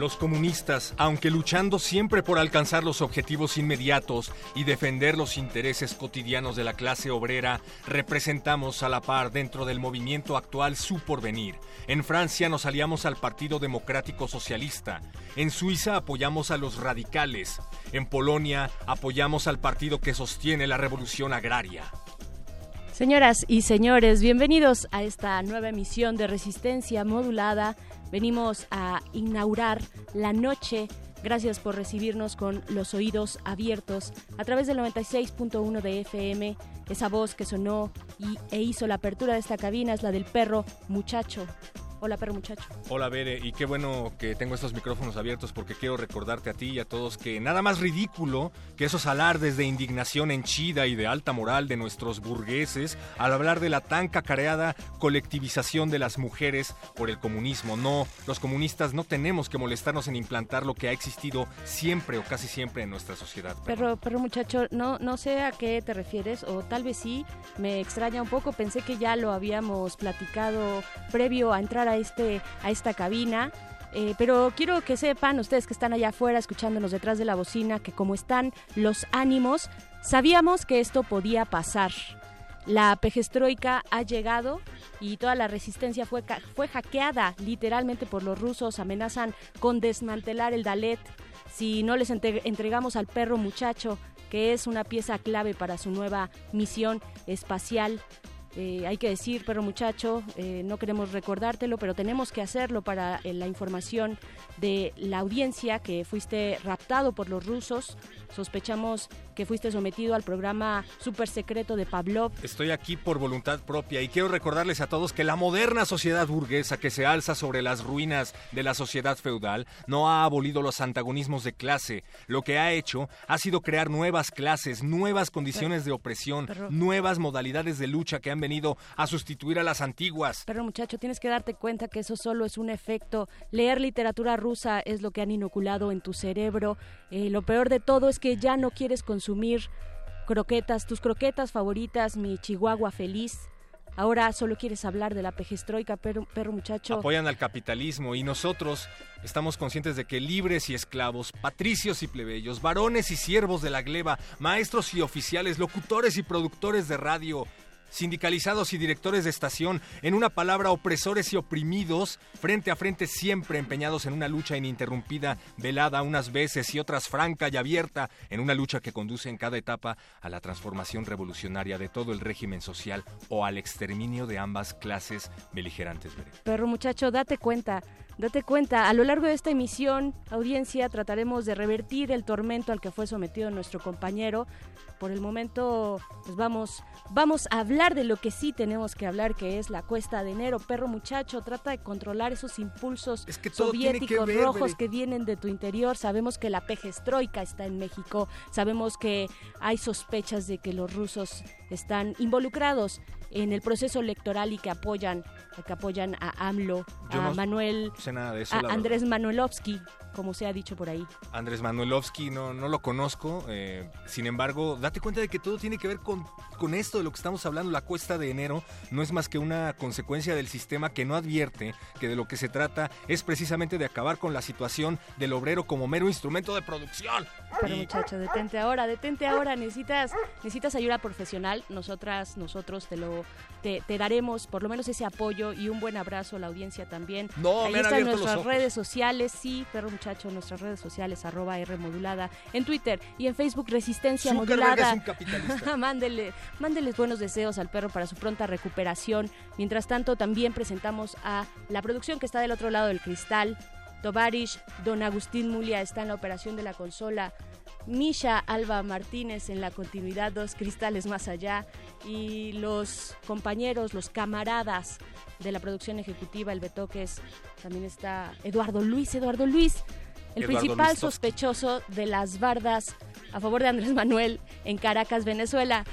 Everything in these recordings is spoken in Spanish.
Los comunistas, aunque luchando siempre por alcanzar los objetivos inmediatos y defender los intereses cotidianos de la clase obrera, representamos a la par dentro del movimiento actual su porvenir. En Francia nos aliamos al Partido Democrático Socialista. En Suiza apoyamos a los radicales. En Polonia apoyamos al partido que sostiene la revolución agraria. Señoras y señores, bienvenidos a esta nueva emisión de Resistencia Modulada Venimos a inaugurar la noche. Gracias por recibirnos con los oídos abiertos a través del 96.1 de FM. Esa voz que sonó y, e hizo la apertura de esta cabina es la del perro muchacho. Hola, perro muchacho. Hola, Bere, y qué bueno que tengo estos micrófonos abiertos porque quiero recordarte a ti y a todos que nada más ridículo que esos alardes de indignación henchida y de alta moral de nuestros burgueses al hablar de la tan cacareada colectivización de las mujeres por el comunismo. No, los comunistas no tenemos que molestarnos en implantar lo que ha existido siempre o casi siempre en nuestra sociedad. Perro, perro muchacho, no, no sé a qué te refieres, o tal vez sí, me extraña un poco, pensé que ya lo habíamos platicado previo a entrar a, este, a esta cabina. Eh, pero quiero que sepan ustedes que están allá afuera escuchándonos detrás de la bocina que como están los ánimos, sabíamos que esto podía pasar. La pejestroika ha llegado y toda la resistencia fue, fue hackeada literalmente por los rusos. Amenazan con desmantelar el Dalet si no les entregamos al perro muchacho, que es una pieza clave para su nueva misión espacial. Eh, hay que decir, perro muchacho, eh, no queremos recordártelo, pero tenemos que hacerlo para eh, la información de la audiencia que fuiste raptado por los rusos. Sospechamos que fuiste sometido al programa super secreto de Pavlov. Estoy aquí por voluntad propia y quiero recordarles a todos que la moderna sociedad burguesa que se alza sobre las ruinas de la sociedad feudal no ha abolido los antagonismos de clase. Lo que ha hecho ha sido crear nuevas clases, nuevas condiciones de opresión, nuevas modalidades de lucha que han venido a sustituir a las antiguas. Pero muchacho, tienes que darte cuenta que eso solo es un efecto. Leer literatura rusa es lo que han inoculado en tu cerebro. Eh, lo peor de todo es que ya no quieres consumir croquetas, tus croquetas favoritas, mi chihuahua feliz. Ahora solo quieres hablar de la pejestroika, perro, perro muchacho. Apoyan al capitalismo y nosotros estamos conscientes de que libres y esclavos, patricios y plebeyos, varones y siervos de la gleba, maestros y oficiales, locutores y productores de radio, sindicalizados y directores de estación, en una palabra, opresores y oprimidos, frente a frente siempre empeñados en una lucha ininterrumpida, velada unas veces y otras franca y abierta, en una lucha que conduce en cada etapa a la transformación revolucionaria de todo el régimen social o al exterminio de ambas clases beligerantes. Perro muchacho, date cuenta, Date cuenta, a lo largo de esta emisión, audiencia, trataremos de revertir el tormento al que fue sometido nuestro compañero. Por el momento, pues vamos, vamos a hablar de lo que sí tenemos que hablar, que es la cuesta de enero. Perro muchacho, trata de controlar esos impulsos soviéticos rojos que vienen de tu interior. Sabemos que la pejestroika está en México, sabemos que hay sospechas de que los rusos están involucrados en el proceso electoral y que apoyan, que apoyan a AMLO, a Manuel, a Andrés Manuelovsky, como se ha dicho por ahí. Andrés Manuelovsky no, no lo conozco, eh, sin embargo, date cuenta de que todo tiene que ver con, con esto de lo que estamos hablando, la cuesta de enero no es más que una consecuencia del sistema que no advierte que de lo que se trata es precisamente de acabar con la situación del obrero como mero instrumento de producción. Pero muchacho, detente ahora, detente ahora, necesitas, necesitas ayuda profesional, nosotras, nosotros te lo te, daremos por lo menos ese apoyo y un buen abrazo a la audiencia también. No, Ahí están nuestras redes sociales, sí, perro muchacho, nuestras redes sociales, arroba R modulada, en Twitter y en Facebook Resistencia Modulada. Mándele, mándeles buenos deseos al perro para su pronta recuperación. Mientras tanto, también presentamos a la producción que está del otro lado del cristal. Tovarish, Don Agustín Mulia está en la operación de la consola. Misha Alba Martínez en la continuidad Dos Cristales Más Allá y los compañeros, los camaradas de la producción ejecutiva, el Betoques, también está Eduardo Luis, Eduardo Luis, el principal sospechoso de las bardas a favor de Andrés Manuel en Caracas, Venezuela.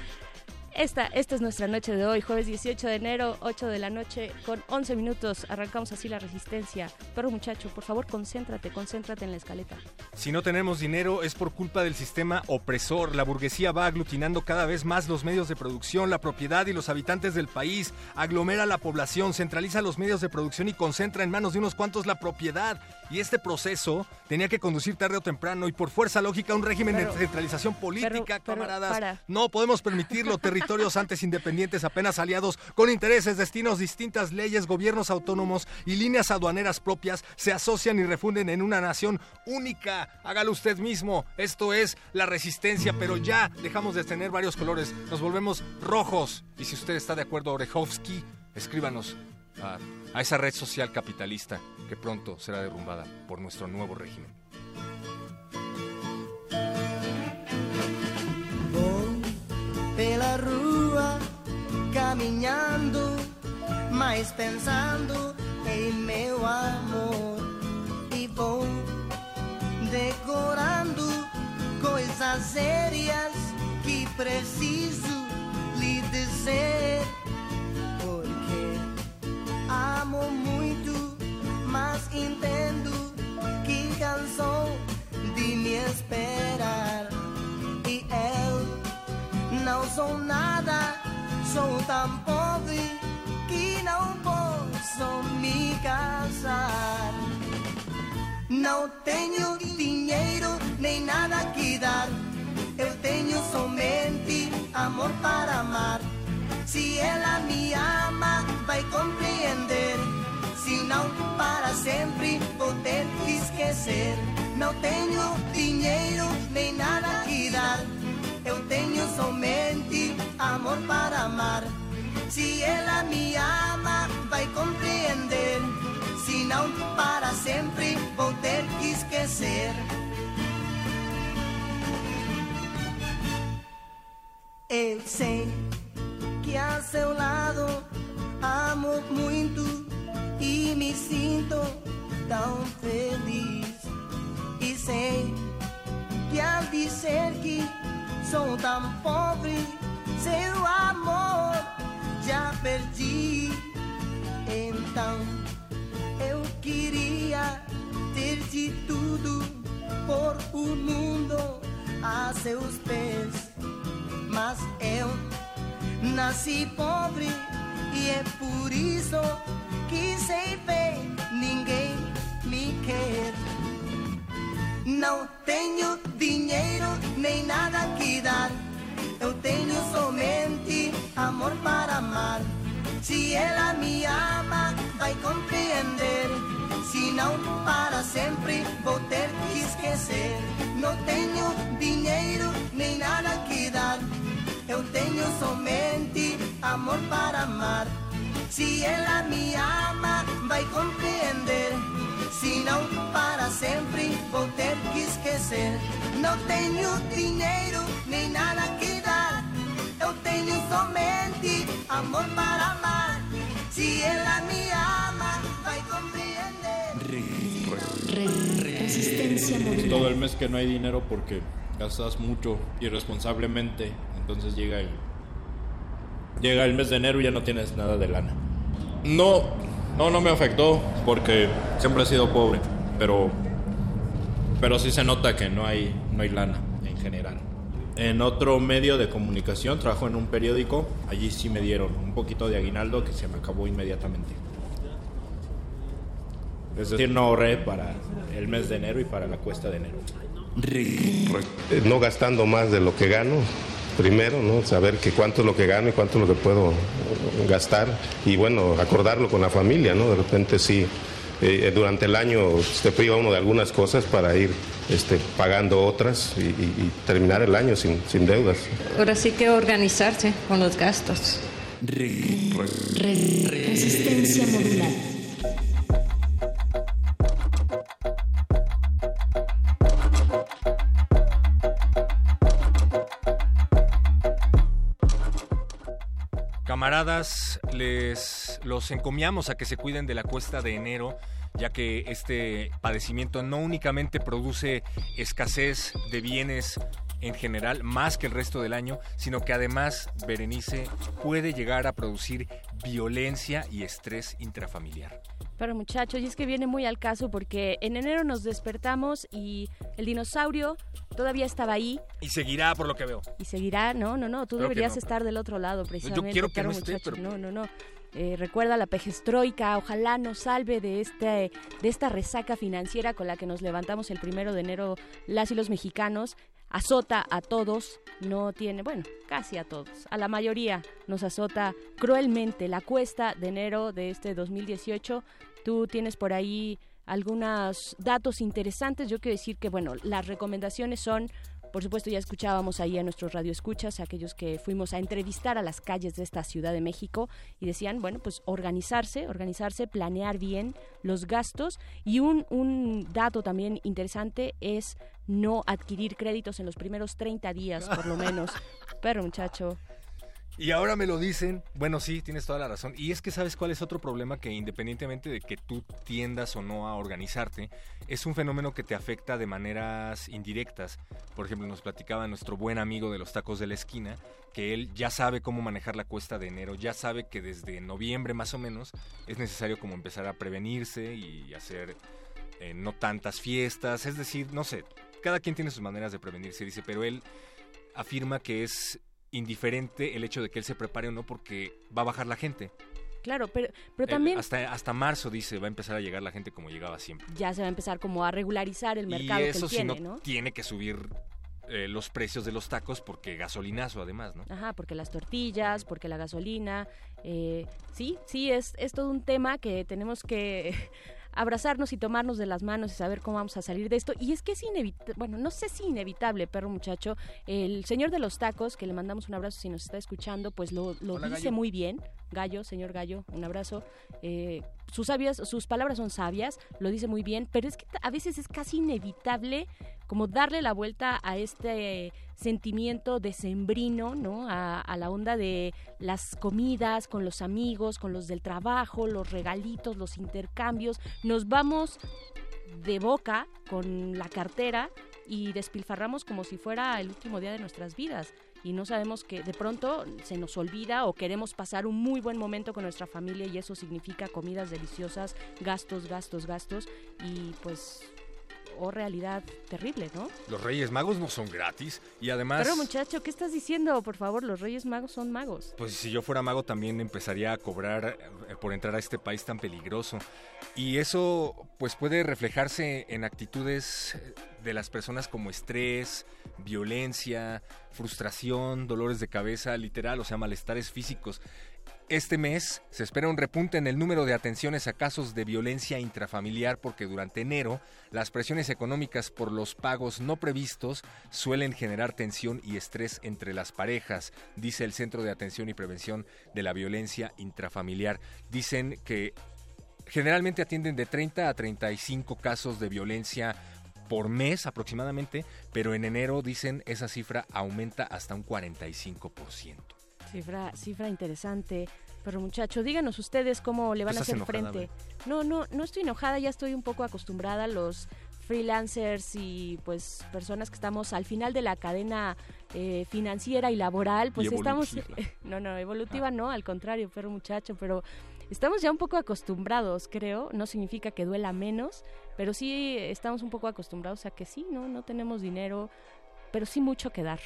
Esta, esta es nuestra noche de hoy, jueves 18 de enero, 8 de la noche, con 11 minutos. Arrancamos así la resistencia. Pero muchacho, por favor, concéntrate, concéntrate en la escaleta. Si no tenemos dinero es por culpa del sistema opresor. La burguesía va aglutinando cada vez más los medios de producción, la propiedad y los habitantes del país. Aglomera la población, centraliza los medios de producción y concentra en manos de unos cuantos la propiedad. Y este proceso tenía que conducir tarde o temprano y por fuerza lógica un régimen de centralización política, camaradas. No podemos permitirlo. antes independientes apenas aliados con intereses, destinos, distintas leyes, gobiernos autónomos y líneas aduaneras propias se asocian y refunden en una nación única. Hágalo usted mismo. Esto es la resistencia, pero ya dejamos de tener varios colores. Nos volvemos rojos. Y si usted está de acuerdo, Orejovsky, escríbanos a esa red social capitalista que pronto será derrumbada por nuestro nuevo régimen. Pela rua caminhando, mas pensando em meu amor. E vou decorando coisas sérias que preciso lhe dizer. Porque amo muito, mas entendo que cansou de me esperar. E não sou nada, sou tão pobre que não posso me casar. Não tenho dinheiro nem nada que dar. Eu tenho somente amor para amar. Se ela me ama, vai compreender. Se não, para sempre vou ter que esquecer. Não tenho dinheiro nem nada que dar. Eu tenho somente amor para amar. Se ela me ama, vai compreender. Se não, para sempre vou ter que esquecer. Eu sei que a seu lado amo muito e me sinto tão feliz. E sei que ao dizer que sou tão pobre, seu amor já perdi. Então eu queria ter de tudo por o mundo a seus pés, mas eu nasci pobre e é por isso que sem fé ninguém me quer. Não tenho dinheiro nem nada que dar. Eu tenho somente amor para amar. Se ela me ama, vai compreender. Se não, para sempre vou ter que esquecer. Não tenho dinheiro nem nada que dar. Eu tenho somente amor para amar. Se ela me ama, vai compreender. Se não, para sempre vou ter que esquecer. Não tenho dinheiro nem nada que dar. Eu tenho somente amor para amar. Se ela me ama, vai compreender. Resistencia Todo el mes que no hay dinero porque gastas mucho irresponsablemente. Entonces llega el Llega el mes de enero y ya no tienes nada de lana. No, no, no me afectó porque siempre he sido pobre, pero, pero sí se nota que no hay, no hay lana en general. En otro medio de comunicación, trabajo en un periódico, allí sí me dieron un poquito de aguinaldo que se me acabó inmediatamente. Es decir, no ahorré para el mes de enero y para la cuesta de enero. Eh, No gastando más de lo que gano, primero, ¿no? Saber que cuánto es lo que gano y cuánto es lo que puedo gastar y bueno, acordarlo con la familia, ¿no? De repente sí, eh, durante el año se priva uno de algunas cosas para ir este, pagando otras y, y- y terminar el año sin, sin deudas. Ahora sí que organizarse con los gastos. Resistencia modular. Les los encomiamos a que se cuiden de la cuesta de enero, ya que este padecimiento no únicamente produce escasez de bienes en general, más que el resto del año, sino que además, Berenice, puede llegar a producir violencia y estrés intrafamiliar. Pero muchachos, y es que viene muy al caso porque en enero nos despertamos y el dinosaurio todavía estaba ahí Y seguirá por lo que veo. y seguirá. No, no, no, tú Creo deberías no, estar del otro lado precisamente. quiero que no esté, pero- No, no, no. Eh, recuerda la pejestroika, ojalá nos salve de este de esta resaca financiera con la que nos levantamos el primero de enero las y los mexicanos. Azota a todos, no tiene, bueno, casi a todos, a la mayoría nos azota cruelmente la cuesta de enero de este 2018. Tú tienes por ahí algunos datos interesantes. Yo quiero decir que, bueno, las recomendaciones son, por supuesto, ya escuchábamos ahí a nuestros radioescuchas, a aquellos que fuimos a entrevistar a las calles de esta Ciudad de México y decían, bueno, pues organizarse, organizarse, planear bien los gastos. Y un, un dato también interesante es no adquirir créditos en los primeros 30 días, por lo menos. Pero, muchacho, Y ahora me lo dicen. Bueno, sí, tienes toda la razón. Y es que sabes cuál es otro problema que independientemente de que tú tiendas o no a organizarte, es un fenómeno que te afecta de maneras indirectas. Por ejemplo, nos platicaba nuestro buen amigo de los tacos de la esquina, que él ya sabe cómo manejar la cuesta de enero, ya sabe que desde noviembre más o menos es necesario como empezar a prevenirse y hacer eh, no tantas fiestas. Es decir, no sé, cada quien tiene sus maneras de prevenirse, dice, pero él afirma que es indiferente el hecho de que él se prepare o no porque va a bajar la gente. claro, pero, pero también hasta, hasta marzo, dice, va a empezar a llegar la gente como llegaba siempre. ya se va a empezar como a regularizar el mercado y que eso él sí tiene, no, ¿no? tiene que subir eh, los precios de los tacos porque gasolinazo además, ¿no? Ajá, porque las tortillas, porque la gasolina. eh, sí, sí, es, es todo un tema que tenemos que abrazarnos y tomarnos de las manos y saber cómo vamos a salir de esto. Y es que es inevitable, bueno, no sé si inevitable, perro muchacho. El señor de los tacos, que le mandamos un abrazo si nos está escuchando, pues lo, lo Hola, dice Gallo. muy bien. Gallo, señor Gallo, un abrazo. Eh, sus, sabias, sus palabras son sabias, lo dice muy bien, pero es que a veces es casi inevitable como darle la vuelta a este sentimiento decembrino, ¿no? A, a la onda de las comidas con los amigos, con los del trabajo, los regalitos, los intercambios. Nos vamos de boca con la cartera y despilfarramos como si fuera el último día de nuestras vidas. Y no sabemos que de pronto se nos olvida o queremos pasar un muy buen momento con nuestra familia y eso significa comidas deliciosas, gastos, gastos, gastos y pues o realidad terrible, ¿no? Los Reyes Magos no son gratis y además... Pero muchacho, ¿qué estás diciendo? Por favor, los Reyes Magos son magos. Pues si yo fuera mago también empezaría a cobrar eh, por entrar a este país tan peligroso. Y eso pues puede reflejarse en actitudes eh, de las personas como estrés, violencia, frustración, dolores de cabeza, literal, o sea, malestares físicos. Este mes se espera un repunte en el número de atenciones a casos de violencia intrafamiliar porque durante enero las presiones económicas por los pagos no previstos suelen generar tensión y estrés entre las parejas, dice el Centro de Atención y Prevención de la Violencia Intrafamiliar. Dicen que generalmente atienden de 30 a 35 casos de violencia por mes aproximadamente, pero en enero dicen esa cifra aumenta hasta un 45%. Cifra, cifra interesante. Pero muchacho, díganos ustedes cómo le van a Estás hacer enojada, frente. No, no, no estoy enojada, ya estoy un poco acostumbrada a los freelancers y pues personas que estamos al final de la cadena eh, financiera y laboral, pues estamos... no, no, evolutiva no, al contrario, perro muchacho, pero estamos ya un poco acostumbrados, creo. No significa que duela menos, pero sí estamos un poco acostumbrados a que sí, ¿no? No tenemos dinero, pero sí mucho que dar.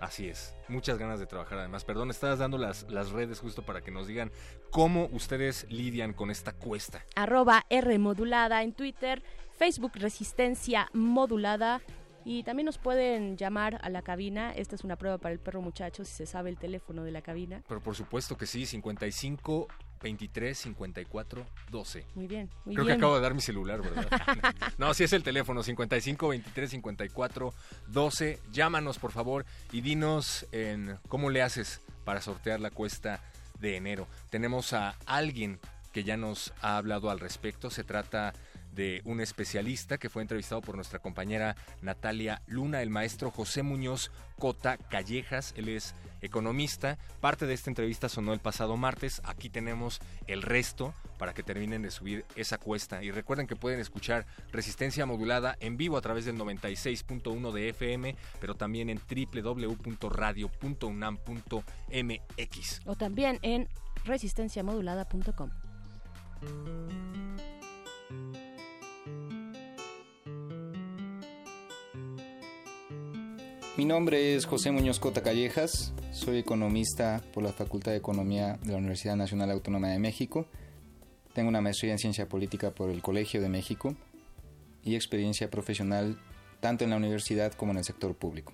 Así es, muchas ganas de trabajar además. Perdón, estabas dando las, las redes justo para que nos digan cómo ustedes lidian con esta cuesta. Arroba R modulada en Twitter, Facebook Resistencia Modulada y también nos pueden llamar a la cabina. Esta es una prueba para el perro muchacho si se sabe el teléfono de la cabina. Pero por supuesto que sí, 55 23 54 12. Muy bien, muy Creo que acabo de dar mi celular, ¿verdad? no, sí es el teléfono 55 23 54 12. Llámanos, por favor, y dinos en cómo le haces para sortear la cuesta de enero. Tenemos a alguien que ya nos ha hablado al respecto. Se trata de un especialista que fue entrevistado por nuestra compañera Natalia Luna, el maestro José Muñoz Cota Callejas. Él es economista. Parte de esta entrevista sonó el pasado martes. Aquí tenemos el resto para que terminen de subir esa cuesta. Y recuerden que pueden escuchar Resistencia Modulada en vivo a través del 96.1 de FM, pero también en www.radio.unam.mx. O también en resistenciamodulada.com. Mi nombre es José Muñoz Cota Callejas, soy economista por la Facultad de Economía de la Universidad Nacional Autónoma de México. Tengo una maestría en Ciencia Política por el Colegio de México y experiencia profesional tanto en la universidad como en el sector público.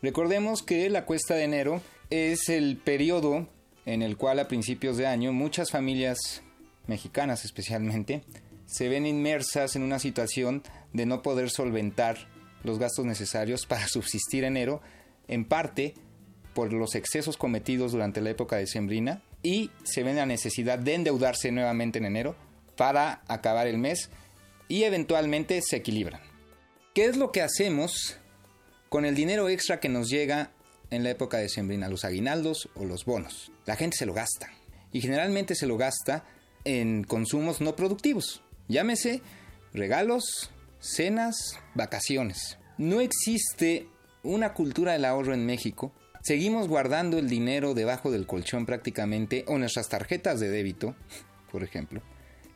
Recordemos que la cuesta de enero es el periodo en el cual a principios de año muchas familias mexicanas especialmente se ven inmersas en una situación de no poder solventar los gastos necesarios para subsistir enero, en parte por los excesos cometidos durante la época de Sembrina y se ve la necesidad de endeudarse nuevamente en enero para acabar el mes y eventualmente se equilibran. ¿Qué es lo que hacemos con el dinero extra que nos llega en la época de Sembrina, los aguinaldos o los bonos? La gente se lo gasta y generalmente se lo gasta en consumos no productivos. Llámese regalos, cenas, vacaciones. No existe una cultura del ahorro en México. Seguimos guardando el dinero debajo del colchón prácticamente, o nuestras tarjetas de débito, por ejemplo.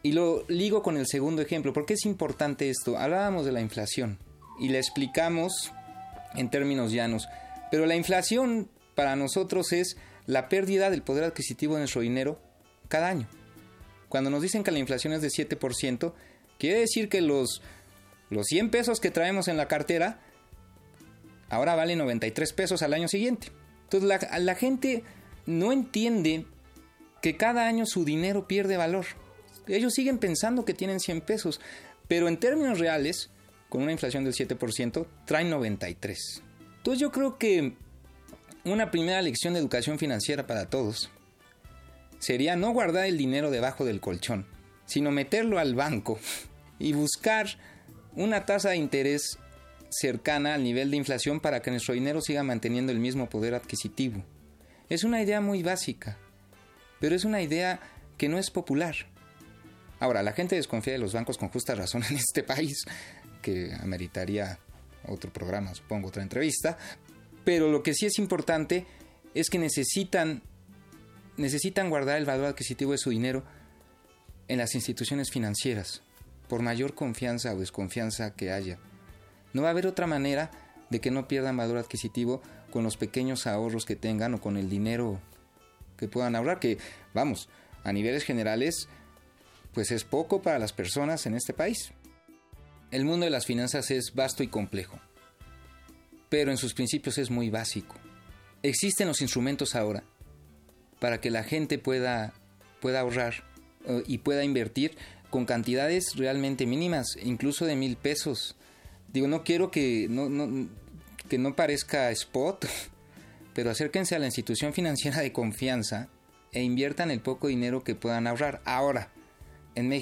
Y lo ligo con el segundo ejemplo. ¿Por qué es importante esto? Hablábamos de la inflación y le explicamos en términos llanos. Pero la inflación para nosotros es la pérdida del poder adquisitivo de nuestro dinero cada año. Cuando nos dicen que la inflación es de 7%, quiere decir que los los 100 pesos que traemos en la cartera ahora valen 93 pesos al año siguiente. Entonces la, la gente no entiende que cada año su dinero pierde valor. Ellos siguen pensando que tienen 100 pesos, pero en términos reales, con una inflación del 7%, traen 93. Entonces yo creo que una primera lección de educación financiera para todos sería no guardar el dinero debajo del colchón, sino meterlo al banco y buscar una tasa de interés cercana al nivel de inflación para que nuestro dinero siga manteniendo el mismo poder adquisitivo. Es una idea muy básica, pero es una idea que no es popular. Ahora, la gente desconfía de los bancos con justa razón en este país, que ameritaría otro programa, supongo, otra entrevista, pero lo que sí es importante es que necesitan necesitan guardar el valor adquisitivo de su dinero en las instituciones financieras por mayor confianza o desconfianza que haya. No va a haber otra manera de que no pierdan valor adquisitivo con los pequeños ahorros que tengan o con el dinero que puedan ahorrar, que vamos, a niveles generales, pues es poco para las personas en este país. El mundo de las finanzas es vasto y complejo, pero en sus principios es muy básico. Existen los instrumentos ahora para que la gente pueda, pueda ahorrar eh, y pueda invertir con cantidades realmente mínimas, incluso de mil pesos. Digo, no quiero que no, que no parezca spot, pero acérquense a la institución financiera de confianza e inviertan el poco dinero que puedan ahorrar. Ahora, en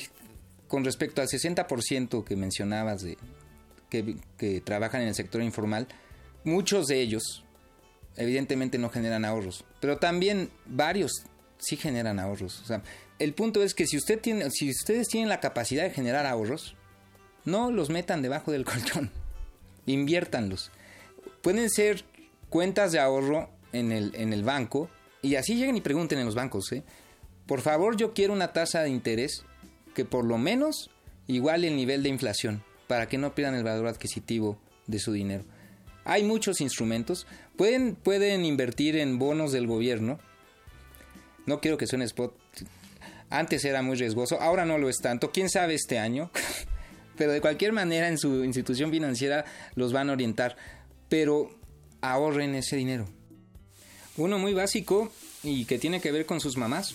con respecto al 60% que mencionabas de que, que trabajan en el sector informal, muchos de ellos evidentemente no generan ahorros, pero también varios sí generan ahorros. O sea, el punto es que si, usted tiene, si ustedes tienen la capacidad de generar ahorros, no los metan debajo del colchón, inviértanlos. Pueden ser cuentas de ahorro en el, en el banco y así lleguen y pregunten en los bancos, ¿eh? por favor yo quiero una tasa de interés que por lo menos iguale el nivel de inflación para que no pierdan el valor adquisitivo de su dinero. Hay muchos instrumentos. Pueden, pueden invertir en bonos del gobierno. No quiero que suene spot. Antes era muy riesgoso, ahora no lo es tanto. ¿Quién sabe este año? Pero de cualquier manera en su institución financiera los van a orientar. Pero ahorren ese dinero. Uno muy básico y que tiene que ver con sus mamás.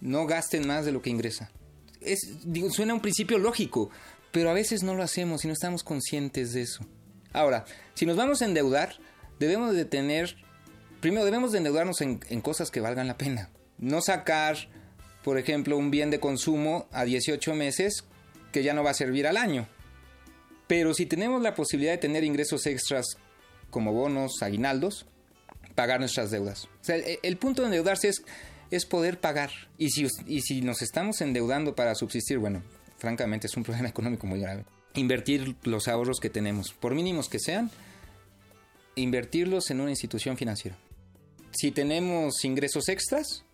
No gasten más de lo que ingresa. Es, suena un principio lógico, pero a veces no lo hacemos y no estamos conscientes de eso. Ahora, si nos vamos a endeudar, debemos de tener, primero debemos de endeudarnos en, en cosas que valgan la pena. No sacar, por ejemplo, un bien de consumo a 18 meses que ya no va a servir al año. Pero si tenemos la posibilidad de tener ingresos extras como bonos, aguinaldos, pagar nuestras deudas. O sea, el, el punto de endeudarse es, es poder pagar. Y si, y si nos estamos endeudando para subsistir, bueno, francamente es un problema económico muy grave. Invertir los ahorros que tenemos, por mínimos que sean, invertirlos en una institución financiera. Si tenemos ingresos extras,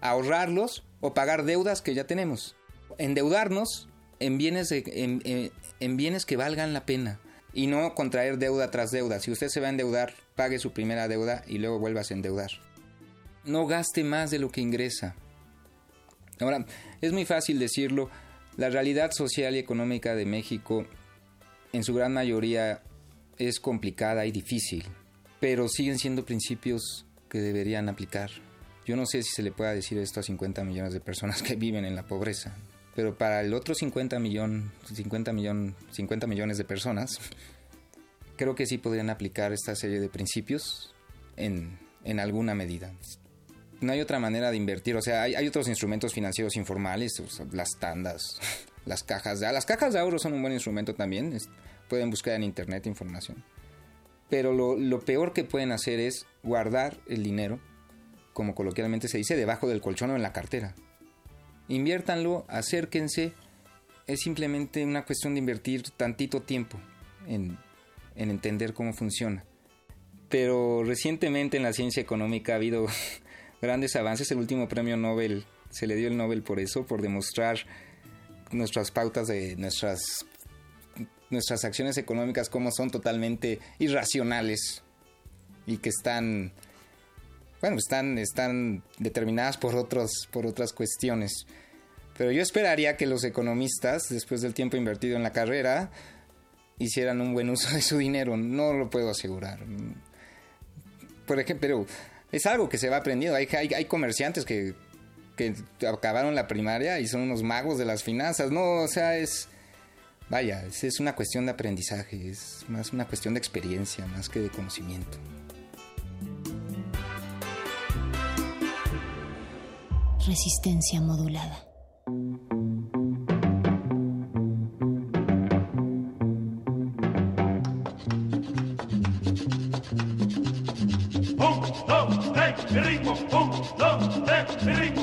ahorrarlos o pagar deudas que ya tenemos. Endeudarnos en bienes, de, en, en, en bienes que valgan la pena y no contraer deuda tras deuda. Si usted se va a endeudar, pague su primera deuda y luego vuelvas a endeudar. No gaste más de lo que ingresa. Ahora, es muy fácil decirlo, la realidad social y económica de México en su gran mayoría es complicada y difícil, pero siguen siendo principios que deberían aplicar. Yo no sé si se le pueda decir esto a 50 millones de personas que viven en la pobreza, pero para el otro 50, millón, 50, millón, 50 millones de personas, creo que sí podrían aplicar esta serie de principios en, en alguna medida no hay otra manera de invertir. O sea, hay, hay otros instrumentos financieros informales, o sea, las tandas, las cajas de Las cajas de ahorro son un buen instrumento también. Es, pueden buscar en internet información. Pero lo, lo, peor que pueden hacer es guardar el dinero, como coloquialmente se dice, debajo del colchón o en la cartera. Inviértanlo, acérquense. Es simplemente una cuestión de invertir tantito tiempo en, en entender cómo funciona. Pero recientemente en la ciencia económica ha habido grandes avances. El último premio Nobel se le dio el Nobel por eso, por demostrar nuestras pautas de nuestras nuestras acciones económicas como son totalmente irracionales y que están bueno, están están determinadas por otros por otras cuestiones. Pero yo esperaría que los economistas, después del tiempo invertido en la carrera, hicieran un buen uso de su dinero. No lo puedo asegurar. Por ejemplo, es algo que se va aprendiendo. Hay, hay, hay comerciantes que, que, acabaron la primaria y son unos magos de las finanzas. No, o sea, es. Vaya, es, es una cuestión de aprendizaje, es más una cuestión de experiencia, más que de conocimiento. Resistencia modulada. el ritmo, un, dos, tres, el ritmo,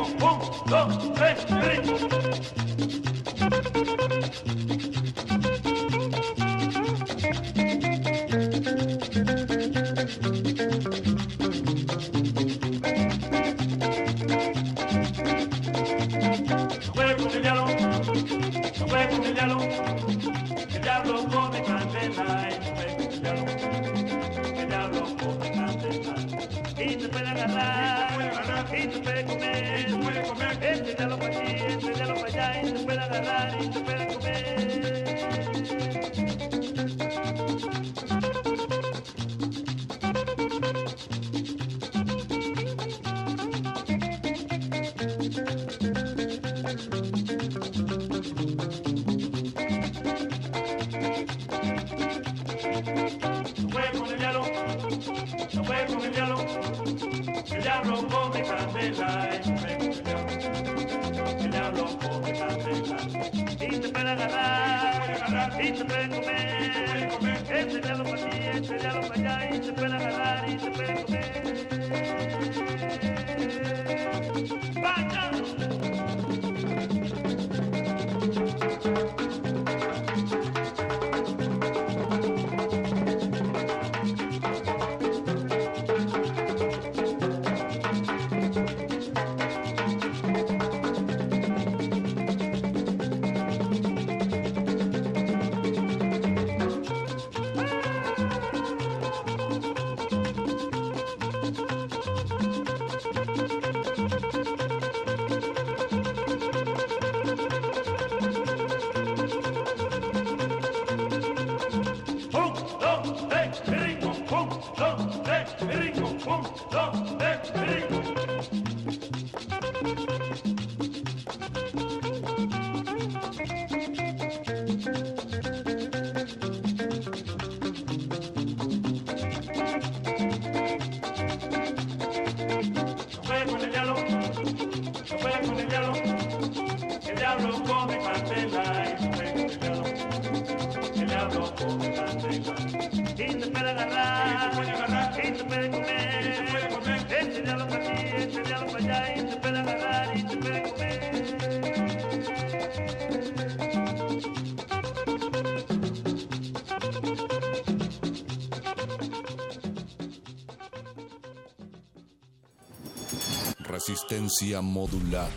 Resistencia modulada.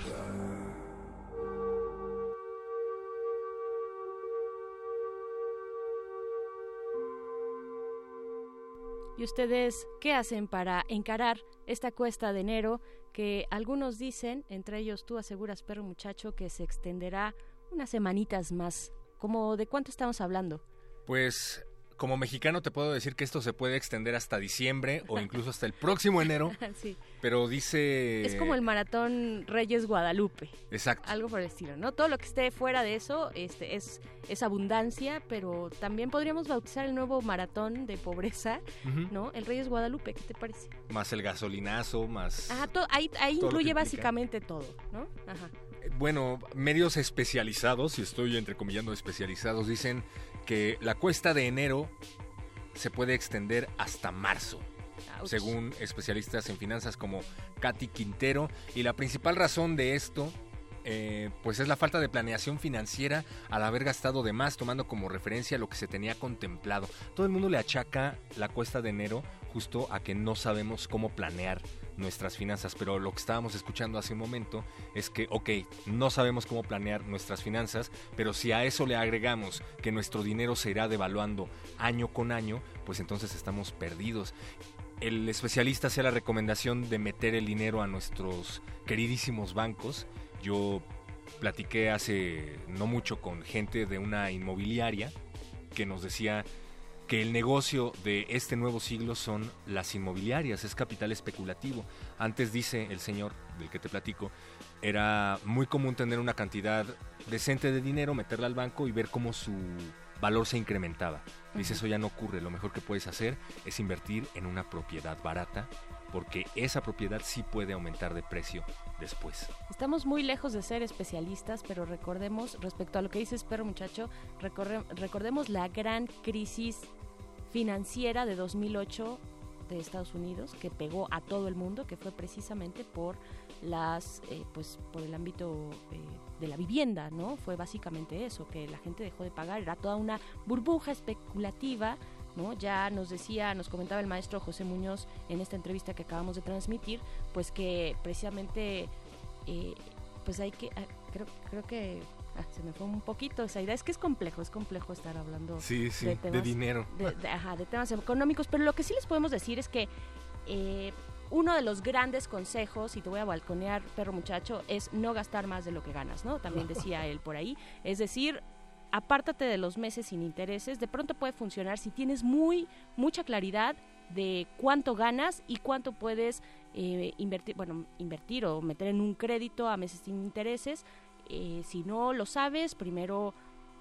¿Y ustedes qué hacen para encarar esta cuesta de enero que algunos dicen, entre ellos tú aseguras, perro muchacho, que se extenderá unas semanitas más? ¿Cómo de cuánto estamos hablando? Pues como mexicano te puedo decir que esto se puede extender hasta diciembre o incluso hasta el próximo enero, sí. pero dice... Es como el maratón Reyes Guadalupe. Exacto. Algo por el estilo, ¿no? Todo lo que esté fuera de eso este, es, es abundancia, pero también podríamos bautizar el nuevo maratón de pobreza. ¿no? El Reyes Guadalupe, ¿qué te parece? Más el gasolinazo, más... Ajá, to- ahí, ahí Todo incluye básicamente todo, ¿no? Ajá. Bueno, medios especializados, y estoy entrecomillando especializados, dicen que la cuesta de enero se puede extender hasta marzo. Ouch. Según especialistas en finanzas como Katy Quintero, y la principal razón de esto, eh, pues es la falta de planeación financiera al haber gastado de más, tomando como referencia lo que se tenía contemplado. Todo el mundo le achaca la cuesta de enero justo a que no sabemos cómo planear nuestras finanzas, pero lo que estábamos escuchando hace un momento es que, ok, no sabemos cómo planear nuestras finanzas, pero si a eso le agregamos que nuestro dinero se irá devaluando año con año, pues entonces estamos perdidos. El especialista hace la recomendación de meter el dinero a nuestros queridísimos bancos. Yo platiqué hace no mucho con gente de una inmobiliaria que nos decía que el negocio de este nuevo siglo son las inmobiliarias, es capital especulativo. Antes dice el señor del que te platico, era muy común tener una cantidad decente de dinero, meterla al banco y ver cómo su valor se incrementaba. Dice, eso ya no ocurre, lo mejor que puedes hacer es invertir en una propiedad barata, porque esa propiedad sí puede aumentar de precio después. Estamos muy lejos de ser especialistas, pero recordemos, respecto a lo que dices, perro muchacho, recordemos la gran crisis financiera de 2008 de Estados Unidos que pegó a todo el mundo, que fue precisamente por las, eh, pues, por el ámbito eh, de la vivienda, ¿no? Fue básicamente eso, que la gente dejó de pagar, era toda una burbuja especulativa. ¿No? Ya nos decía, nos comentaba el maestro José Muñoz en esta entrevista que acabamos de transmitir, pues que precisamente eh, pues hay que, ah, creo, creo que ah, se me fue un poquito esa idea. Es que es complejo, es complejo estar hablando Sí, sí, de dinero. De, de- ajá, de temas económicos, pero lo que sí les podemos decir es que eh, uno de los grandes consejos, y te voy a balconear, perro muchacho, es no gastar más de lo que ganas, ¿no? También decía él por ahí. Es decir, apártate de los meses sin intereses. De pronto puede funcionar si tienes muy, mucha claridad de cuánto ganas y cuánto puedes eh, invertir, bueno, invertir o meter en un crédito a meses sin intereses. Eh, si no lo sabes, primero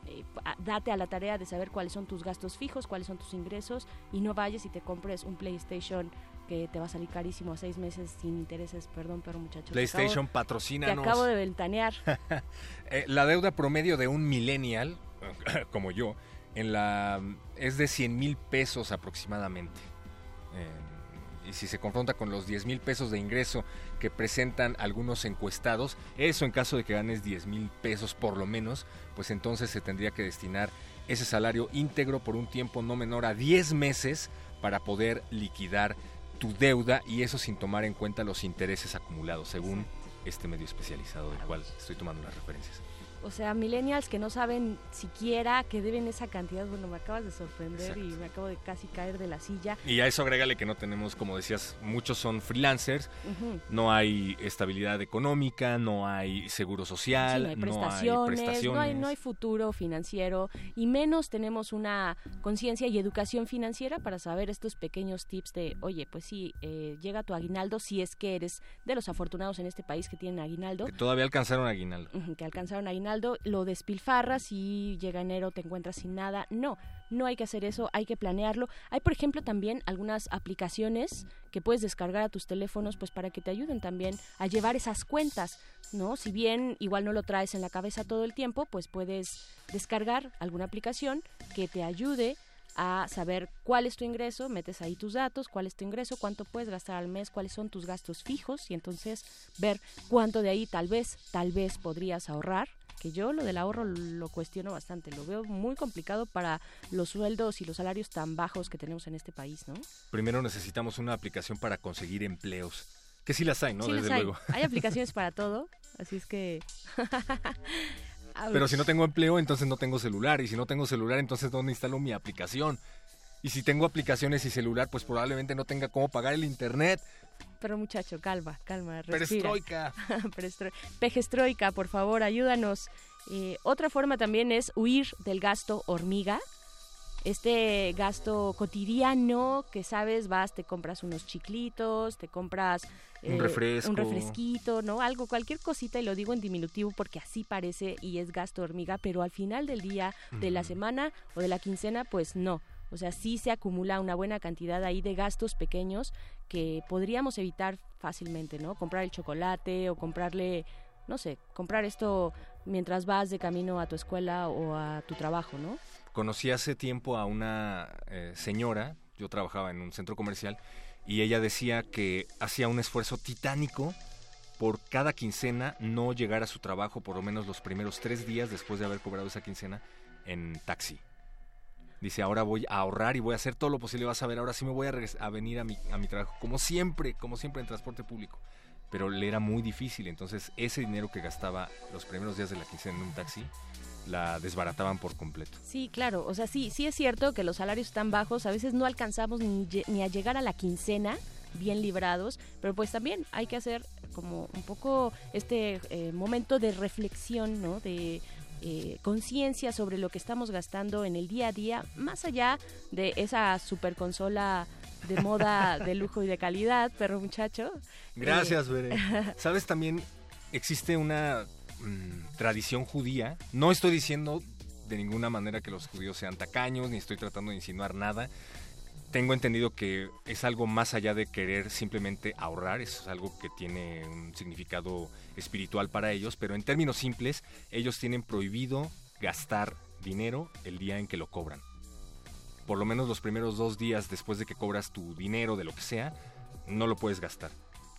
eh, date a la tarea de saber cuáles son tus gastos fijos, cuáles son tus ingresos y no vayas y te compres un PlayStation que te va a salir carísimo a seis meses sin intereses. Perdón, pero muchachos. PlayStation, patrocínanos. Te acabo de ventanear. Eh, la deuda promedio de un millennial, como yo, en la es de 100 mil pesos aproximadamente. Eh, y si se confronta con los 10 mil pesos de ingreso que presentan algunos encuestados, eso en caso de que ganes 10 mil pesos por lo menos, pues entonces se tendría que destinar ese salario íntegro por un tiempo no menor a 10 meses para poder liquidar tu deuda y eso sin tomar en cuenta los intereses acumulados, según este medio especializado del cual estoy tomando las referencias. O sea, millennials que no saben siquiera que deben esa cantidad. Bueno, me acabas de sorprender Exacto. y me acabo de casi caer de la silla. Y a eso agrégale que no tenemos, como decías, muchos son freelancers, no hay estabilidad económica, no hay seguro social, Sí, no hay prestaciones, no hay, prestaciones. no hay futuro financiero y menos tenemos una conciencia y educación financiera para saber estos pequeños tips de, oye, pues sí, eh, llega tu aguinaldo si es que eres de los afortunados en este país que tienen aguinaldo. Que todavía alcanzaron aguinaldo. Que alcanzaron aguinaldo, lo despilfarras y llega enero te encuentras sin nada. No, no hay que hacer eso, hay que planearlo. Hay, por ejemplo, también algunas aplicaciones que puedes descargar a tus teléfonos pues para que te ayuden también a llevar esas cuentas, ¿no? Si bien igual no lo traes en la cabeza todo el tiempo, pues puedes descargar alguna aplicación que te ayude a saber cuál es tu ingreso, metes ahí tus datos, cuál es tu ingreso, cuánto puedes gastar al mes, cuáles son tus gastos fijos y entonces ver cuánto de ahí tal vez, tal vez podrías ahorrar que yo lo del ahorro lo cuestiono bastante, lo veo muy complicado para los sueldos y los salarios tan bajos que tenemos en este país, ¿no? Primero necesitamos una aplicación para conseguir empleos, que sí las hay, ¿no? Sí Desde las hay. luego. Hay aplicaciones para todo, así es que... Pero si no tengo empleo, entonces no tengo celular. Y si no tengo celular, entonces ¿dónde instalo mi aplicación? Y si tengo aplicaciones y celular, pues probablemente no tenga cómo pagar el internet. Pero muchacho, calma, calma, respira. Perestroika. Perestro- Pejestroika, por favor, ayúdanos. Eh, otra forma también es huir del gasto hormiga. Este gasto cotidiano que sabes, vas, te compras unos chiclitos, te compras eh, Un refresco. un refresquito, ¿no? Algo, cualquier cosita, y lo digo en diminutivo porque así parece y es gasto hormiga, pero al final del día, de la semana o de la quincena, pues no. O sea, sí se acumula una buena cantidad ahí de gastos pequeños que podríamos evitar fácilmente, ¿no? Comprar el chocolate o comprarle, no sé, comprar esto mientras vas de camino a tu escuela o a tu trabajo, ¿no? Conocí hace tiempo a una eh, señora, yo trabajaba en un centro comercial, y ella decía que hacía un esfuerzo titánico por cada quincena no llegar a su trabajo por lo menos los primeros tres días después de haber cobrado esa quincena en taxi. Dice, ahora voy a ahorrar y voy a hacer todo lo posible. Vas a ver, ahora sí me voy a, a venir a mi, a mi trabajo, como siempre, como siempre en transporte público. Pero le era muy difícil, entonces ese dinero que gastaba los primeros días de la quincena en un taxi, la desbarataban por completo. Sí, claro, o sea, sí, sí es cierto que los salarios están bajos, a veces no alcanzamos ni, ni a llegar a la quincena bien librados, pero pues también hay que hacer como un poco este eh, momento de reflexión, ¿no? De eh, conciencia sobre lo que estamos gastando en el día a día, más allá de esa super consola de moda de lujo y de calidad, perro muchacho. Gracias, Eh, Bere. Sabes, también existe una mm, tradición judía. No estoy diciendo de ninguna manera que los judíos sean tacaños, ni estoy tratando de insinuar nada. Tengo entendido que es algo más allá de querer simplemente ahorrar, es algo que tiene un significado espiritual para ellos, pero en términos simples, ellos tienen prohibido gastar dinero el día en que lo cobran por lo menos los primeros dos días después de que cobras tu dinero, de lo que sea, no lo puedes gastar.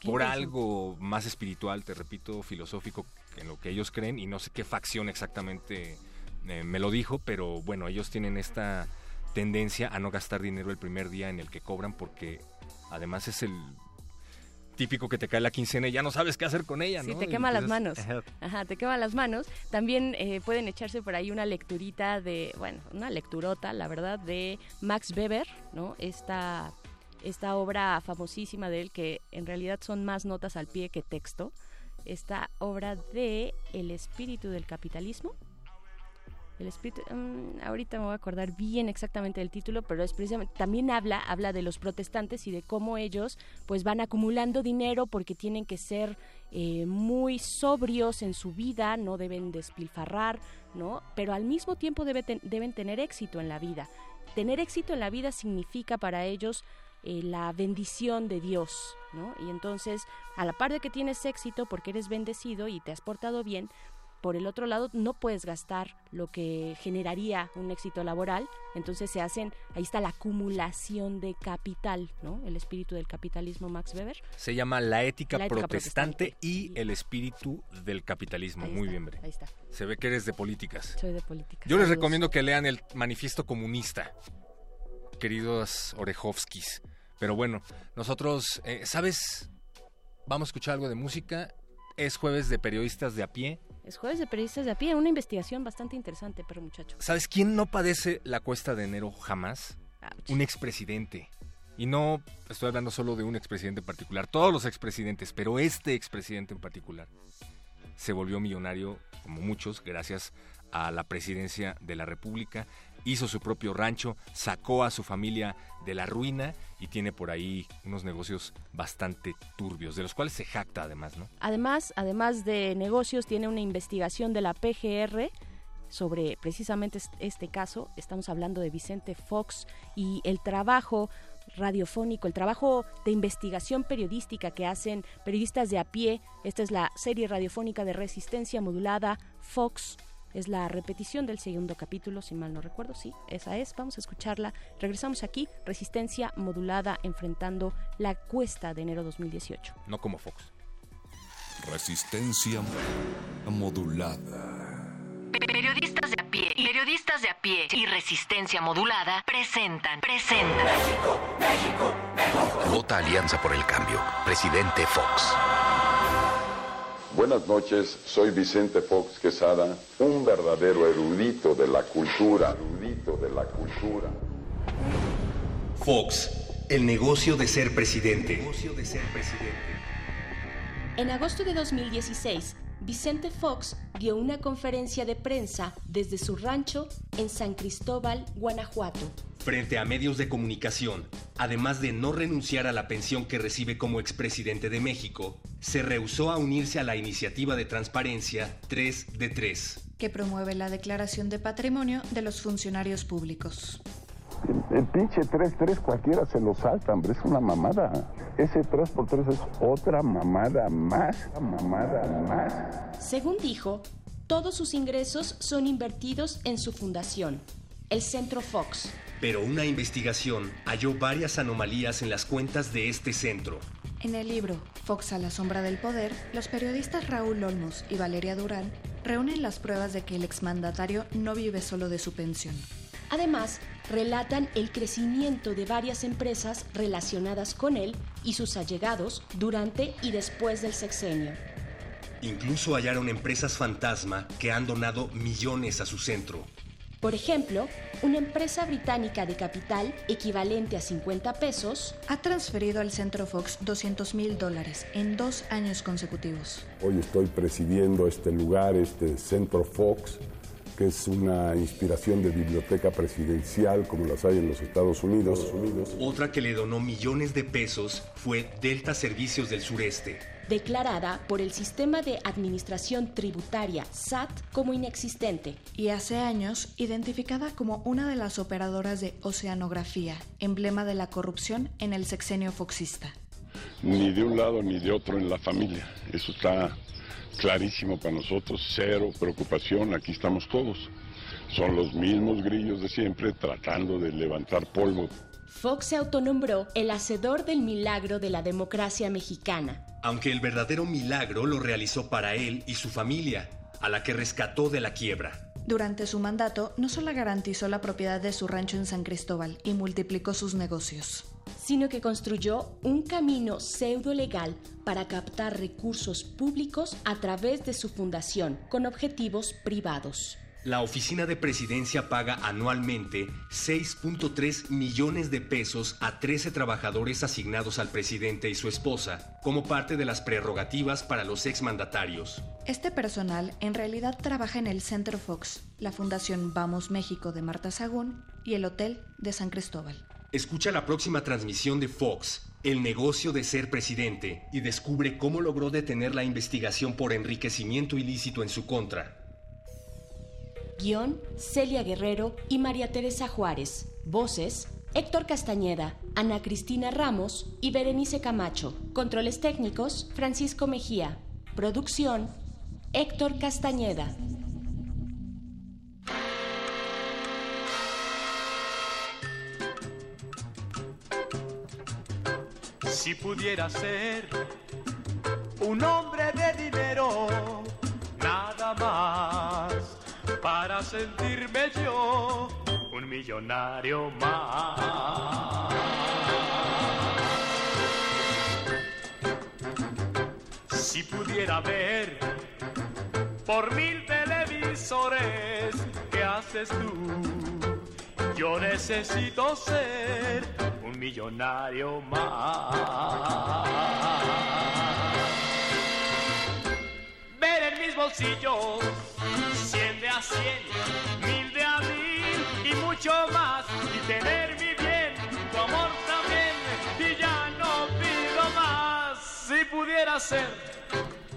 Por algo más espiritual, te repito, filosófico, en lo que ellos creen, y no sé qué facción exactamente eh, me lo dijo, pero bueno, ellos tienen esta tendencia a no gastar dinero el primer día en el que cobran, porque además es el típico que te cae la quincena y ya no sabes qué hacer con ella, Sí, ¿no? te Y quema las manos. Ajá. Ajá, te quema las manos. También eh, pueden echarse por ahí una lecturita de, bueno, una lecturota, la verdad, de Max Weber, ¿no? Esta, esta obra famosísima de él, que en realidad son más notas al pie que texto. Esta obra de El espíritu del capitalismo. El espíritu, mm, ahorita me voy a acordar bien exactamente del título, pero es precisamente, también habla, habla de los protestantes y de cómo ellos pues van acumulando dinero porque tienen que ser eh, muy sobrios en su vida, no deben despilfarrar, ¿no? Pero al mismo tiempo debe ten- deben tener éxito en la vida. Tener éxito en la vida significa para ellos eh, la bendición de Dios, ¿no? Y entonces, a la par de que tienes éxito porque eres bendecido y te has portado bien, por el otro lado no puedes gastar lo que generaría un éxito laboral, entonces se hacen, ahí está la acumulación de capital, ¿no? El espíritu del capitalismo Max Weber. Se llama La ética, La ética protestante, y el espíritu del capitalismo. Ahí Muy está, bien, Bere. ahí está. Se ve que eres de políticas. Soy de política. Yo les recomiendo que lean el manifiesto comunista, queridos Orejovskis. Pero bueno, nosotros, eh, ¿sabes? Vamos a escuchar algo de música. Es jueves de periodistas de a pie. Es jueves de periodistas de a pie, una investigación bastante interesante, pero muchacho. ¿Sabes quién no padece la cuesta de enero jamás? Un expresidente. Y no estoy hablando solo de un expresidente en particular, todos los expresidentes, pero este expresidente en particular se volvió millonario, como muchos, gracias a la presidencia de la República, hizo su propio rancho, sacó a su familia de la ruina y tiene por ahí unos negocios bastante turbios, de los cuales se jacta además, ¿no? Además, además de negocios, tiene una investigación de la PGR sobre precisamente este caso. Estamos hablando de Vicente Fox y el trabajo radiofónico, el trabajo de investigación periodística que hacen periodistas de a pie. Esta es la serie radiofónica de resistencia modulada Fox. Es la repetición del segundo capítulo, si mal no recuerdo. Sí, esa es. Vamos a escucharla. Regresamos aquí. Resistencia modulada enfrentando la cuesta de enero 2018. No como Fox. Resistencia modulada. Periodistas de a pie, periodistas de a pie y resistencia modulada presentan, presentan. México, México, México. Vota Alianza por el Cambio. Presidente Fox. Buenas noches, soy Vicente Fox Quesada, un verdadero erudito de la cultura, erudito de la cultura. Fox, el negocio de ser presidente. Negocio de ser presidente. En agosto de 2016, Vicente Fox dio una conferencia de prensa desde su rancho en San Cristóbal, Guanajuato. Frente a medios de comunicación, además de no renunciar a la pensión que recibe como expresidente de México, se rehusó a unirse a la iniciativa de transparencia 3 de 3, que promueve la declaración de patrimonio de los funcionarios públicos. El, pinche 3-3 cualquiera se lo salta, hombre, es una mamada. Ese 3x3 es otra mamada más, mamada más. Según dijo, todos sus ingresos son invertidos en su fundación, el Centro Fox. Pero una investigación halló varias anomalías en las cuentas de este centro. En el libro Fox a la sombra del poder, los periodistas Raúl Olmos y Valeria Durán reúnen las pruebas de que el exmandatario no vive solo de su pensión. Además, relatan el crecimiento de varias empresas relacionadas con él y sus allegados durante y después del sexenio. Incluso hallaron empresas fantasma que han donado millones a su centro. Por ejemplo, una empresa británica de capital equivalente a 50 pesos ha transferido al Centro Fox 200 mil dólares en dos años consecutivos. Hoy estoy presidiendo este lugar, este Centro Fox, que es una inspiración de biblioteca presidencial como las hay en los Estados Unidos. Otra que le donó millones de pesos fue Delta Servicios del Sureste. Declarada por el Sistema de Administración Tributaria SAT como inexistente. Y hace años identificada como una de las operadoras de oceanografía, emblema de la corrupción en el sexenio foxista. Ni de un lado ni de otro en la familia. Eso está clarísimo para nosotros, cero preocupación, aquí estamos todos. Son los mismos grillos de siempre tratando de levantar polvo. Fox se autonombró el hacedor del milagro de la democracia mexicana. Aunque el verdadero milagro lo realizó para él y su familia, a la que rescató de la quiebra. Durante su mandato, no solo garantizó la propiedad de su rancho en San Cristóbal y multiplicó sus negocios, sino que construyó un camino pseudo legal para captar recursos públicos a través de su fundación con objetivos privados. La oficina de presidencia paga anualmente 6.3 millones de pesos a 13 trabajadores asignados al presidente y su esposa como parte de las prerrogativas para los exmandatarios. Este personal en realidad trabaja en el Center Fox, la Fundación Vamos México de Marta Sagún y el Hotel de San Cristóbal. Escucha la próxima transmisión de Fox, El negocio de ser presidente, y descubre cómo logró detener la investigación por enriquecimiento ilícito en su contra. Guión, Celia Guerrero y María Teresa Juárez. Voces, Héctor Castañeda, Ana Cristina Ramos y Berenice Camacho. Controles técnicos, Francisco Mejía. Producción, Héctor Castañeda. Si pudiera ser un hombre de dinero, nada más para sentirme yo un millonario más. Si pudiera ver por mil televisores, ¿qué haces tú? Yo necesito ser un millonario más. Ver en mis bolsillos cien de a cien, mil de a mil y mucho más. Y tener mi bien, tu amor también, y ya no pido más. Si pudiera ser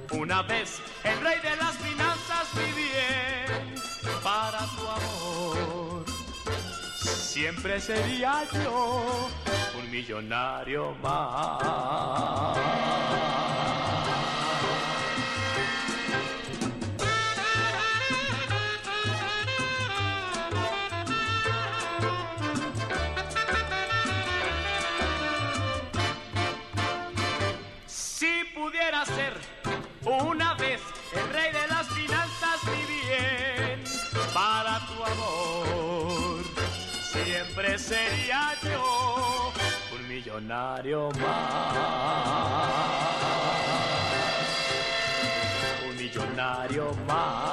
una vez el rey de las finanzas, mi bien, siempre sería yo un millonario más. Si pudiera ser una sería yo un millonario más. Un millonario más.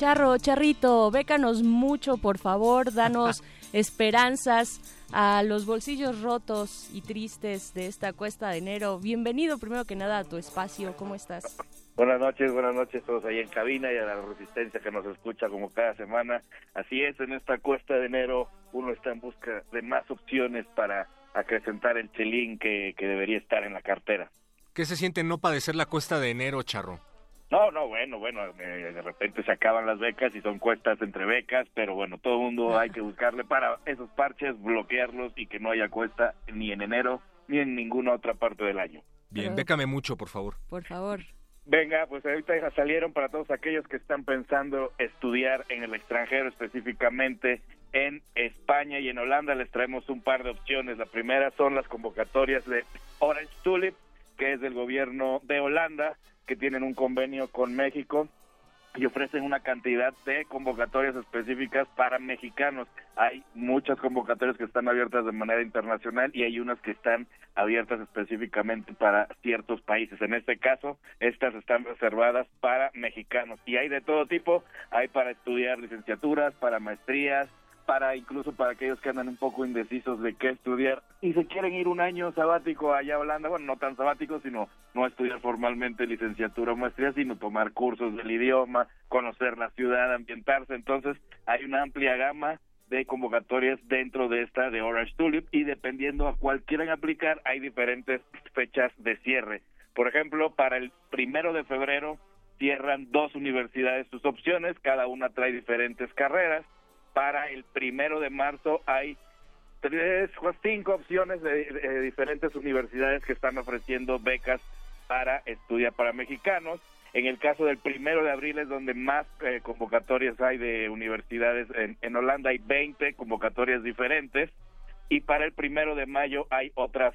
Charro, Charrito, bécanos mucho, por favor, danos esperanzas a los bolsillos rotos y tristes de esta cuesta de enero. Bienvenido primero que nada a tu espacio, ¿cómo estás? Buenas noches, buenas noches todos ahí en cabina y a la resistencia que nos escucha como cada semana. Así es, en esta cuesta de enero uno está en busca de más opciones para acrecentar el chelín que, que debería estar en la cartera. ¿Qué se siente no padecer la cuesta de enero, Charro? No, no, bueno, bueno, eh, de repente se acaban las becas y son cuestas entre becas, pero bueno, todo el mundo hay que buscarle para esos parches, bloquearlos y que no haya cuesta ni en enero ni en ninguna otra parte del año. Bien, bécame mucho, por favor. Por favor. Venga, pues ahorita ya salieron para todos aquellos que están pensando estudiar en el extranjero, específicamente en España y en Holanda. Les traemos un par de opciones. La primera son las convocatorias de Orange Tulip, que es del gobierno de Holanda, que tienen un convenio con México y ofrecen una cantidad de convocatorias específicas para mexicanos. Hay muchas convocatorias que están abiertas de manera internacional y hay unas que están abiertas específicamente para ciertos países. En este caso, estas están reservadas para mexicanos y hay de todo tipo. Hay para estudiar licenciaturas, para maestrías, para incluso para aquellos que andan un poco indecisos de qué estudiar y se quieren ir un año sabático allá a Holanda, bueno, no tan sabático, sino no estudiar formalmente licenciatura o maestría, sino tomar cursos del idioma, conocer la ciudad, ambientarse. Entonces, hay una amplia gama de convocatorias dentro de esta de Orange Tulip y dependiendo a cuál quieran aplicar, hay diferentes fechas de cierre. Por ejemplo, para el primero de febrero cierran dos universidades sus opciones, cada una trae diferentes carreras para el primero de marzo hay tres o cinco opciones de, de diferentes universidades que están ofreciendo becas para estudiar para mexicanos. En el caso del primero de abril es donde más eh, convocatorias hay de universidades. En, en Holanda hay 20 convocatorias diferentes. Y para el primero de mayo hay otras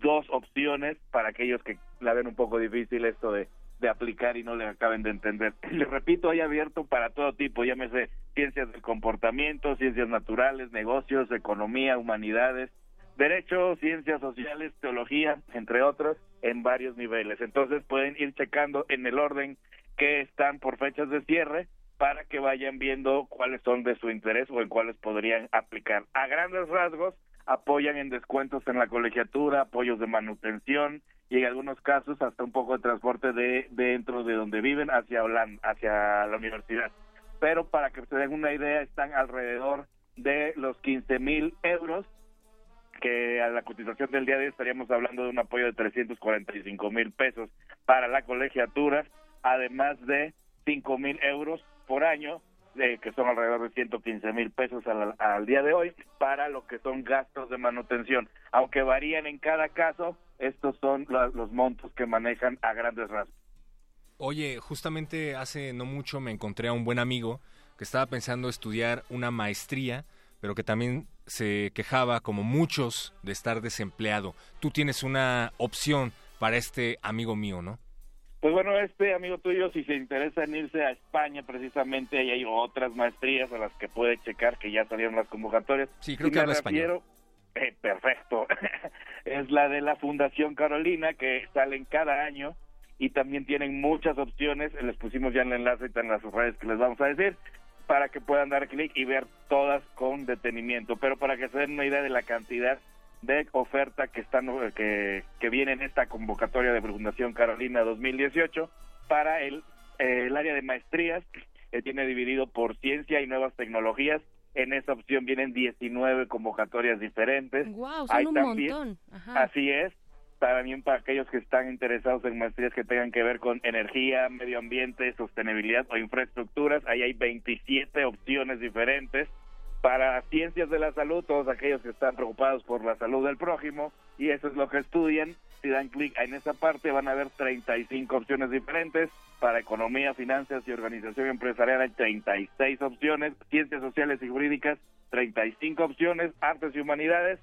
dos opciones para aquellos que la ven un poco difícil esto de, de aplicar y no le acaben de entender. Les repito, hay abierto para todo tipo, llámese ciencias del comportamiento, ciencias naturales, negocios, economía, humanidades, derecho, ciencias sociales, teología, entre otros, en varios niveles. Entonces pueden ir checando en el orden que están por fechas de cierre para que vayan viendo cuáles son de su interés o en cuáles podrían aplicar. A grandes rasgos, apoyan en descuentos en la colegiatura, apoyos de manutención y en algunos casos hasta un poco de transporte de dentro de donde viven hacia Holanda, hacia la universidad. Pero para que se den una idea, están alrededor de los 15 mil euros, que a la cotización del día de hoy estaríamos hablando de un apoyo de 345 mil pesos para la colegiatura, además de 5 mil euros por año eh, que son alrededor de 115 mil pesos al, al, día de hoy, para lo que son gastos de manutención. Aunque varían en cada caso, estos son los montos que manejan a grandes rasgos. Oye, justamente hace no mucho me encontré a un buen amigo que estaba pensando estudiar una maestría, pero que también se quejaba, como muchos, de estar desempleado. Tú tienes una opción para este amigo mío, ¿no? Pues bueno, este amigo tuyo, si se interesa en irse a España, precisamente ahí hay otras maestrías a las que puede checar que ya salieron las convocatorias. Sí, creo que habla español. refiero- eh, perfecto. es la de la Fundación Carolina, que salen cada año y también tienen muchas opciones. Les pusimos ya el enlace en las redes que les vamos a decir para que puedan dar clic y ver todas con detenimiento. Pero para que se den una idea de la cantidad de oferta que están eh, que, que viene en esta convocatoria de Fundación Carolina 2018 para el, eh, el área de maestrías que tiene dividido por ciencia y nuevas tecnologías. En esa opción vienen 19 convocatorias diferentes. Wow, son Hay un también- montón. Ajá. Así es. También para aquellos que están interesados en maestrías que tengan que ver con energía, medio ambiente, sostenibilidad o infraestructuras, ahí hay 27 opciones diferentes. Para ciencias de la salud, todos aquellos que están preocupados por la salud del prójimo, y eso es lo que estudian, si dan clic en esa parte van a ver 35 opciones diferentes. Para economía, finanzas y organización empresarial hay 36 opciones. Ciencias sociales y jurídicas, 35 opciones. Artes y humanidades,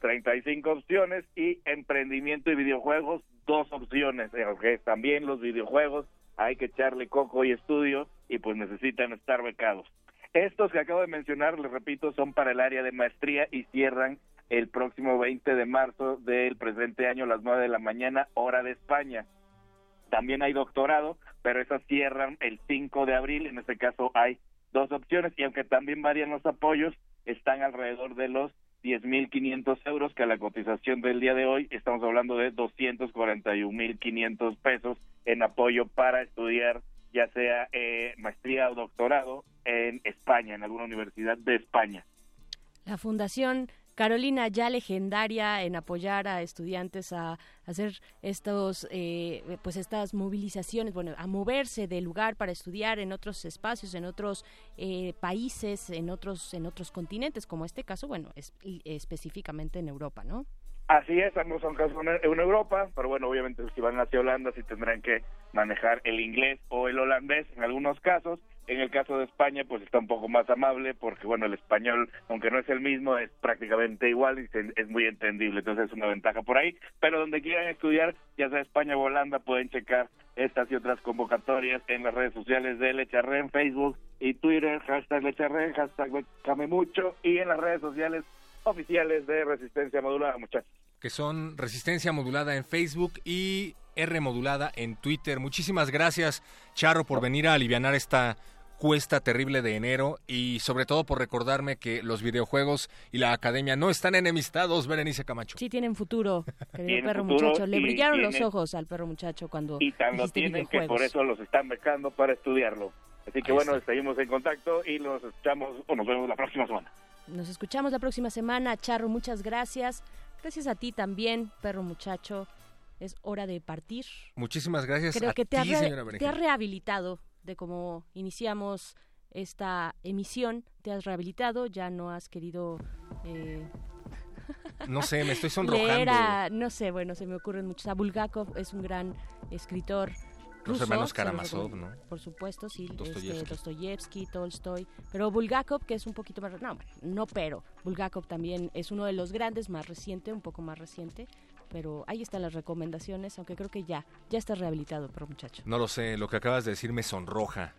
35 opciones y emprendimiento y videojuegos, dos opciones. Eh, ok, También los videojuegos hay que echarle coco y estudio y pues necesitan estar becados. Estos que acabo de mencionar, les repito, son para el área de maestría y cierran el próximo 20 de marzo del presente año a las 9 de la mañana, hora de España. También hay doctorado, pero esas cierran el 5 de abril. En este caso hay dos opciones y aunque también varían los apoyos, están alrededor de los 10.500 euros, que a la cotización del día de hoy estamos hablando de 241.500 pesos en apoyo para estudiar ya sea eh, maestría o doctorado en España, en alguna universidad de España. La Fundación Carolina, ya legendaria en apoyar a estudiantes a hacer estos, eh, pues estas movilizaciones, bueno, a moverse del lugar para estudiar en otros espacios, en otros eh, países, en otros, en otros continentes, como este caso, bueno, es, específicamente en Europa, ¿no? Así es, ambos son casos en Europa, pero bueno, obviamente si van hacia Holanda sí tendrán que manejar el inglés o el holandés en algunos casos. En el caso de España, pues está un poco más amable porque, bueno, el español, aunque no es el mismo, es prácticamente igual y es muy entendible, entonces es una ventaja por ahí. Pero donde quieran estudiar, ya sea España o Holanda, pueden checar estas y otras convocatorias en las redes sociales de Lecharre en Facebook y Twitter, hashtag Lecharre, hashtag Became Mucho y en las redes sociales oficiales de Resistencia Modulada, muchachos. que son Resistencia Modulada en Facebook y R Modulada en Twitter. Muchísimas gracias, Charro, por venir a alivianar esta cuesta terrible de enero y sobre todo por recordarme que los videojuegos y la academia no están enemistados, Berenice Camacho. Sí tienen futuro, querido Tienen perro futuro muchacho. Le y brillaron los ojos al perro muchacho cuando y tan lo tienen que por eso los están becando para estudiarlo. Así que Ahí bueno, está. seguimos en contacto y nos escuchamos o nos vemos la próxima semana. Nos escuchamos la próxima semana. Charro, muchas gracias. Gracias a ti también, perro muchacho. Es hora de partir. Muchísimas gracias Creo a que te, ti, has te rehabilitado de cómo iniciamos esta emisión. Te has rehabilitado, ya no has querido eh, No sé, me estoy sonrojando. no sé, bueno, se me ocurren muchos. A Bulgakov es un gran escritor. Los ruso, hermanos Karamazov, ¿no? Por supuesto, sí. Dostoyevsky. Dostoyevsky. Dostoyevsky, Tolstoy. Pero Bulgakov, que es un poquito más... No, no pero. Bulgakov también es uno de los grandes, más reciente, un poco más reciente. Pero ahí están las recomendaciones, aunque creo que ya, ya está rehabilitado, pero muchacho. No lo sé, lo que acabas de decir me sonroja.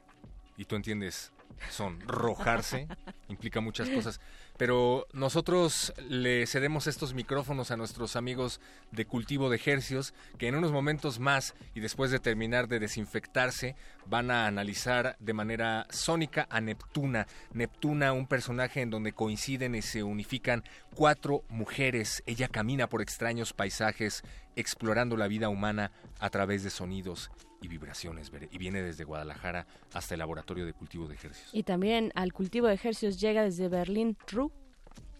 Y tú entiendes, sonrojarse implica muchas cosas. Pero nosotros le cedemos estos micrófonos a nuestros amigos de cultivo de ejercios, que en unos momentos más y después de terminar de desinfectarse, van a analizar de manera sónica a Neptuna. Neptuna, un personaje en donde coinciden y se unifican cuatro mujeres. Ella camina por extraños paisajes, explorando la vida humana a través de sonidos y vibraciones. Bere, Y viene desde Guadalajara hasta el laboratorio de cultivo de ejercicios. Y también al cultivo de ejercicios llega desde Berlín RU,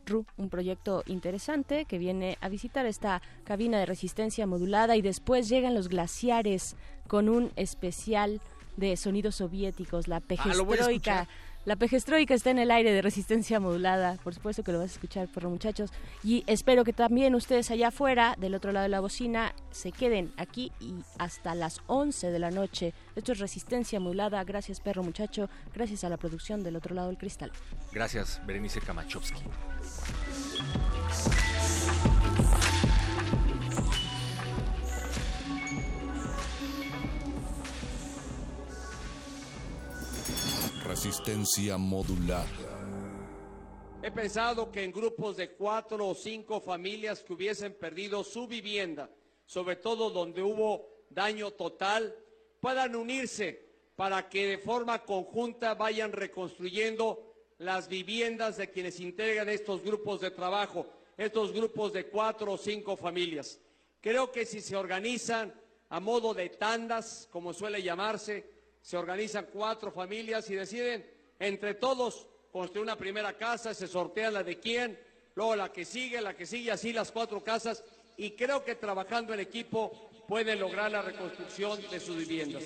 RU, un proyecto interesante que viene a visitar esta cabina de resistencia modulada y después llegan los glaciares con un especial de sonidos soviéticos, la Ah, la pejestroika está en el aire de resistencia modulada, por supuesto que lo vas a escuchar, perro muchachos, y espero que también ustedes allá afuera, del otro lado de la bocina, se queden aquí y hasta las 11 de la noche. Esto es resistencia modulada, gracias perro muchacho, gracias a la producción del otro lado del cristal. Gracias, Berenice Kamachowski. Resistencia modulada. He pensado que en grupos de cuatro o cinco familias que hubiesen perdido su vivienda, sobre todo donde hubo daño total, puedan unirse para que de forma conjunta vayan reconstruyendo las viviendas de quienes integran estos grupos de trabajo, estos grupos de cuatro o cinco familias. Creo que si se organizan a modo de tandas, como suele llamarse, se organizan cuatro familias y deciden entre todos construir una primera casa, se sortea la de quién, luego la que sigue, la que sigue, así las cuatro casas, y creo que trabajando en equipo pueden lograr la reconstrucción de sus viviendas.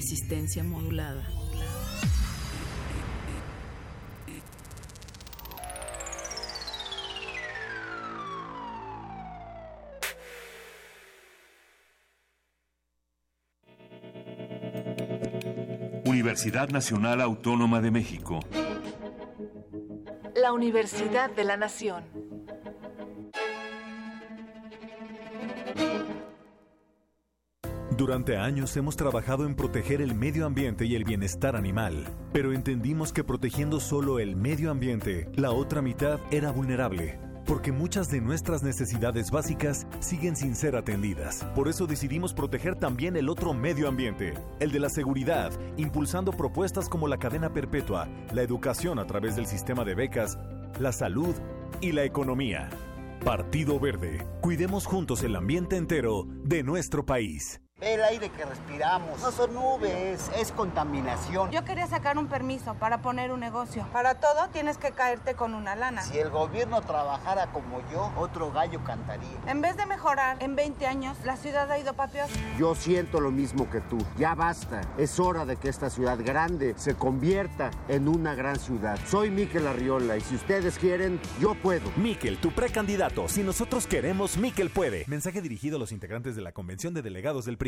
Resistencia modulada. Universidad Nacional Autónoma de México. La Universidad de la Nación. Durante años hemos trabajado en proteger el medio ambiente y el bienestar animal, pero entendimos que protegiendo solo el medio ambiente, la otra mitad era vulnerable porque muchas de nuestras necesidades básicas siguen sin ser atendidas. Por eso decidimos proteger también el otro medio ambiente, el de la seguridad, impulsando propuestas como la cadena perpetua, la educación a través del sistema de becas, la salud y la economía. Partido Verde, cuidemos juntos el ambiente entero de nuestro país. El aire que respiramos no son nubes, es contaminación. Yo quería sacar un permiso para poner un negocio. Para todo tienes que caerte con una lana. Si el gobierno trabajara como yo, otro gallo cantaría. En vez de mejorar, en 20 años la ciudad ha ido pa' peor. Yo siento lo mismo que tú. Ya basta. Es hora de que esta ciudad grande se convierta en una gran ciudad. Soy Miquel Arriola y si ustedes quieren, yo puedo. Miquel, tu precandidato. Si nosotros queremos, Miquel puede. Mensaje dirigido a los integrantes de la Convención de Delegados del PRI.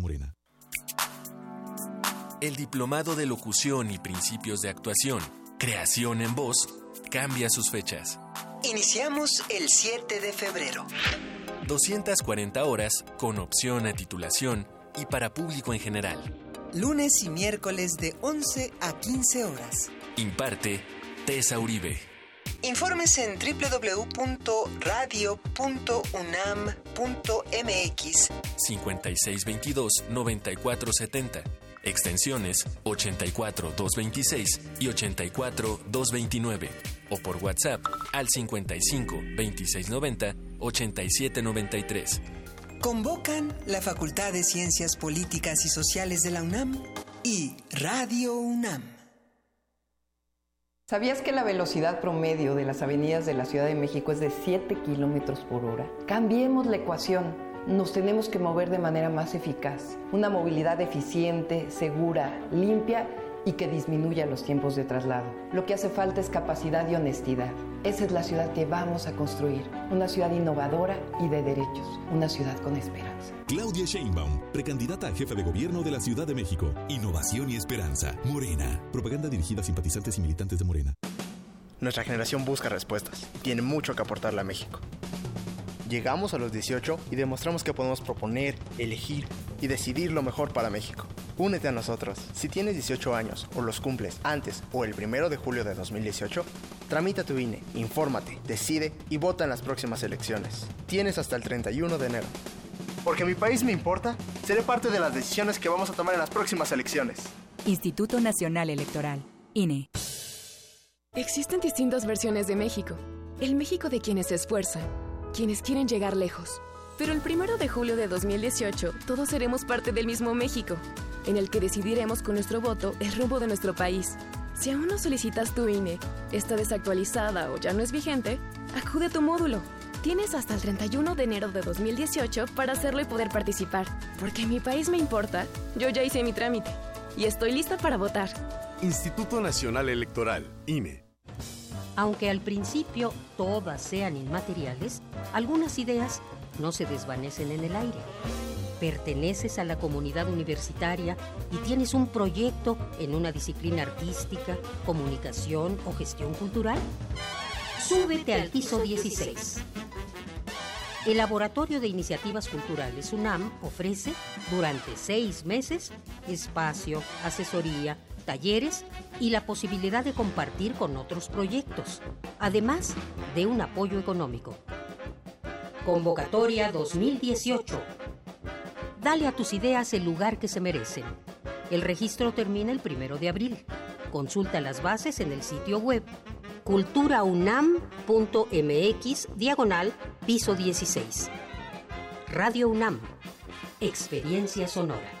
Morena. El Diplomado de Locución y Principios de Actuación, Creación en Voz, cambia sus fechas. Iniciamos el 7 de febrero. 240 horas con opción a titulación y para público en general. Lunes y miércoles de 11 a 15 horas. Imparte Tessa Uribe. Informes en www.radio.unam.mx 5622-9470. Extensiones 84226 y 84229. O por WhatsApp al 55 2690 8793. Convocan la Facultad de Ciencias Políticas y Sociales de la UNAM y Radio UNAM. ¿Sabías que la velocidad promedio de las avenidas de la Ciudad de México es de 7 kilómetros por hora? Cambiemos la ecuación. Nos tenemos que mover de manera más eficaz. Una movilidad eficiente, segura, limpia y que disminuya los tiempos de traslado. Lo que hace falta es capacidad y honestidad. Esa es la ciudad que vamos a construir. Una ciudad innovadora y de derechos. Una ciudad con esperanza. Claudia Sheinbaum, precandidata a jefa de gobierno de la Ciudad de México. Innovación y esperanza. Morena. Propaganda dirigida a simpatizantes y militantes de Morena. Nuestra generación busca respuestas tiene mucho que aportarle a México. Llegamos a los 18 y demostramos que podemos proponer, elegir y decidir lo mejor para México. Únete a nosotros. Si tienes 18 años o los cumples antes o el 1 de julio de 2018, tramita tu INE, infórmate, decide y vota en las próximas elecciones. Tienes hasta el 31 de enero. Porque mi país me importa, seré parte de las decisiones que vamos a tomar en las próximas elecciones. Instituto Nacional Electoral, INE. Existen distintas versiones de México. El México de quienes se esfuerzan, quienes quieren llegar lejos. Pero el primero de julio de 2018, todos seremos parte del mismo México, en el que decidiremos con nuestro voto el rumbo de nuestro país. Si aún no solicitas tu INE, está desactualizada o ya no es vigente, acude a tu módulo. Tienes hasta el 31 de enero de 2018 para hacerlo y poder participar. Porque mi país me importa, yo ya hice mi trámite y estoy lista para votar. Instituto Nacional Electoral, INE. Aunque al principio todas sean inmateriales, algunas ideas no se desvanecen en el aire. Perteneces a la comunidad universitaria y tienes un proyecto en una disciplina artística, comunicación o gestión cultural. Súbete al piso 16. El Laboratorio de Iniciativas Culturales UNAM ofrece durante seis meses espacio, asesoría, talleres y la posibilidad de compartir con otros proyectos, además de un apoyo económico. Convocatoria 2018. Dale a tus ideas el lugar que se merecen. El registro termina el primero de abril. Consulta las bases en el sitio web culturaunam.mx diagonal piso 16. Radio UNAM. Experiencia sonora.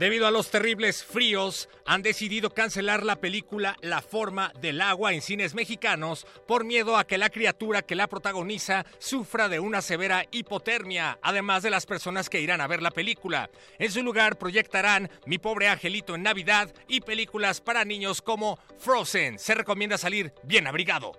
Debido a los terribles fríos, han decidido cancelar la película La forma del agua en cines mexicanos por miedo a que la criatura que la protagoniza sufra de una severa hipotermia, además de las personas que irán a ver la película. En su lugar proyectarán Mi pobre angelito en Navidad y películas para niños como Frozen. Se recomienda salir bien abrigado.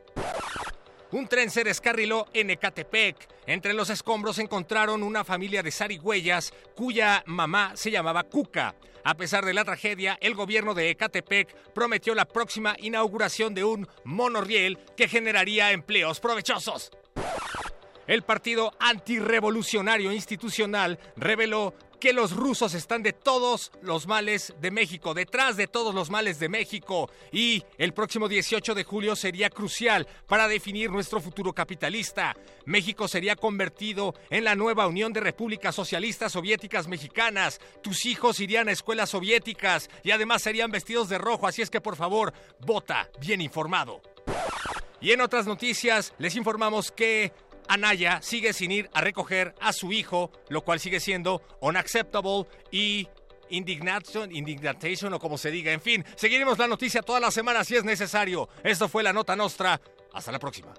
Un tren se descarriló en Ecatepec. Entre los escombros encontraron una familia de zarigüeyas cuya mamá se llamaba Cuca. A pesar de la tragedia, el gobierno de Ecatepec prometió la próxima inauguración de un monorriel que generaría empleos provechosos. El partido antirrevolucionario institucional reveló que los rusos están de todos los males de México, detrás de todos los males de México. Y el próximo 18 de julio sería crucial para definir nuestro futuro capitalista. México sería convertido en la nueva Unión de Repúblicas Socialistas Soviéticas Mexicanas. Tus hijos irían a escuelas soviéticas y además serían vestidos de rojo, así es que por favor, vota bien informado. Y en otras noticias, les informamos que Anaya sigue sin ir a recoger a su hijo, lo cual sigue siendo unacceptable y indignation, indignation o como se diga. En fin, seguiremos la noticia toda la semana si es necesario. Esto fue la nota nostra. Hasta la próxima.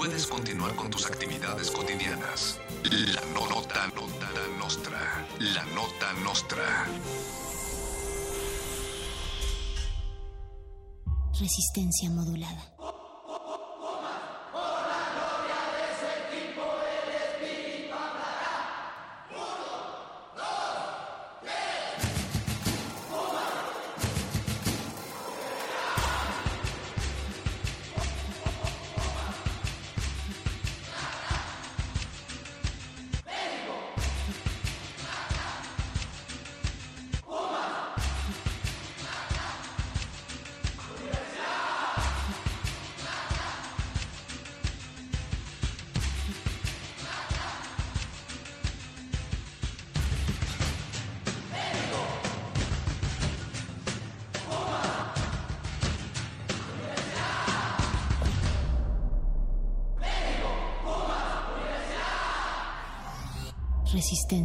Puedes continuar con tus actividades cotidianas. La nota, nota nostra. La nota nostra. Resistencia modulada.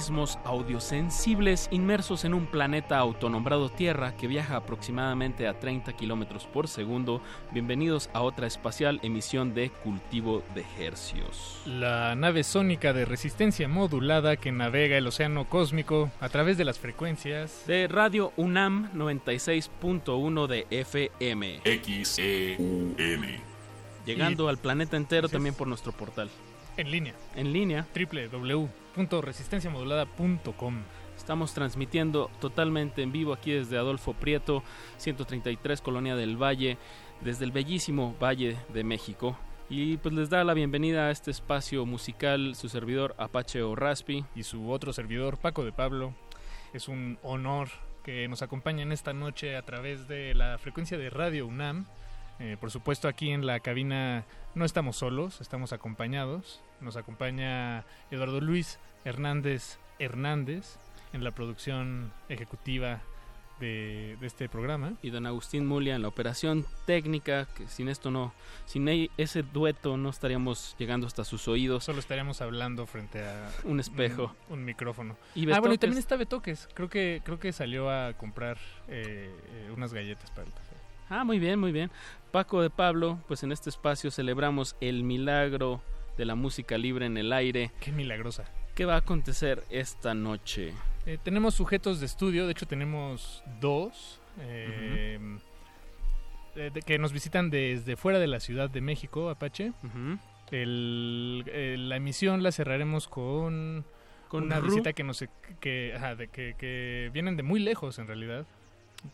Organismos audiosensibles inmersos en un planeta autonombrado Tierra que viaja aproximadamente a 30 kilómetros por segundo. Bienvenidos a otra espacial emisión de Cultivo de Hercios. La nave sónica de resistencia modulada que navega el océano cósmico a través de las frecuencias de Radio UNAM 96.1 de FM. XEUN. Llegando al planeta entero también por nuestro portal. En línea. En línea. www.resistenciamodulada.com. Estamos transmitiendo totalmente en vivo aquí desde Adolfo Prieto, 133 Colonia del Valle, desde el bellísimo Valle de México. Y pues les da la bienvenida a este espacio musical su servidor Apache o Raspi. Y su otro servidor Paco de Pablo. Es un honor que nos acompañen esta noche a través de la frecuencia de Radio UNAM. Eh, por supuesto aquí en la cabina no estamos solos, estamos acompañados. Nos acompaña Eduardo Luis Hernández Hernández. en la producción ejecutiva de, este programa. Y don Agustín Mulia en la operación técnica, que sin esto no, sin ese dueto no estaríamos llegando hasta sus oídos. Solo estaríamos hablando frente a un espejo. Un, micrófono. Y ah, bueno, y también está Betoques. Creo que, creo que salió a comprar eh, eh, unas galletas para el. Ah, muy bien, muy bien. Paco de Pablo, pues en este espacio celebramos el milagro de la música libre en el aire. Qué milagrosa. ¿Qué va a acontecer esta noche? Eh, tenemos sujetos de estudio, de hecho tenemos dos. Eh, que nos visitan desde fuera de la Ciudad de México, Apache. la emisión la cerraremos con, con una visita que, nos, que, que, que vienen de muy lejos en realidad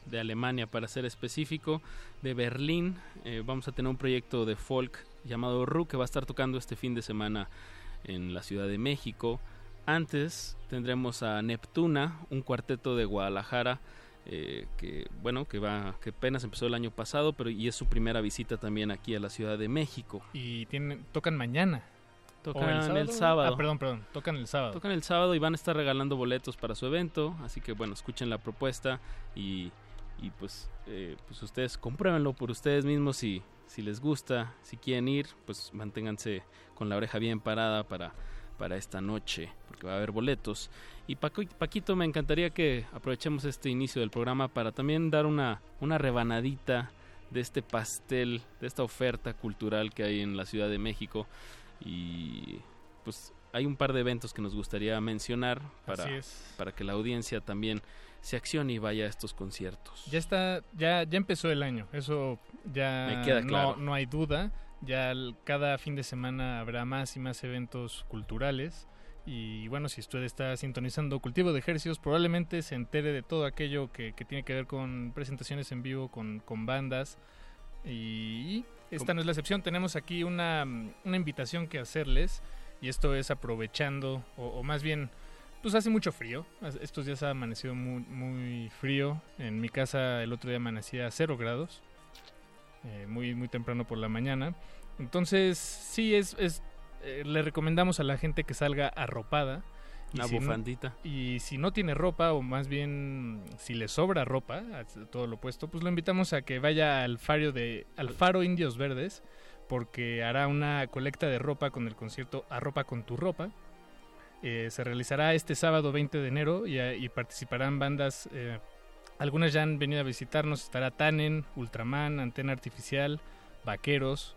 de Alemania para ser específico, de Berlín. Eh, vamos a tener un proyecto de folk llamado Ru que va a estar tocando este fin de semana en la Ciudad de México. Antes tendremos a Neptuna, un cuarteto de Guadalajara eh, que bueno que va que apenas empezó el año pasado, pero y es su primera visita también aquí a la Ciudad de México. Y tienen tocan mañana. Tocan el sábado? Ah, perdón, perdón. Tocan el sábado. Tocan el sábado y van a estar regalando boletos para su evento. Así que bueno, escuchen la propuesta y, y pues, eh, pues ustedes compruébenlo por ustedes mismos si, si les gusta. Si quieren ir, pues manténganse con la oreja bien parada para, para esta noche, porque va a haber boletos. Y Paquito, me encantaría que aprovechemos este inicio del programa para también dar una, una rebanadita de este pastel, de esta oferta cultural que hay en la Ciudad de México. Y pues hay un par de eventos que nos gustaría mencionar para, para que la audiencia también se accione y vaya a estos conciertos. Ya está, ya, ya empezó el año, eso ya no, no hay duda. Ya cada fin de semana habrá más y más eventos culturales. Y bueno, si usted está sintonizando Cultivo de Ejercicios, probablemente se entere de todo aquello que, que tiene que ver con presentaciones en vivo, con, con bandas. Y esta no es la excepción. Tenemos aquí una, una invitación que hacerles. Y esto es aprovechando, o, más bien, pues hace mucho frío. Estos días ha amanecido muy, muy frío. En mi casa el otro día amanecía a cero grados. Eh, muy, muy temprano por la mañana. Entonces, sí, es, es eh, le recomendamos a la gente que salga arropada una bufandita. y si no tiene ropa, o más bien si le sobra ropa, todo lo opuesto, pues lo invitamos a que vaya al faro de al faro Indios Verdes, porque hará una colecta de ropa con el concierto A Ropa con tu Ropa. Eh, se realizará este sábado 20 de enero y, participarán bandas, eh, algunas ya han venido a visitarnos, estará Tannen, Ultraman, Antena Artificial, Vaqueros,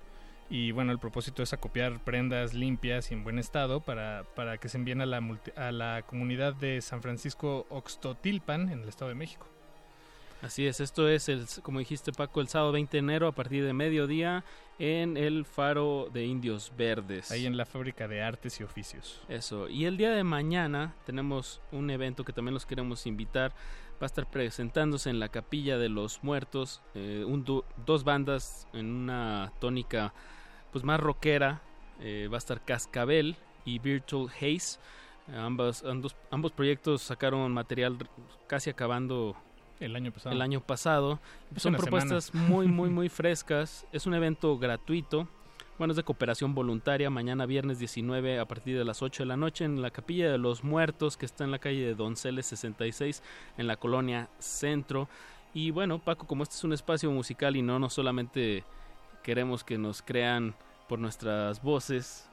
y bueno, el propósito es acopiar prendas limpias y en buen estado para, para que se envíen a la, a la comunidad de San Francisco Oxtotilpan en el Estado de México. Así es, esto es, el, como dijiste Paco, el sábado 20 de enero a partir de mediodía en el Faro de Indios Verdes. Ahí en la fábrica de artes y oficios. Eso, y el día de mañana tenemos un evento que también los queremos invitar. Va a estar presentándose en la Capilla de los Muertos, eh, un dos bandas en una tónica pues más rockera. Eh, va a estar Cascabel y Virtual Haze. ambos, ambos proyectos sacaron material casi acabando el año pasado. El año pasado. Son propuestas muy, muy, muy frescas. Es un evento gratuito. Bueno, es de cooperación voluntaria. Mañana viernes 19 a partir de las 8 de la noche en la Capilla de los Muertos que está en la calle de Donceles 66 en la colonia Centro. Y bueno, Paco, como este es un espacio musical y no, no solamente queremos que nos crean por nuestras voces.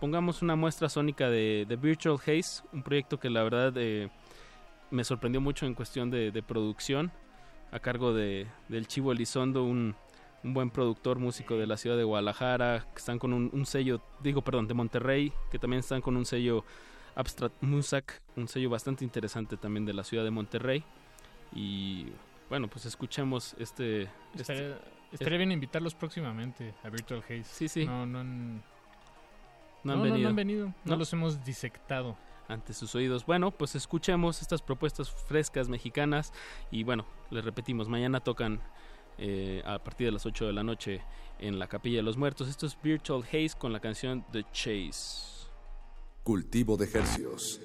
Pongamos una muestra sónica de, Virtual Haze, un proyecto que la verdad eh, me sorprendió mucho en cuestión de, producción, a cargo de, del Chivo Elizondo, un, buen productor músico de la ciudad de Guadalajara, que están con un, sello, digo, perdón, de Monterrey, que también están con un sello Abstract Musak, un sello bastante interesante también de la ciudad de Monterrey. Y bueno, pues escuchemos este, este Estaría bien invitarlos próximamente a Virtual Haze. Sí, sí. No, no han, no, han venido. No, han venido. No, los hemos disectado. Ante sus oídos. Bueno, pues escuchemos estas propuestas frescas mexicanas. Y bueno, les repetimos, mañana tocan eh, a partir de las 8 de la noche en la Capilla de los Muertos. Esto es Virtual Haze con la canción The Chase. Cultivo de ejercicios.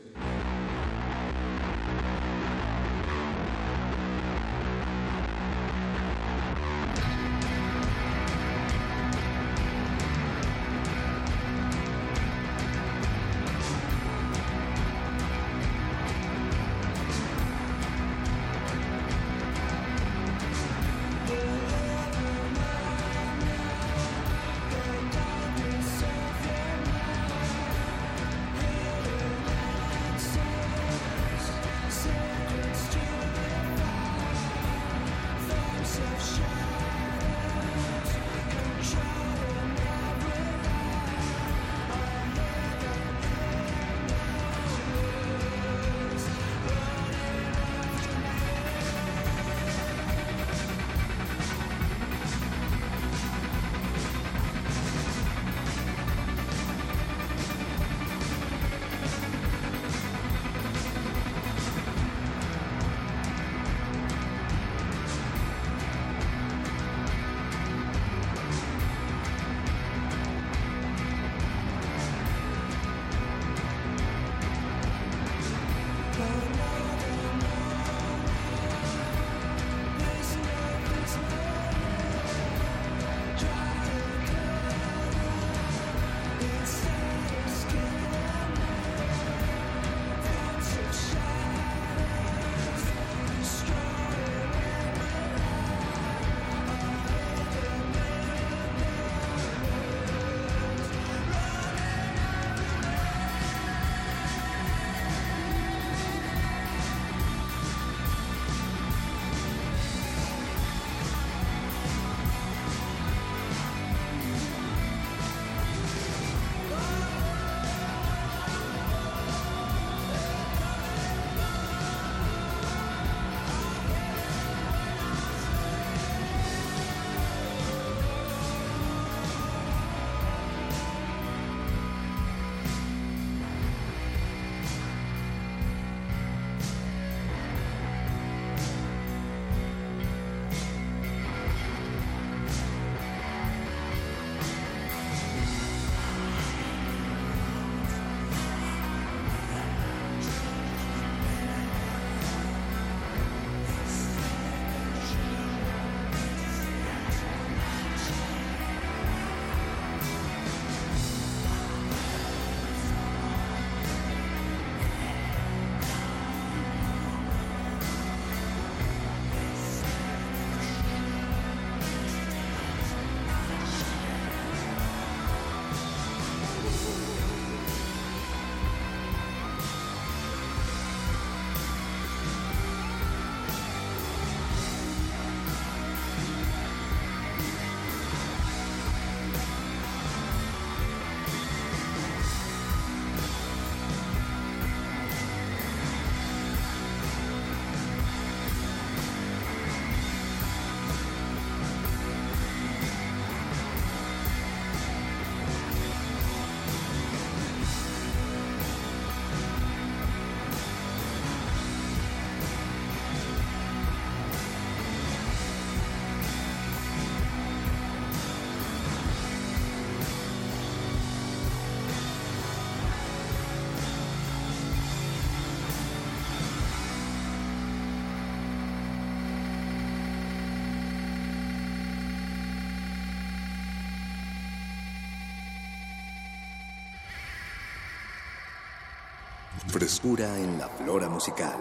Frescura en la flora musical.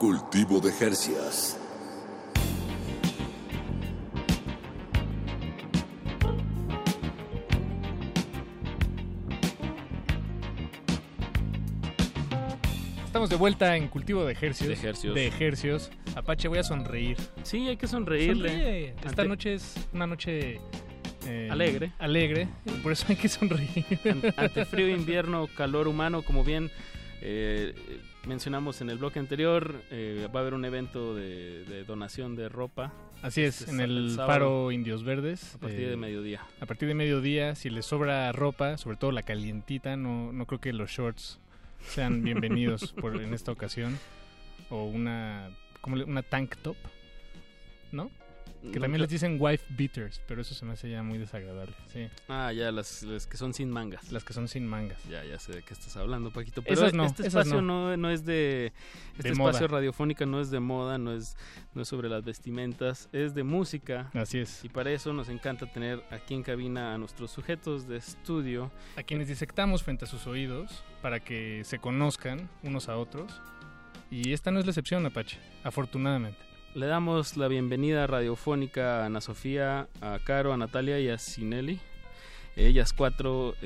Cultivo de Jercias. Estamos de vuelta en cultivo de ejercicios. De ejercicios. Apache, voy a sonreír. Sí, hay que sonreírle. Sonríe. Esta Ante- noche es una noche... eh, Alegre. Alegre. Por eso hay que sonreír. An- Ante frío, invierno, calor humano, como bien eh, mencionamos en el bloque anterior, eh, va a haber un evento de, de donación de ropa. Así es, Este en el sábado, paro Indios Verdes. A partir eh, de mediodía. A partir de mediodía, si les sobra ropa, sobre todo la calientita, no, no creo que los shorts sean bienvenidos por, en esta ocasión. O una, como una tank top, ¿no? Que también les dicen wife beaters, pero eso se me hace ya muy desagradable. Sí. Ah, ya, las, las que son sin mangas. Las que son sin mangas. Ya, ya sé de qué estás hablando, Paquito. Pero Esas no, este espacio no. no. no es de... Este De moda. espacio radiofónica no es de moda, no es, no es sobre las vestimentas, es de música. Así es. Y para eso nos encanta tener aquí en cabina a nuestros sujetos de estudio. A quienes disectamos frente a sus oídos para que se conozcan unos a otros. Y esta no es la excepción, Apache, afortunadamente. Le damos la bienvenida radiofónica a Ana Sofía, a Caro, a Natalia y a Sinelli. Ellas cuatro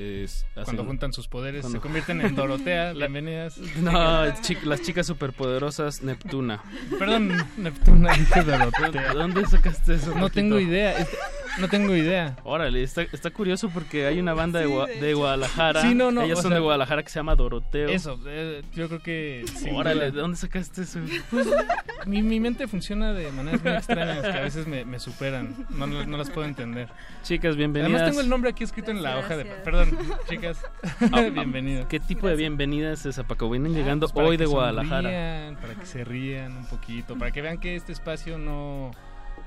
Cuando juntan sus poderes cuando- se convierten en Dorotea. Bienvenidas. No, chi- las chicas superpoderosas Neptuna. Perdón, Neptuna, dije Dorotea. ¿De dónde sacaste eso? No tengo idea. No tengo idea. Órale, está, está curioso porque hay una banda de, Gua- de Guadalajara. Sí, no, no, Ellas son sea- de Guadalajara que se llama Doroteo. Eso, eh, yo creo que. Órale. ¿de dónde sacaste eso? Pues, mi, mi mente funciona de maneras muy extrañas que a veces me, me superan. No, no, no las puedo entender. Chicas, bienvenidas. Además tengo el nombre aquí escrito en la hoja de... Perdón, chicas. Ah, ah, Bienvenidas. ¿Qué tipo de bienvenida es esa? Para que vienen llegando Pues para hoy de Guadalajara. sonrían, para que se rían un poquito, para que vean que este espacio no,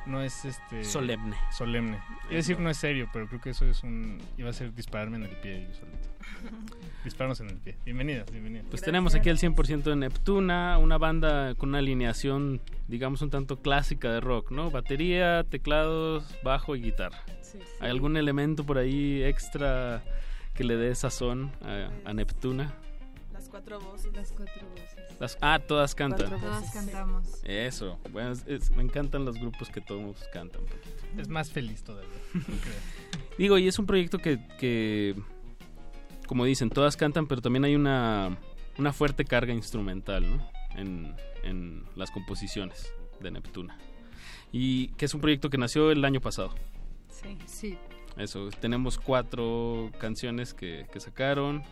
no es este Solemne. Solemne. Iba a decir no es serio, pero creo que eso es un iba a ser dispararme en el pie yo solito. Dispararnos en el pie. Bienvenidas, bienvenidas. Pues tenemos aquí el 100% de Neptuna, una banda con una alineación, digamos, un tanto clásica de rock, ¿no? Batería, teclados, bajo y guitarra. ¿Hay algún elemento por ahí extra que le dé sazón a, a Neptuna? Las cuatro voces. Las cuatro voces. Las, ah, todas cantan. Todas cantamos. Eso, bueno, es- es- me encantan los grupos que todos cantan. Es más feliz todavía. no creo. Digo, y es un proyecto que, que, como dicen, todas cantan, pero también hay una, una fuerte carga instrumental, ¿no? En, en las composiciones de Neptuna. Y que es un proyecto que nació el año pasado. Sí. Sí. Eso, tenemos cuatro canciones que, que sacaron.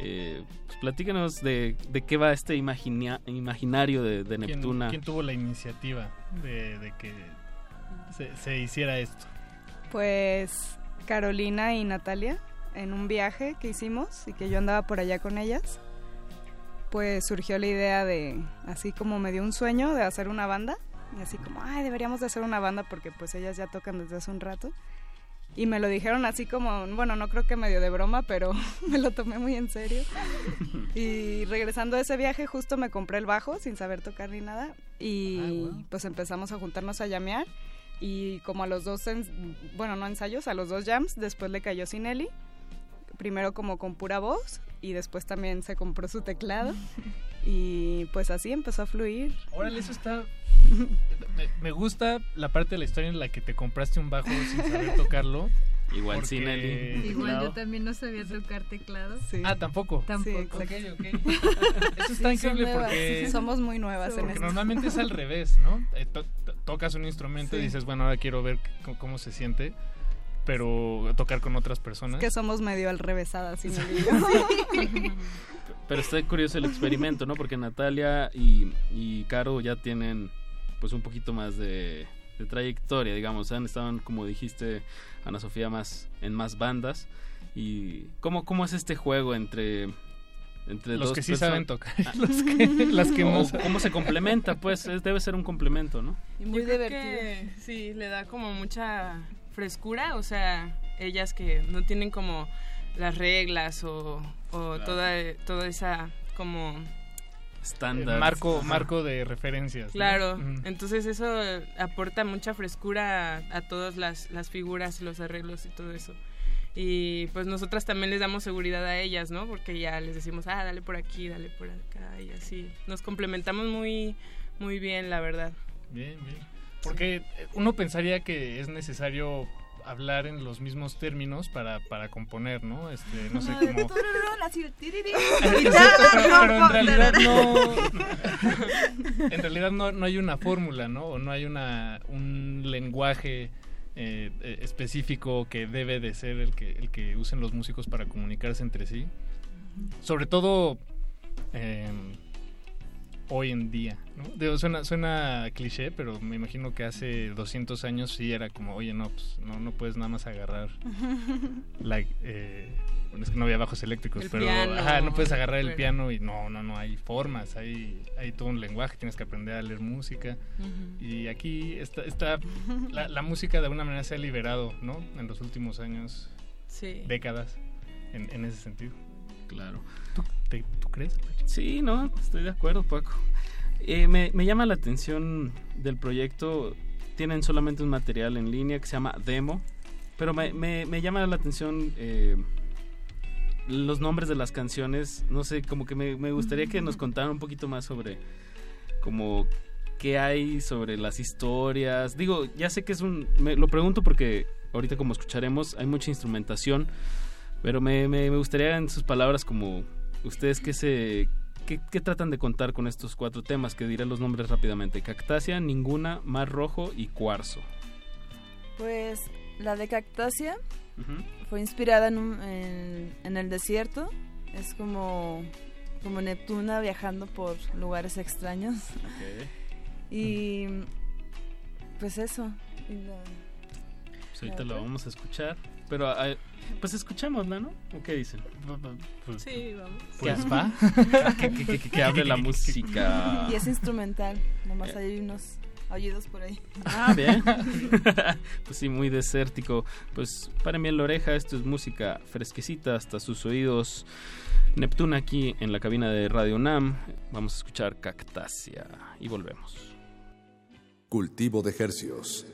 Eh, pues platícanos de, de qué va este imaginia- imaginario de, de ¿Quién, Neptuna. quién tuvo la iniciativa de, de que se, se hiciera esto? Pues Carolina y Natalia, en un viaje que hicimos y que yo andaba por allá con ellas, pues surgió la idea de, así como me dio un sueño de hacer una banda, y así como, ay, deberíamos de hacer una banda porque pues ellas ya tocan desde hace un rato. Y me lo dijeron así como, bueno, no creo que medio de broma, pero me lo tomé muy en serio. Y regresando de ese viaje, justo me compré el bajo sin saber tocar ni nada. Y pues empezamos a juntarnos a llamear. Y como a los dos, bueno, no ensayos, a los dos jams, después le cayó Sinelli. Primero como con pura voz y después también se compró su teclado. Y pues así empezó a fluir. Órale, eso está... Me, me gusta la parte de la historia en la que te compraste un bajo sin saber tocarlo. Igual porque- Sinelli. Igual yo también no sabía tocar teclado. Ah, tampoco. Tampoco. Sí, Ok, ok. Eso está Sí, increíble nuevas, porque... sí, somos muy nuevas en esto. normalmente es al revés, ¿no? Eh, to- to- tocas un instrumento y dices, bueno, ahora quiero ver cómo se siente, pero tocar con otras personas. que somos medio al revésadas, y yo. Pero está curioso el experimento, ¿no? Porque Natalia y, y Caro ya tienen pues un poquito más de, de trayectoria, digamos. Han estado, como dijiste, Ana Sofía, más en más bandas. ¿Y cómo, cómo es este juego entre, entre Los dos que sí saben tocar Ah. los que- las que no. ¿Cómo se complementa? Pues es- debe ser un complemento, ¿no? Y muy divertido. sí, le da como mucha frescura, o sea, ellas que no tienen como las reglas o, o toda, toda esa como... Estándar. Eh, marco, Ajá. marco de referencias. ¿no? Claro, entonces eso aporta mucha frescura a, a todas las, las figuras, los arreglos y todo eso. y pues nosotras también les damos seguridad a ellas, ¿no? Porque ya les decimos, ah, dale por aquí, dale por acá y así. Nos complementamos muy, muy bien, la verdad. Bien, bien. Porque uno pensaría que es necesario hablar en los mismos términos para, para componer, ¿no? Este, no sé cómo... pero en realidad no... en realidad no, no hay una fórmula, ¿no? O no hay una, un lenguaje eh, eh, específico que debe de ser el que, el que usen los músicos para comunicarse entre sí. Sobre todo... Eh, hoy en día, ¿no? suena, suena cliché, pero me imagino que hace 200 años sí era como, oye, no, pues, no, no puedes nada más agarrar la... Eh, bueno, es que no había bajos eléctricos, pero no puedes agarrar el piano y no, no, no, hay formas, hay, hay todo un lenguaje, tienes que aprender a leer música. Y aquí está, está la, música de alguna manera se ha liberado, ¿no? En los últimos años, décadas, en, en ese sentido. Claro. ¿Tú, crees? Sí, no, estoy de acuerdo, Paco. Eh, me, llama la atención del proyecto. Tienen solamente un material en línea que se llama Demo, pero me, me, llama la atención eh, los nombres de las canciones. No sé, como que me, gustaría que nos contaran un poquito más sobre como qué hay sobre las historias. Digo, ya sé que es un... Me, lo pregunto porque ahorita como escucharemos hay mucha instrumentación, pero me, me, gustaría en sus palabras como ustedes qué se qué, tratan de contar con estos cuatro temas que diré los nombres rápidamente. Cactácea, Ninguna, Mar Rojo y Cuarzo. Pues la de Cactácea fue inspirada en, en, el desierto. Es como, como Neptuna viajando por lugares extraños. y pues eso. Pues ahorita lo vamos a escuchar. Pero ah, pues escuchémosla, ¿no? ¿O qué dicen? Pues, sí, vamos. Pues va. que, hable la música. Y es instrumental. Nomás hay unos oídos por ahí. Ah, bien. pues sí, muy desértico. Pues paren bien la oreja. Esto es música fresquecita hasta sus oídos. Neptuna aquí en la cabina de Radio Nam. Vamos a escuchar Cactácea y volvemos. Cultivo de ejercios.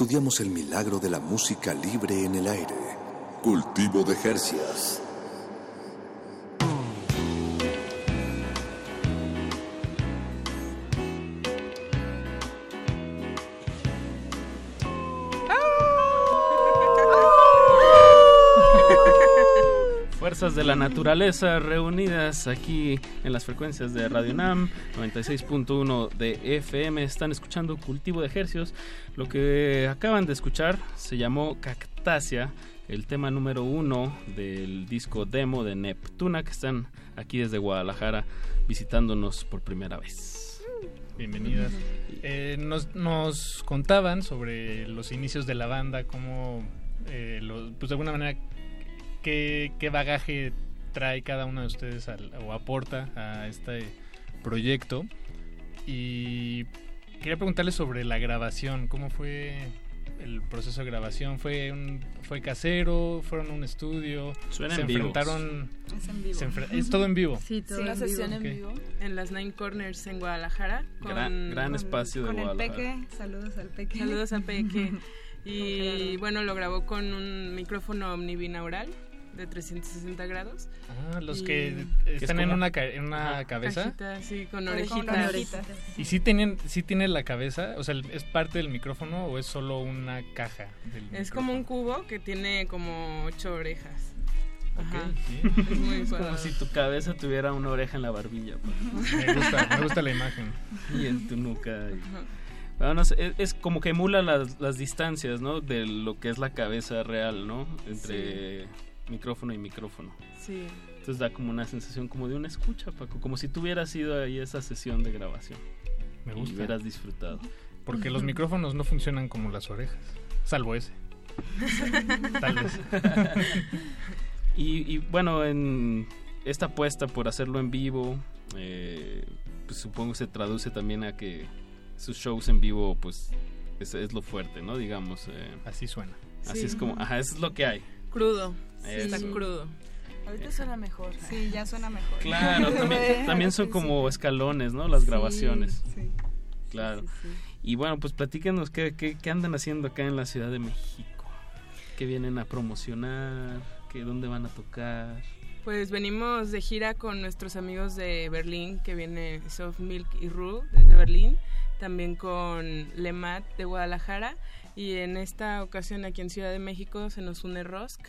Estudiamos el milagro de la música libre en el aire. Cultivo de Jercias. Fuerzas de la naturaleza reunidas aquí en las frecuencias de Radio Nam 96.1 de FM. Están escuchando Cultivo de Ejercios. Lo que acaban de escuchar se llamó Cactácea, el tema número uno del disco demo de Neptuna, que están aquí desde Guadalajara visitándonos por primera vez. Bienvenidas. Eh, nos, contaban sobre los inicios de la banda, cómo, eh, pues de alguna manera, qué, bagaje trae cada uno de ustedes o aporta a este proyecto. Y quería preguntarles sobre la grabación, cómo fue el proceso de grabación, fue un, fue casero, fueron a un estudio, Suena se en vivo. enfrentaron, Es en vivo. se enfre- es todo en vivo. Sí, todo una sesión en vivo. En las Nine Corners en Guadalajara. Gran- gran espacio de Con el Guadalajara. peque, saludos al peque. Saludos a Peque. Y bueno, lo grabó con un micrófono omnibinaural de 360 grados. Ah, los que es están en una, ca- en una Ajá, cabeza. cajita, sí, con Con orejitas. orejitas. ¿Y sí, tienen, sí tiene la cabeza? O sea, ¿es parte del micrófono o es solo una caja? Del Es como un cubo que tiene como ocho orejas. Ajá. Ok, sí. Es muy Es como si tu cabeza tuviera una oreja en la barbilla. pues. Me gusta, me gusta la imagen. y en tu nuca. y-. Bueno, no sé, es, es como que emula las, las distancias, ¿no? De lo que es la cabeza real, ¿no? Entre micrófono y micrófono. Sí. Entonces da como una sensación como de una escucha, Paco. Como si tuvieras ido ahí a esa sesión de grabación. Me Y gusta. hubieras disfrutado. Porque los micrófonos no funcionan como las orejas. Salvo ese. Tal vez. Y, y, bueno, en esta apuesta por hacerlo en vivo, eh, pues supongo se traduce también a que sus shows en vivo, pues es, es lo fuerte, ¿no? Digamos. eh, Así suena. Así Sí. es como, ajá, eso es lo que hay. Crudo. Sí. Está crudo. Ahorita suena mejor. Sí, ya suena mejor. Claro, también, también son como escalones, ¿no? Las grabaciones. Sí, Claro. Y bueno, pues platícanos qué, qué, qué andan haciendo acá en la Ciudad de México. ¿Qué vienen a promocionar? ¿Qué, ¿Dónde van a tocar? Pues venimos de gira con nuestros amigos de Berlín, que viene Soft Milk y Ru desde Berlín, también con Lemat de Guadalajara y en esta ocasión aquí en Ciudad de México se nos une Rosk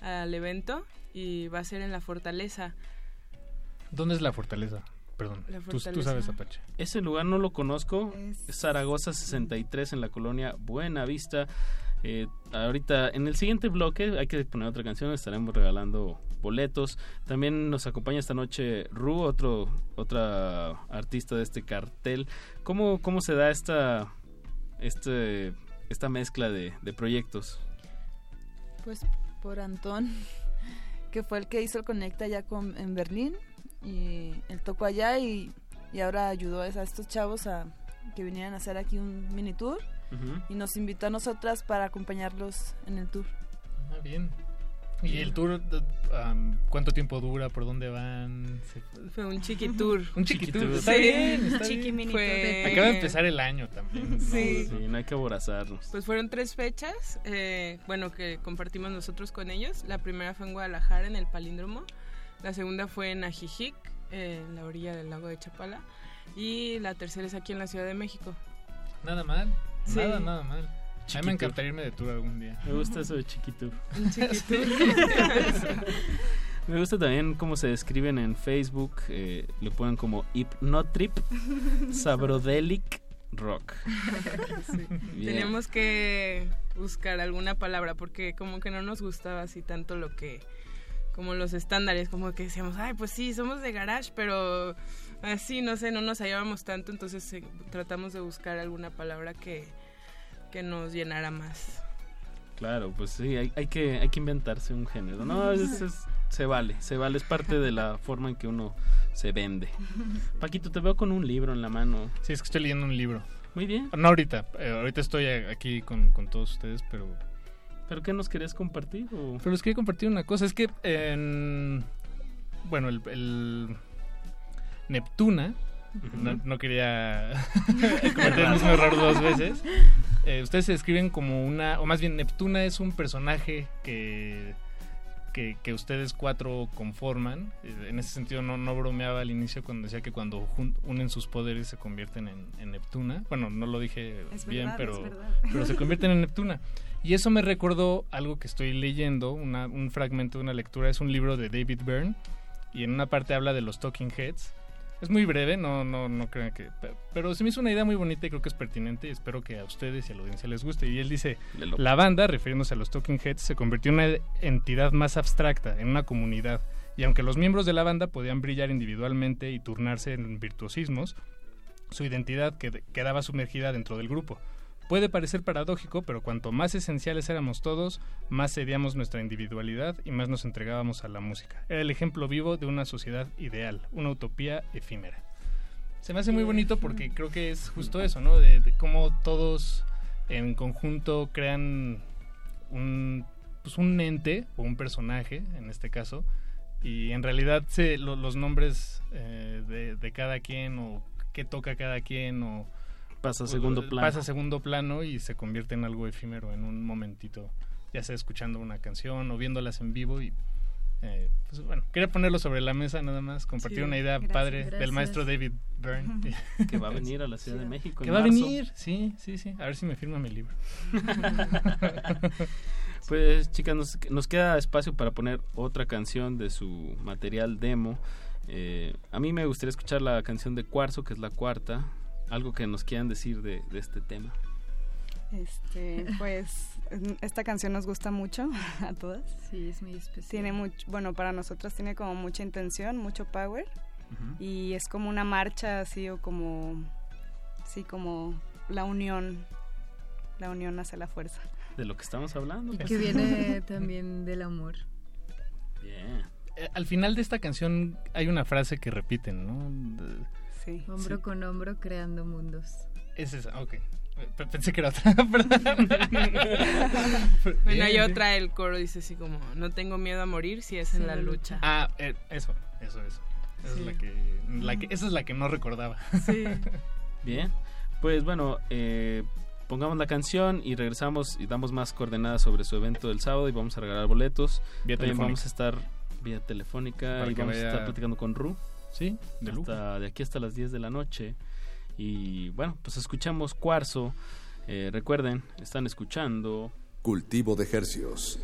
al evento y va a ser en la Fortaleza. ¿Dónde es la fortaleza? Perdón. La Tú, sabes, Apache. Ese lugar no lo conozco. Es Zaragoza 63 en la colonia Buena Vista. Eh, ahorita en el siguiente bloque hay que poner otra canción. Estaremos regalando boletos. También nos acompaña esta noche Ru, otro otra artista de este cartel. ¿Cómo, cómo se da esta este esta mezcla de, de proyectos? Pues por Antón, que fue el que hizo el Conecta allá con, en Berlín. Y él tocó allá y, y ahora ayudó a estos chavos a que vinieran a hacer aquí un mini tour. Y nos invitó a nosotras para acompañarlos en el tour. Ah, bien. ¿Y el tour, um, cuánto tiempo dura? ¿Por dónde van? Se- Fue un chiqui tour. Un chiqui tour. Está Sí. bien, está Chiqui bien. mini tour de- Acaba de empezar el año también. ¿no? Sí. Sí, no hay que aborazarnos. Pues fueron tres fechas, eh, bueno, que compartimos nosotros con ellos. La primera fue en Guadalajara, en el Palíndromo. La segunda fue en Ajijic, eh, en la orilla del lago de Chapala. Y la tercera es aquí en la Ciudad de México. Nada mal. Sí. Nada, nada mal. A mí me encantaría irme de tour algún día. Me gusta eso de chiquito. Un chiquito. Me gusta también cómo se describen en Facebook. eh, le ponen como Hypnotrip Sabrodelic Rock. Sí. Bien. Teníamos que buscar alguna palabra porque como que no nos gustaba así tanto lo que como los estándares, como que decíamos, ay, pues sí, somos de garage, pero así, no sé, no nos hallábamos tanto, entonces eh, tratamos de buscar alguna palabra que, que nos llenara más. Claro, pues sí, hay, hay que, hay que inventarse un género. No, es- es- se vale, se vale. Es parte de la forma en que uno se vende. Paquito, te veo con un libro en la mano. Sí, es que estoy leyendo un libro. Muy bien. No ahorita, eh, ahorita estoy a- aquí con, con todos ustedes, pero... ¿Pero qué nos querías compartir? o? Pero les quería compartir una cosa, es que en... Bueno, el, el Neptuna no, no quería cometer el mismo error dos veces. Eh, ustedes se describen como una, o más bien Neptuna es un personaje que, que, que ustedes cuatro conforman. Eh, En ese sentido no, no bromeaba al inicio cuando decía que cuando unen sus poderes se convierten en, en Neptuna. Bueno, no lo dije Es bien, verdad, pero, pero se convierten en Neptuna. Y eso me recordó algo que estoy leyendo, una- un fragmento de una lectura, es un libro de David Byrne, y en una parte habla de los Talking Heads. Es muy breve, no, no, no crean que... pe- Pero se me hizo una idea muy bonita y creo que es pertinente y espero que a ustedes y a la audiencia les guste. Y él dice, la banda, refiriéndose a los Talking Heads, se convirtió en una entidad más abstracta, en una comunidad. Y aunque los miembros de la banda podían brillar individualmente y turnarse en virtuosismos, su identidad qued- quedaba sumergida dentro del grupo. Puede parecer paradójico, pero cuanto más esenciales éramos todos, más cedíamos nuestra individualidad y más nos entregábamos a la música. Era el ejemplo vivo de una sociedad ideal, una utopía efímera. Se me hace muy bonito porque creo que es justo eso, ¿no? De, de cómo todos en conjunto crean un, pues un ente o un personaje, en este caso, y en realidad se, lo- los nombres eh, de, de cada quien o qué toca cada quien o Pasa a o- segundo o- plano. Pasa a segundo plano y se convierte en algo efímero en un momentito, ya sea escuchando una canción o viéndolas en vivo y eh, pues bueno, quería ponerlo sobre la mesa nada más, compartir Sí, una idea gracias, padre gracias. del maestro David Byrne. Que va a venir a la Ciudad de México Que va a venir, sí, sí, sí. A ver si me firma mi libro. Pues chicas, nos, nos queda espacio para poner otra canción de su material demo. Eh, a mí me gustaría escuchar la canción de Cuarzo, que es la cuarta. Algo que nos quieran decir de, de este tema. Este, pues esta canción nos gusta mucho a todas. Sí, es muy especial. Tiene mucho, bueno, para nosotras tiene como mucha intención, mucho power y es como una marcha así o como sí, como la unión, la unión hace la fuerza. De lo que estamos hablando. pues. Que viene también del amor. Bien. Eh, Al final de esta canción hay una frase que repiten, ¿no? De- Sí. Hombro con hombro creando mundos. Es esa, ok. P- Pensé que era otra, perdón. Bueno, hay Bien, otra, el coro dice así como, no tengo miedo a morir si es en la lucha. Ah, eh, eso, eso, eso. Esa, Sí. es la que, la que, esa es la que no recordaba. Sí. Bien. Pues bueno, eh, pongamos la canción y regresamos y damos más coordenadas sobre su evento del sábado y vamos a regalar boletos. Vía También telefónica. vamos a estar vía telefónica Para y vamos a vaya- estar platicando con Ru. Sí, de lujo. hasta, de aquí hasta las 10 de la noche. Y bueno, pues escuchamos Cuarzo. Eh, recuerden, están escuchando Cultivo de ejercios.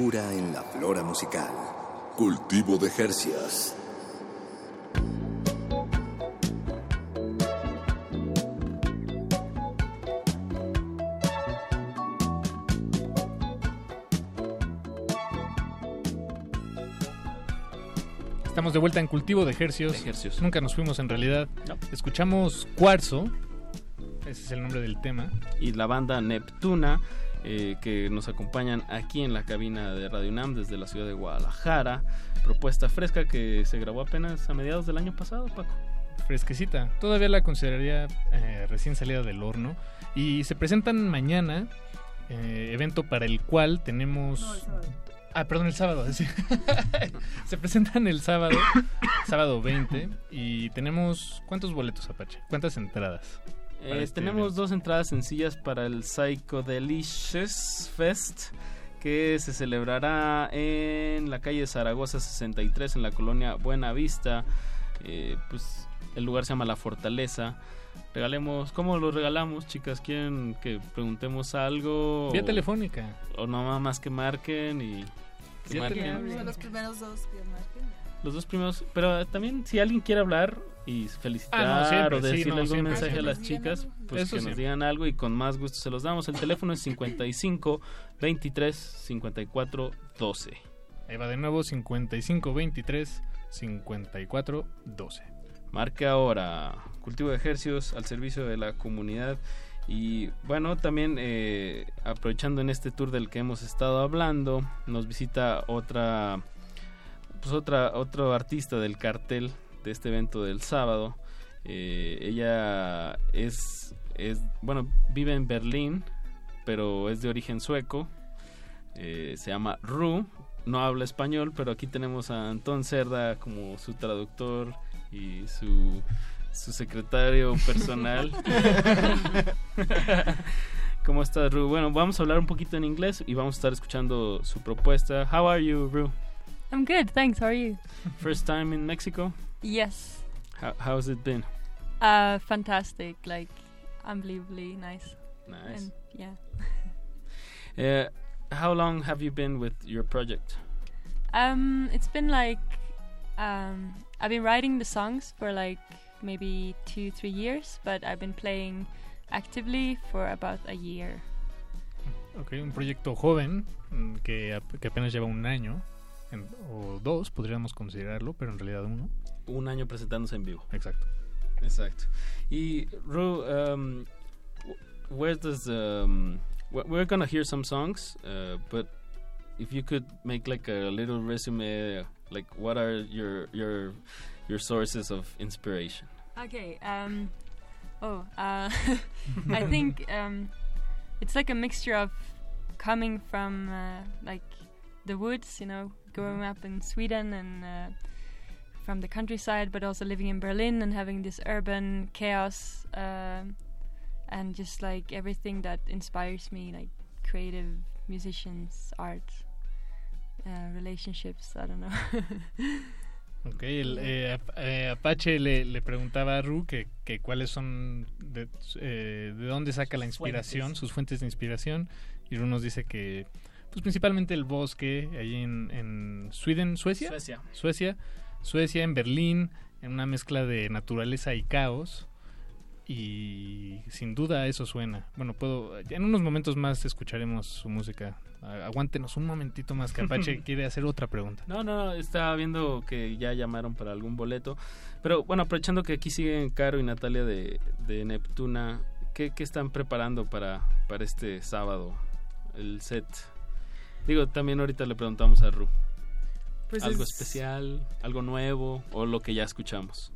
Frescura en la flora musical. Cultivo de Jercias. Estamos de vuelta en Cultivo de Hercios. Nunca nos fuimos en realidad. Escuchamos Cuarzo. Ese es el nombre del tema. Y la banda Neptuna, eh, que nos acompañan aquí en la cabina de Radio UNAM desde la ciudad de Guadalajara. Propuesta fresca que se grabó apenas a mediados del año pasado, Paco. Fresquecita. Todavía la consideraría eh, recién salida del horno. Y se presentan mañana, eh, evento para el cual tenemos... Ah, perdón, el sábado. sí. Se presentan el sábado, sábado 20, y tenemos... ¿Cuántos boletos, Apache? ¿Cuántas entradas? Eh, este tenemos evento? dos entradas sencillas para el Psychodelicious Fest que se celebrará en la calle Zaragoza 63 en la colonia Buena Vista. Eh, pues el lugar se llama La Fortaleza. Regalemos, ¿cómo lo regalamos, chicas? ¿Quieren que preguntemos algo? Vía O- telefónica. O nada más que marquen y que Vía marquen. Son los primeros dos que marquen. Los dos primeros, pero también si alguien quiere hablar y felicitar Ah, no, siempre, o sí, decirle no, algún siempre, mensaje siempre. a las chicas, pues Eso que nos digan algo y con más gusto se los damos. El teléfono es 55 23 54 12. Ahí va de nuevo 55 23 54 12. Marque ahora cultivo de ejercicios al servicio de la comunidad y bueno también eh, aprovechando en este tour del que hemos estado hablando nos visita otra pues otra otro artista del cartel de este evento del sábado Eh, ella es es bueno vive en Berlín pero es de origen sueco Eh, se llama Ru no habla español pero aquí tenemos a Antón Cerda como su traductor y su su secretario personal ¿Cómo estás, Ru? Bueno, vamos a hablar un poquito en inglés y vamos a estar escuchando su propuesta. How are you, Ru? I'm good, thanks. How are you? First time in Mexico? Yes. How, how's it been? Uh, fantastic. Like, unbelievably nice. Nice. And yeah. Uh, how long have you been with your project? Um, it's been like, um, I've been writing the songs for like maybe two, three years, but I've been playing actively for about a year. Ok, un proyecto joven mm, que, que apenas lleva un año en- o dos, podríamos considerarlo, pero en realidad uno. Un año presentándose en vivo. Exacto. Exacto. Y Ru, um, where does um, we- we're gonna hear some songs, uh, but if you could make like a little resume, like what are your your your sources of inspiration? Okay. Um, oh, uh, I think um, it's like a mixture of coming from uh, like the woods, you know, growing up in Sweden and uh, from the countryside, but also living in Berlin and having this urban chaos um and just like everything that inspires me, like creative musicians, art, uh, relationships. I don't know. Ok, el, eh, eh, Apache le, le preguntaba a Ru que, que cuáles son, de, eh, de dónde saca la inspiración, fuentes. sus fuentes de inspiración. Y Ru nos dice que, pues principalmente el bosque, ahí en, en Sweden, Suecia. Suecia. Suecia, Suecia, en Berlín, en una mezcla de naturaleza y caos. Y sin duda eso suena. Bueno, puedo. En unos momentos más escucharemos su música. Aguántenos un momentito más que Apache quiere hacer otra pregunta. No, no, no, estaba viendo que ya llamaron para algún boleto. Pero bueno, aprovechando que aquí siguen Caro y Natalia de, de Neptuna, ¿qué, qué están preparando para, para este sábado? El set. Digo, también ahorita le preguntamos a Ru. Pues ¿Algo es- especial, algo nuevo o lo que ya escuchamos?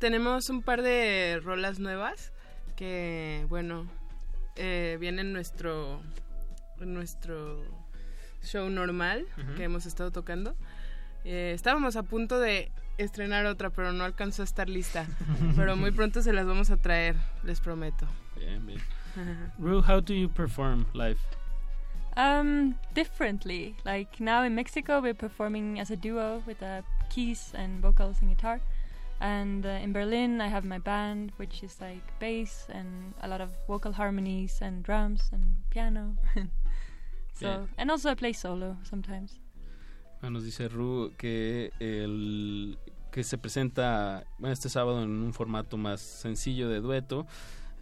Tenemos un par de rolas nuevas que, bueno, eh, vienen en nuestro, en nuestro show normal que hemos estado tocando. Eh, estábamos a punto de estrenar otra, pero no alcanzó a estar lista. pero muy pronto se las vamos a traer, les prometo. Bien, bien. Ru, how do you perform live? Um, differently. Like now in Mexico, we're performing as a duo with uh, keys and vocals and guitar. And uh, in Berlin, I have my band, which is like bass and a lot of vocal harmonies and drums and piano. So Bien. and also I play solo sometimes. Ah, Nos dice Ru que el que se presenta este sábado en un formato más sencillo de dueto,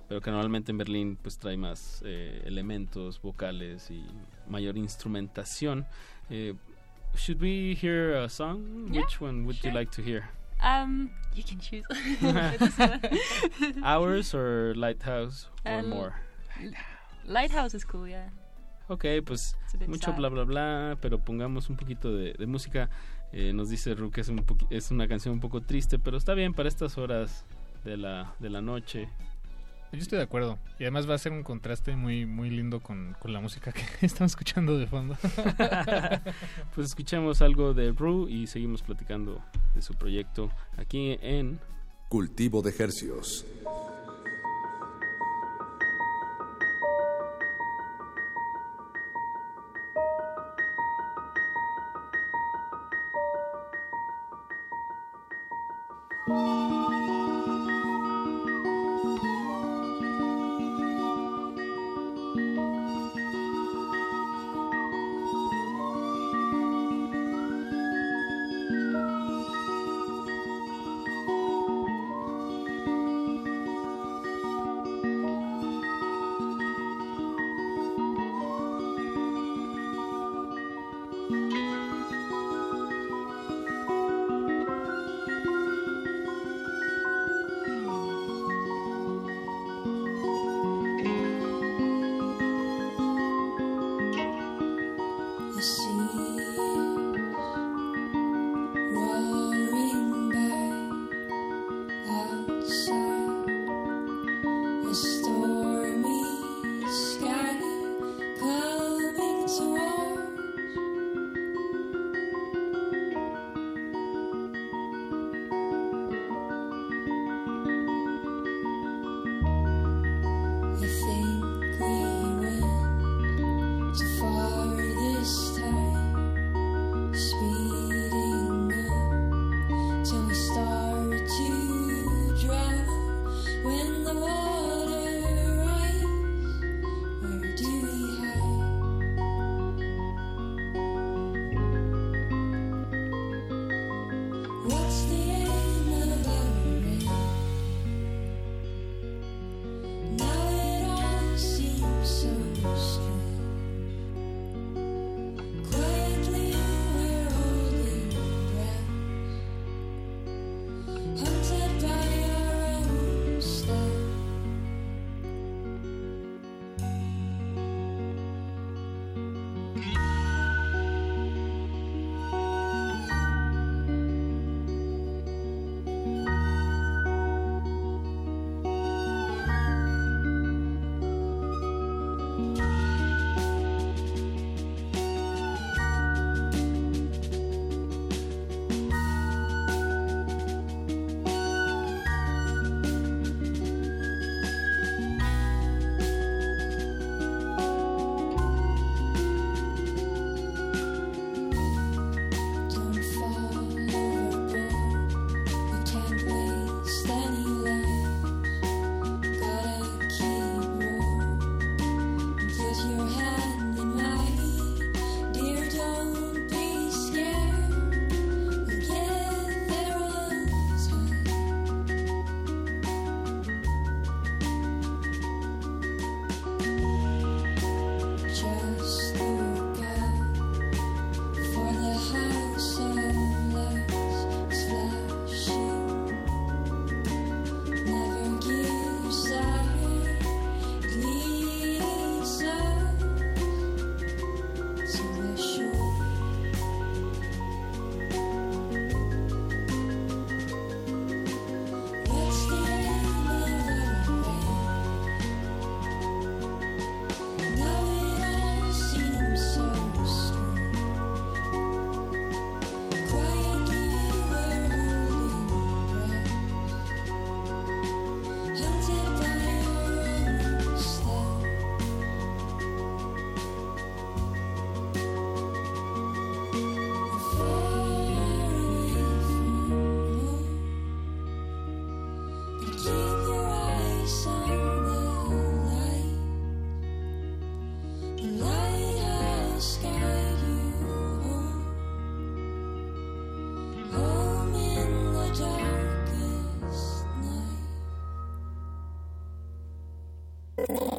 pero que normalmente en Berlín pues trae más eh, elementos vocales y mayor instrumentación. Eh, should we hear a song? Yeah, Which one would you sure. like to hear? Um, you can choose. Ours or Lighthouse or Um, more? Lighthouse is cool, yeah. Ok, pues mucho sad. bla bla bla, pero pongamos un poquito de, de música. Eh, nos dice Ru que es, un es una canción un poco triste, pero está bien para estas horas de la, de la noche. Yo estoy de acuerdo. Y además va a ser un contraste muy, muy lindo con, con la música que estamos escuchando de fondo. Pues escuchemos algo de Ru y seguimos platicando de su proyecto aquí en Cultivo de Hercios.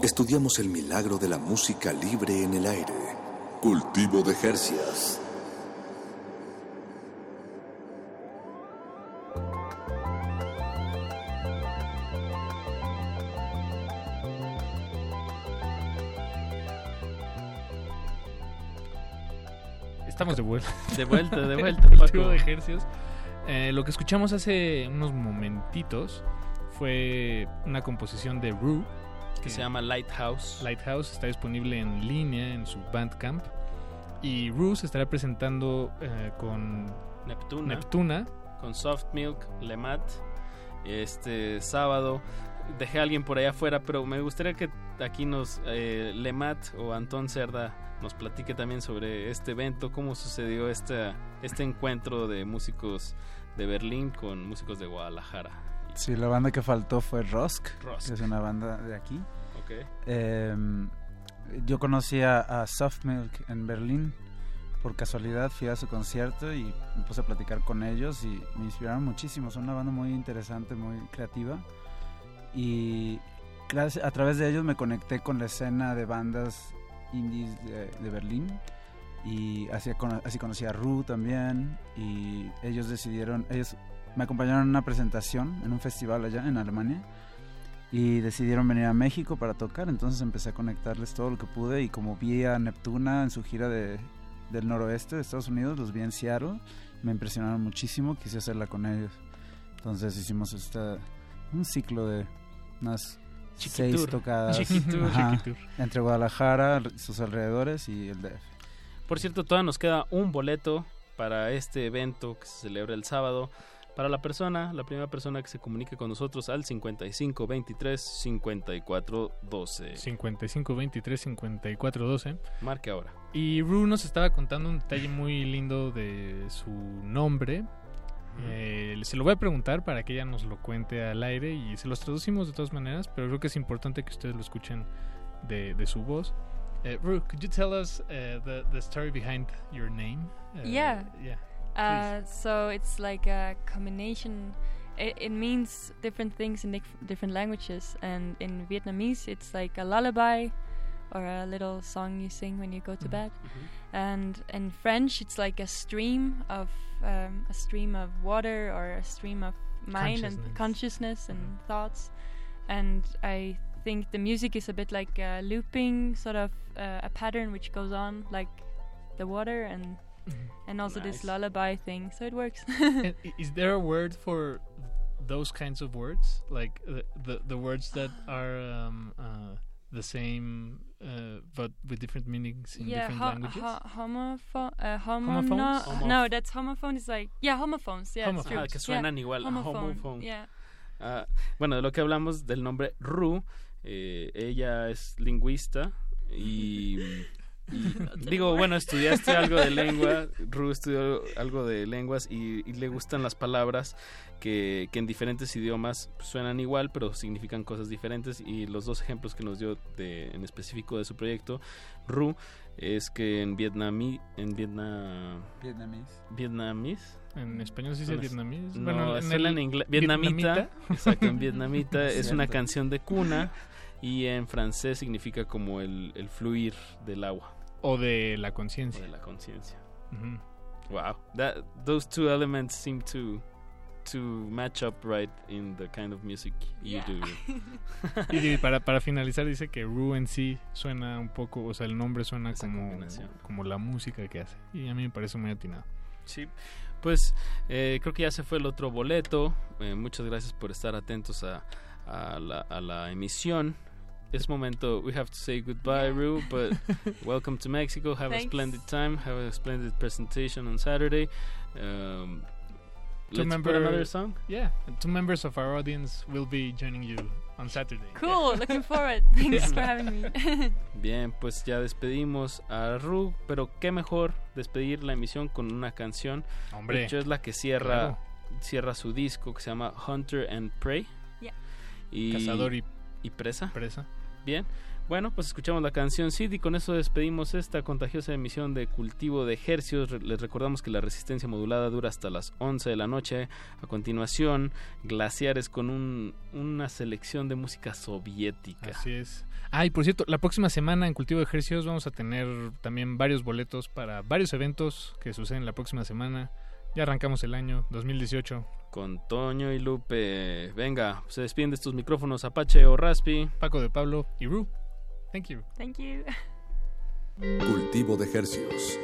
Estudiamos el milagro de la música libre en el aire. Cultivo de Jercias. Estamos de vuelta. De vuelta, de vuelta, Cultivo de ejercicios. Eh, lo que escuchamos hace unos momentitos fue una composición de Rue. Que se llama Lighthouse. Lighthouse está disponible en línea en su Bandcamp. Y Rue se estará presentando eh, con Neptuna. Neptuna. Con Soft Milk, Lemat. Este sábado. Dejé a alguien por allá afuera, pero me gustaría que aquí nos. eh, Lemat o Antón Cerda nos platique también sobre este evento, cómo sucedió este, este encuentro de músicos de Berlín con músicos de Guadalajara. Sí, la banda que faltó fue Rosk, Rosk. que es una banda de aquí. Ok. Eh, yo conocí a, a Soft Milk en Berlín. Por casualidad fui a su concierto y me puse a platicar con ellos y me inspiraron muchísimo. Son una banda muy interesante, muy creativa. Y gracias, a través de ellos me conecté con la escena de bandas indies de, de Berlín. Y así conocí a Ru también. Y ellos decidieron, ellos me acompañaron en una presentación en un festival allá en Alemania y decidieron venir a México para tocar, entonces empecé a conectarles todo lo que pude y como vi a Neptuna en su gira de, del noroeste de Estados Unidos, los vi en Seattle, me impresionaron muchísimo, quise hacerla con ellos. Entonces hicimos esta, un ciclo de unas seis tocadas Chiquitur. ajá, Chiquitur. entre Guadalajara, sus alrededores y el DF. Por cierto, todavía nos queda un boleto para este evento que se celebra el sábado. Para la persona, la primera persona que se comunique con nosotros al 55 23 54 12. 55 23 54 12. Marque ahora. Y Rue nos estaba contando un detalle muy lindo de su nombre. Eh, se lo voy a preguntar para que ella nos lo cuente al aire y se los traducimos de todas maneras, pero creo que es importante que ustedes lo escuchen de, de su voz. Eh, Rue, could you tell us uh, the, the story behind your name? Uh, yeah. Yeah. Uh, so it's like a combination. It, it means different things in dif- different languages, and in Vietnamese, it's like a lullaby or a little song you sing when you go to bed. And in French, it's like a stream of um, a stream of water or a stream of mind and Consciousness. consciousness and thoughts. And I think the music is a bit like a looping sort of uh, a pattern which goes on like the water and and also this lullaby thing. So it works. Is there a word for those kinds of words, like the the, the words that are um, uh, the same uh, but with different meanings in yeah, different ho- languages? ho- homophone. Uh, Homophones? homono- Homo- no, that's homophone is like yeah, homophones. Yeah, it's Homophone. true. Ah, que Yeah, suenan igual. Homophone. Homophone. Yeah. Ah, bueno, de lo que hablamos del nombre Ru, eh, ella es lingüista y, digo, bueno, estudiaste algo de lengua, Ru estudió algo de lenguas y, y le gustan las palabras que, que en diferentes idiomas suenan igual, pero significan cosas diferentes y los dos ejemplos que nos dio de, en específico de su proyecto, Ru, es que en vietnamí, en vietnam, Vietnamés. Mm. vietnamís, En español se dice No, Bueno, en es en, el inglés. Vietnamita. vietnamita. Exacto, en vietnamita es una Cierto. canción de cuna y en francés significa como el, el fluir del agua O de la conciencia. de la conciencia. Wow, that those two elements seem to to match up right in the kind of music you Yeah. do. Y para, para finalizar dice que Rue en sí suena un poco, o sea, el nombre suena Esa como, como la música que hace. Y a mí me parece muy atinado. Sí, pues eh, creo que ya se fue el otro boleto. Eh, muchas gracias por estar atentos a, a la, a la emisión. Es momento, we have to say goodbye, Rue, but welcome to Mexico. Have a splendid time. Have a splendid presentation on Saturday. Um, Two let's put member- another song. Yeah, two members of our audience will be joining you on Saturday. Cool. Looking forward. Thanks for having me. Bien, pues ya despedimos a Ru, pero qué mejor despedir la emisión con una canción. Hombre, De hecho, es la que cierra, claro. cierra su disco que se llama Hunter and Prey. Yeah. Y, Cazador y y presa. presa. Bien, Bueno, pues escuchamos la canción Sid y con eso despedimos esta contagiosa emisión de Cultivo de Hercios. Les recordamos que la resistencia modulada dura hasta las 11 de la noche. A continuación, Glaciares con un- una selección de música soviética. Así es. Ah, y por cierto, la próxima semana en Cultivo de Ejercicios vamos a tener también varios boletos para varios eventos que suceden la próxima semana. Ya arrancamos el año 2018. Con Toño y Lupe. Venga, se despiden de estos micrófonos Apache o Raspi. Paco de Pablo y Ru. Thank you. Thank you. Cultivo de hercios.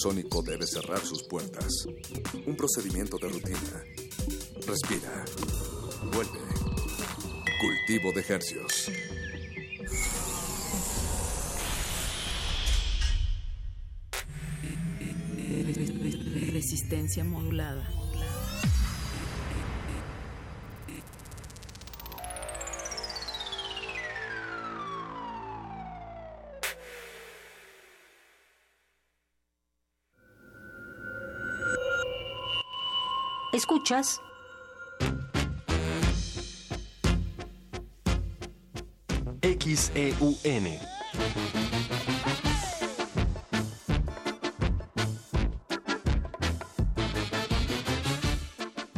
Sónico debe cerrar sus puertas. Un procedimiento de rutina. Respira. Vuelve. Cultivo de hercios. Resistencia modulada. ¿Escuchas? XEUN.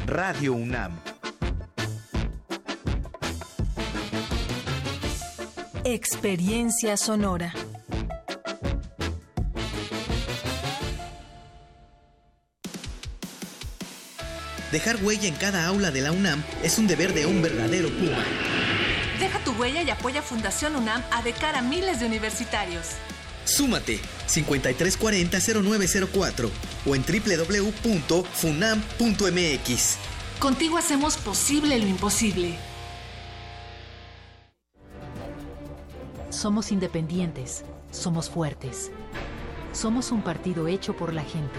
Radio UNAM. Experiencia sonora. Dejar huella en cada aula de la UNAM es un deber de un verdadero Puma. Deja tu huella y apoya Fundación UNAM a de cara a miles de universitarios. Súmate 5340-0904 o en www.funam.mx. Contigo hacemos posible lo imposible. Somos independientes, somos fuertes. Somos un partido hecho por la gente.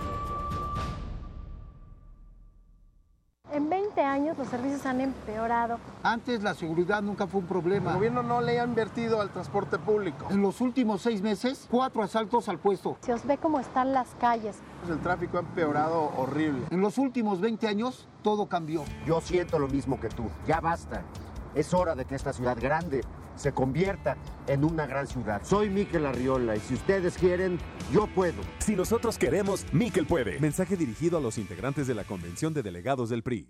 Años los servicios han empeorado. Antes la seguridad nunca fue un problema. El gobierno no le ha invertido al transporte público. En los últimos seis meses, cuatro asaltos al puesto. Se os ve cómo están las calles. El tráfico ha empeorado horrible. En los últimos 20 años, todo cambió. Yo siento lo mismo que tú. Ya basta. Es hora de que esta ciudad grande se convierta en una gran ciudad. Soy Miquel Arriola y si ustedes quieren, yo puedo. Si nosotros queremos, Miquel puede. Mensaje dirigido a los integrantes de la Convención de Delegados del PRI.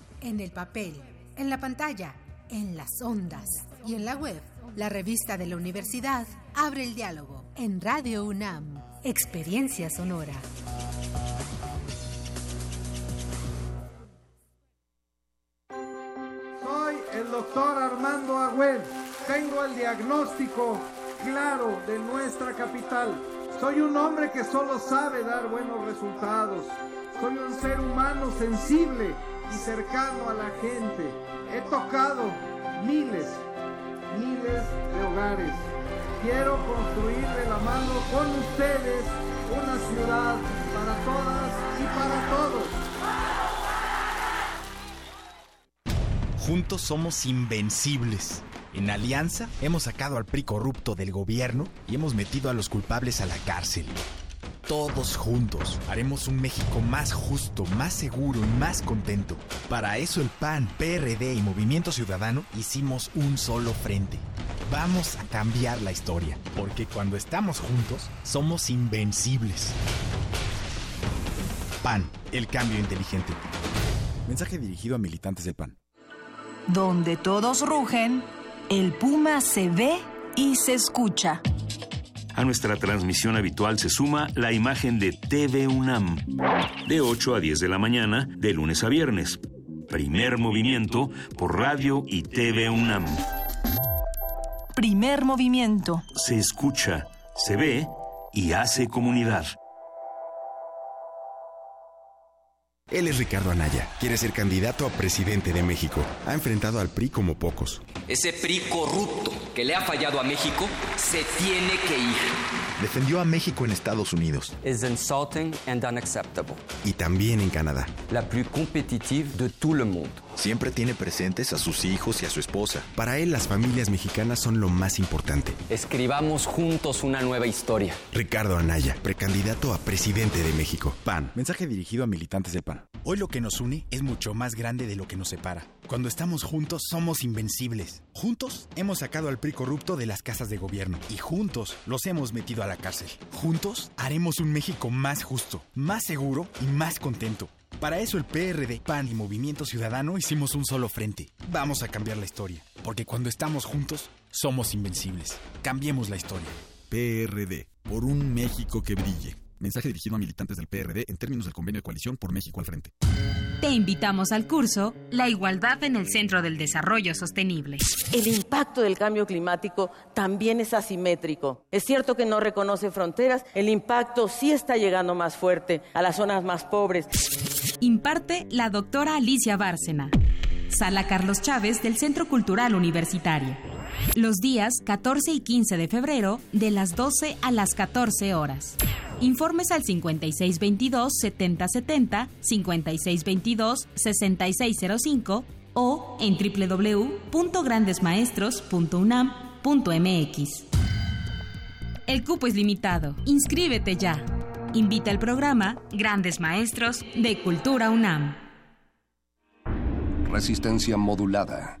en el papel, en la pantalla, en las ondas y en la web. La revista de la universidad abre el diálogo en Radio UNAM, Experiencia Sonora. Soy el doctor Armando Agüel. Tengo el diagnóstico claro de nuestra capital. Soy un hombre que solo sabe dar buenos resultados. Soy un ser humano sensible y cercano a la gente. He tocado miles, miles de hogares. Quiero construir de la mano con ustedes una ciudad para todas y para todos. Juntos somos invencibles. En Alianza hemos sacado al PRI corrupto del gobierno y hemos metido a los culpables a la cárcel. Todos juntos haremos un México más justo, más seguro y más contento. Para eso el PAN, PRD y Movimiento Ciudadano hicimos un solo frente. Vamos a cambiar la historia, porque cuando estamos juntos somos invencibles. PAN, el cambio inteligente. Mensaje dirigido a militantes del PAN. Donde todos rugen, el puma se ve y se escucha. A nuestra transmisión habitual se suma la imagen de TV UNAM, de 8 a 10 de la mañana, de lunes a viernes. Primer movimiento por radio y TV UNAM. Primer movimiento. Se escucha, se ve y hace comunidad. Él es Ricardo Anaya. Quiere ser candidato a presidente de México. Ha enfrentado al PRI como pocos. Ese PRI corrupto que le ha fallado a México se tiene que ir. Defendió a México en Estados Unidos. is insulting and unacceptable. Y también en Canadá. La plus compétitive de tout le monde. Siempre tiene presentes a sus hijos y a su esposa. Para él, las familias mexicanas son lo más importante. Escribamos juntos una nueva historia. Ricardo Anaya, precandidato a presidente de México. PAN. Mensaje dirigido a militantes del PAN. Hoy lo que nos une es mucho más grande de lo que nos separa. Cuando estamos juntos somos invencibles. Juntos hemos sacado al PRI corrupto de las casas de gobierno y juntos los hemos metido a la cárcel. Juntos haremos un México más justo, más seguro y más contento. Para eso el PRD, PAN y Movimiento Ciudadano hicimos un solo frente. Vamos a cambiar la historia, porque cuando estamos juntos somos invencibles. Cambiemos la historia. PRD. Por un México que brille. Mensaje dirigido a militantes del PRD en términos del convenio de coalición por México al frente. Te invitamos al curso La igualdad en el centro del desarrollo sostenible. El impacto del cambio climático también es asimétrico. Es cierto que no reconoce fronteras, el impacto sí está llegando más fuerte a las zonas más pobres. Imparte la doctora Alicia Bárcena. Sala Carlos Chávez del Centro Cultural Universitario. Los días 14 y 15 de febrero de las 12 a las 14 horas. Informes al 5622-7070, 5622-6605 o en www.grandesmaestros.unam.mx. El cupo es limitado. Inscríbete ya. Invita al programa Grandes Maestros de Cultura UNAM. Resistencia modulada.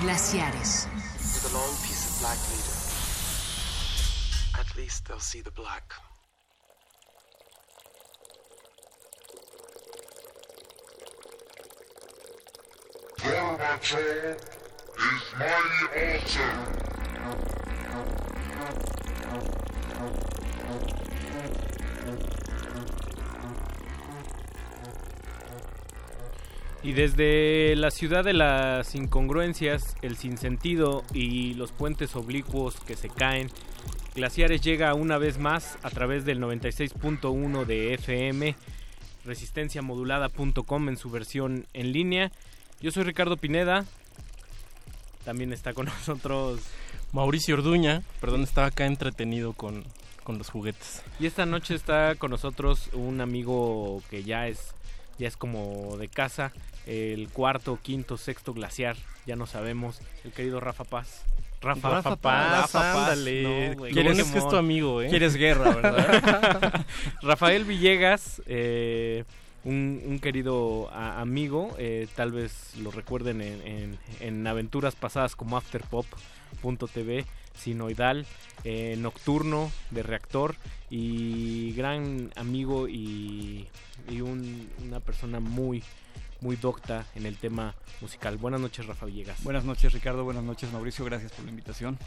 Glaciares. With a long piece of black leader. At least they'll see the black. Gorbachev is my altar. Y desde la ciudad de las incongruencias, el sinsentido y los puentes oblicuos que se caen, Glaciares llega una vez más a través del 96.1 de FM, resistenciamodulada.com en su versión en línea. Yo soy Ricardo Pineda, también está con nosotros Mauricio Orduña, perdón, estaba acá entretenido con, con los juguetes. Y esta noche está con nosotros un amigo que ya es ya es como de casa, el cuarto, quinto, sexto glaciar, ya no sabemos, el querido Rafa Paz. Rafa, Rafa Paz, ándale. No, güey, ¿Quieres que es tu amigo, eh? Quieres guerra, ¿verdad? Rafael Villegas, eh, un, un querido a- amigo, eh, tal vez lo recuerden en, en- en aventuras pasadas como Afterpop.tv, Sinoidal, eh, Nocturno de Reactor y gran amigo y, y un- una persona muy muy docta en el tema musical. Buenas noches, Rafa Villegas. Buenas noches, Ricardo. Buenas noches, Mauricio. Gracias por la invitación.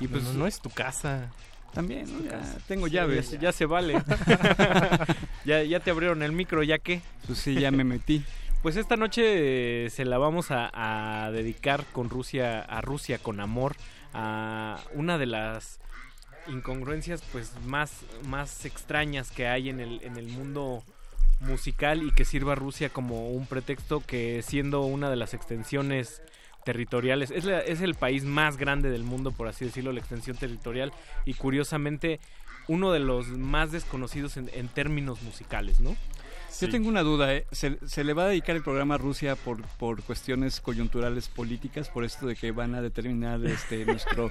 Y pues no, no es tu casa. También, ¿no? Ya tengo Sí, llaves. Ya, ya se vale. ya, ya te abrieron el micro, ¿ya qué? Pues sí, ya me metí. Pues esta noche eh, se la vamos a, a dedicar con Rusia, a Rusia con amor, a una de las incongruencias pues más, más extrañas que hay en el, en el mundo musical y que sirva a Rusia como un pretexto que siendo una de las extensiones territoriales, es, la- es el país más grande del mundo, por así decirlo, la extensión territorial, y curiosamente uno de los más desconocidos en, en términos musicales, ¿no? Yo tengo una duda, ¿eh? ¿Se, se le va a dedicar el programa a Rusia por, por cuestiones coyunturales políticas, por esto de que van a determinar este nuestro,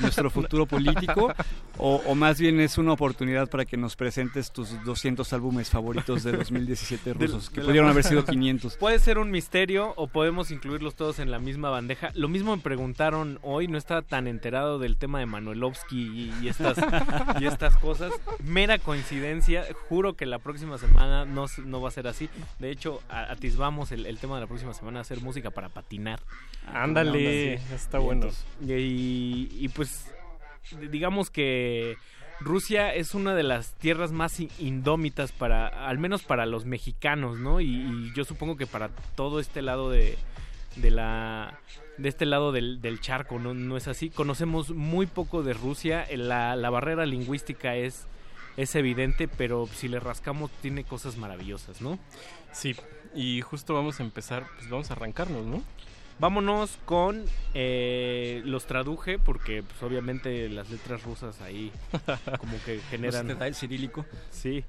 nuestro futuro político? O, o más bien es una oportunidad para que nos presentes tus 200 álbumes favoritos de 2017 De- rusos, que de pudieron haber sido 500? Puede ser un misterio o podemos incluirlos todos en la misma bandeja. Lo mismo me preguntaron hoy, no estaba tan enterado del tema de Manuelovsky y, y estas, y estas cosas. Mera coincidencia, juro que la próxima semana no, no va a ser así. De hecho, atisbamos el, el tema de la próxima semana, hacer música para patinar. Ándale, está bueno. Y, y pues digamos que Rusia es una de las tierras más in- indómitas para, al menos para los mexicanos, ¿no? Y, y yo supongo que para todo este lado de, de la de este lado del, del charco, ¿no? ¿no es así? Conocemos muy poco de Rusia, la, la barrera lingüística es, es evidente, pero si le rascamos tiene cosas maravillosas, ¿no? Sí, y justo vamos a empezar, pues vamos a arrancarnos, ¿no? Vámonos con eh, los traduje porque pues, obviamente las letras rusas ahí como que generan ¿No se te da el cirílico? Sí.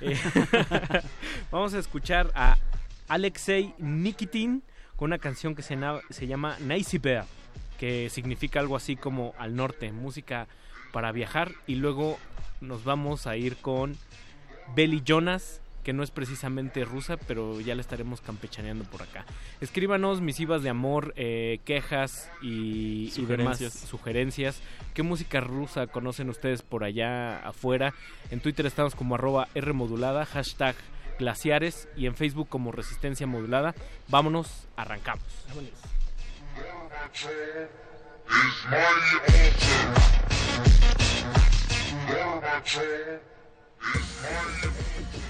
Eh, vamos a escuchar a Alexei Nikitin con una canción que se, llama Nice Bear. que significa algo así como al norte, música para viajar y luego nos vamos a ir con Belly Jonas, que no es precisamente rusa, pero ya la estaremos campechaneando por acá. Escríbanos misivas de amor, eh, quejas y, y demás Sugerencias. ¿Qué música rusa conocen ustedes por allá afuera? En Twitter estamos como arroba Rmodulada, hashtag glaciares y en Facebook como Resistencia Modulada. Vámonos, arrancamos. is my altar. Gorbachev is my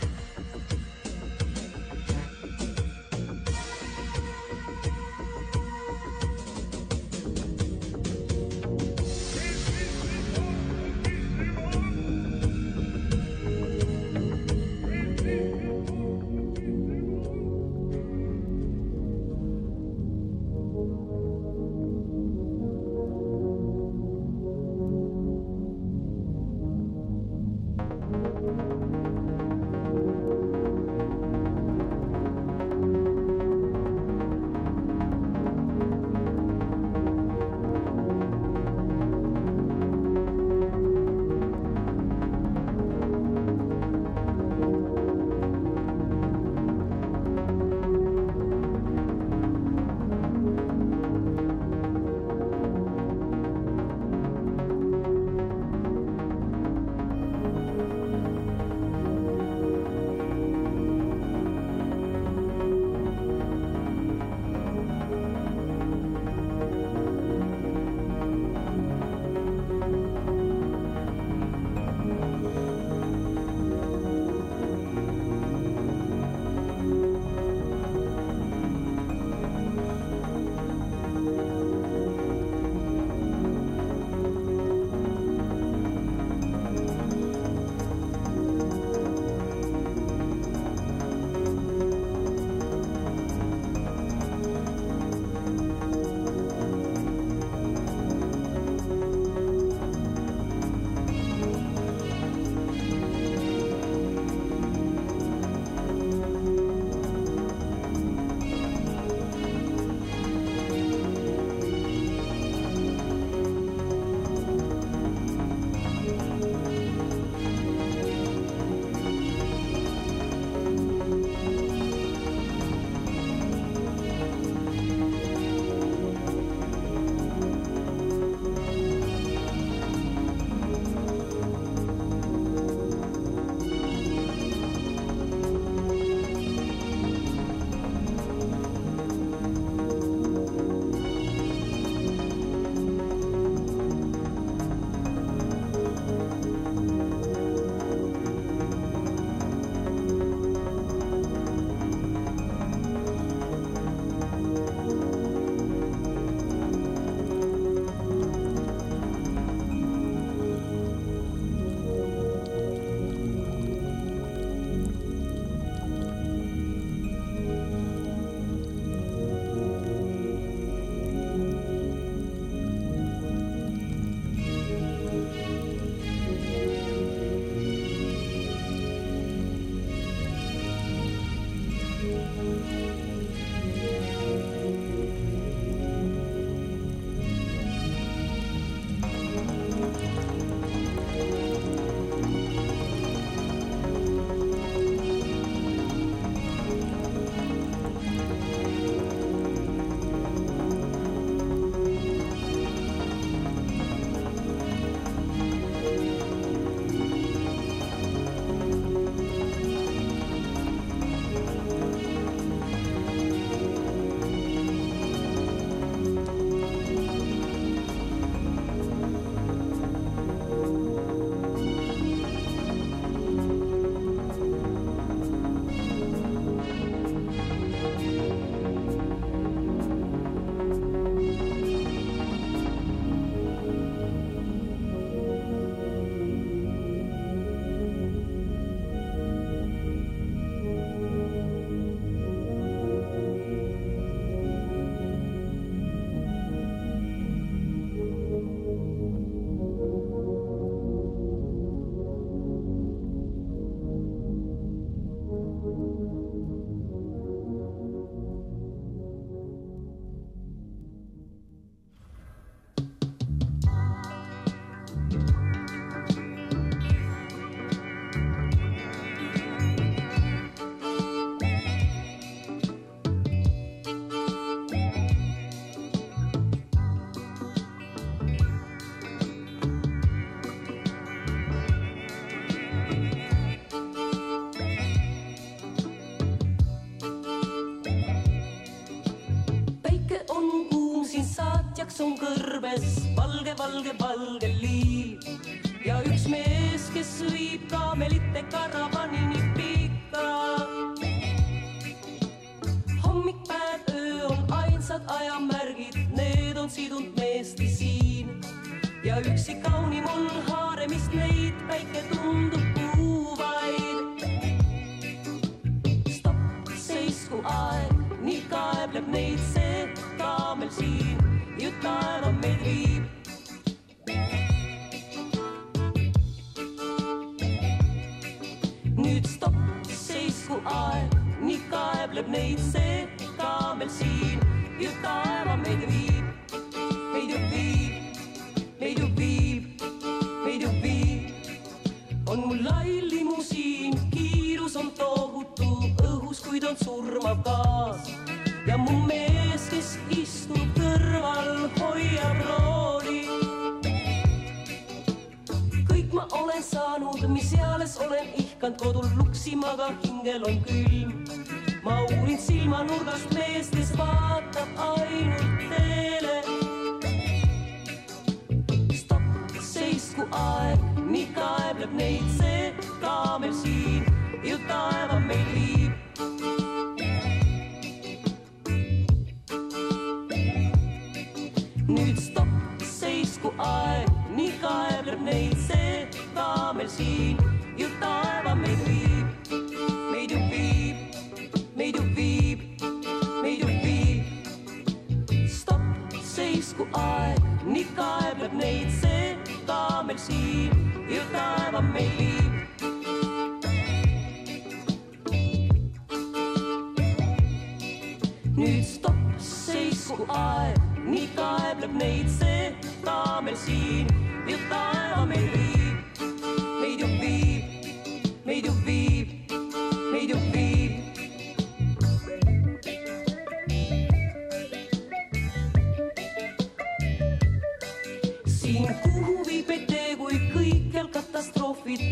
Rubens. Hingel on külm. ma uurin silmanurgast meest, kes vaatab ainult teele. stopp, seisku aeg, nii kaebleb neid see kaamel siin, ju taeva meil viib. nüüd stopp, seisku aeg, nii kaebleb neid see kaamel siin, siin, ju taeva meid viib. nüüd stopp, seisku aeg, nii kaebleb neid see kaamel siin, ju taeva meid viib, meid ju viib, meid ju viib,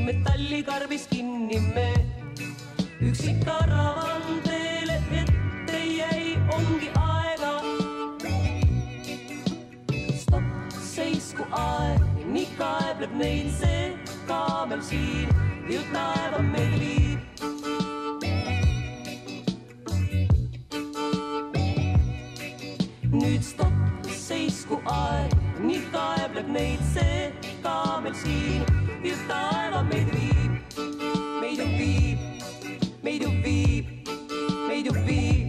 metallikarbis kinni me. üksi karavan teele ette jäi, ongi aega. stopp, seisku aeg, nii kaebleb neid see kaamel siin, ju taeva meil viib. nüüd stopp, seisku aeg, nii kaebleb neid see kaamel siin, ju taeva meid viib, meid ju viib, meid ju viib, meid ju viib.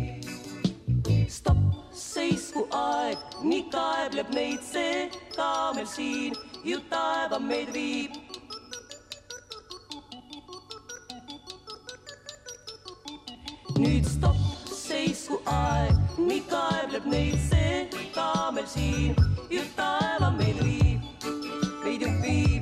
stopp, seisku aeg, nii kaebleb neid see kaamel siin, ju taeva meid viib. nüüd stopp, seisku aeg, nii kaebleb neid see kaamel siin, ju taeva meid viib, meid ju viib,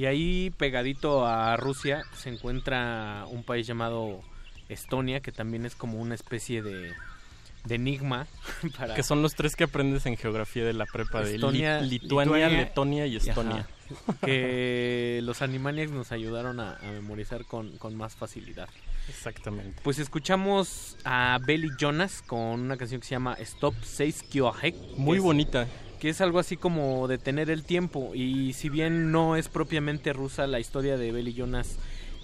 Y ahí pegadito a Rusia se encuentra un país llamado Estonia, que también es como una especie de, de enigma. Para... Que son los tres que aprendes en geografía de la prepa Estonia, de Li- Lituania, Lituania Letonia y Estonia. Ajá. que los Animaniacs nos ayudaron a, a memorizar con, con más facilidad. Exactamente. Pues escuchamos a Belly Jonas con una canción que se llama Stop Seis Kyohek. Muy bonita. Que es algo así como detener el tiempo. Y si bien no es propiamente rusa, la historia de Belly Jonas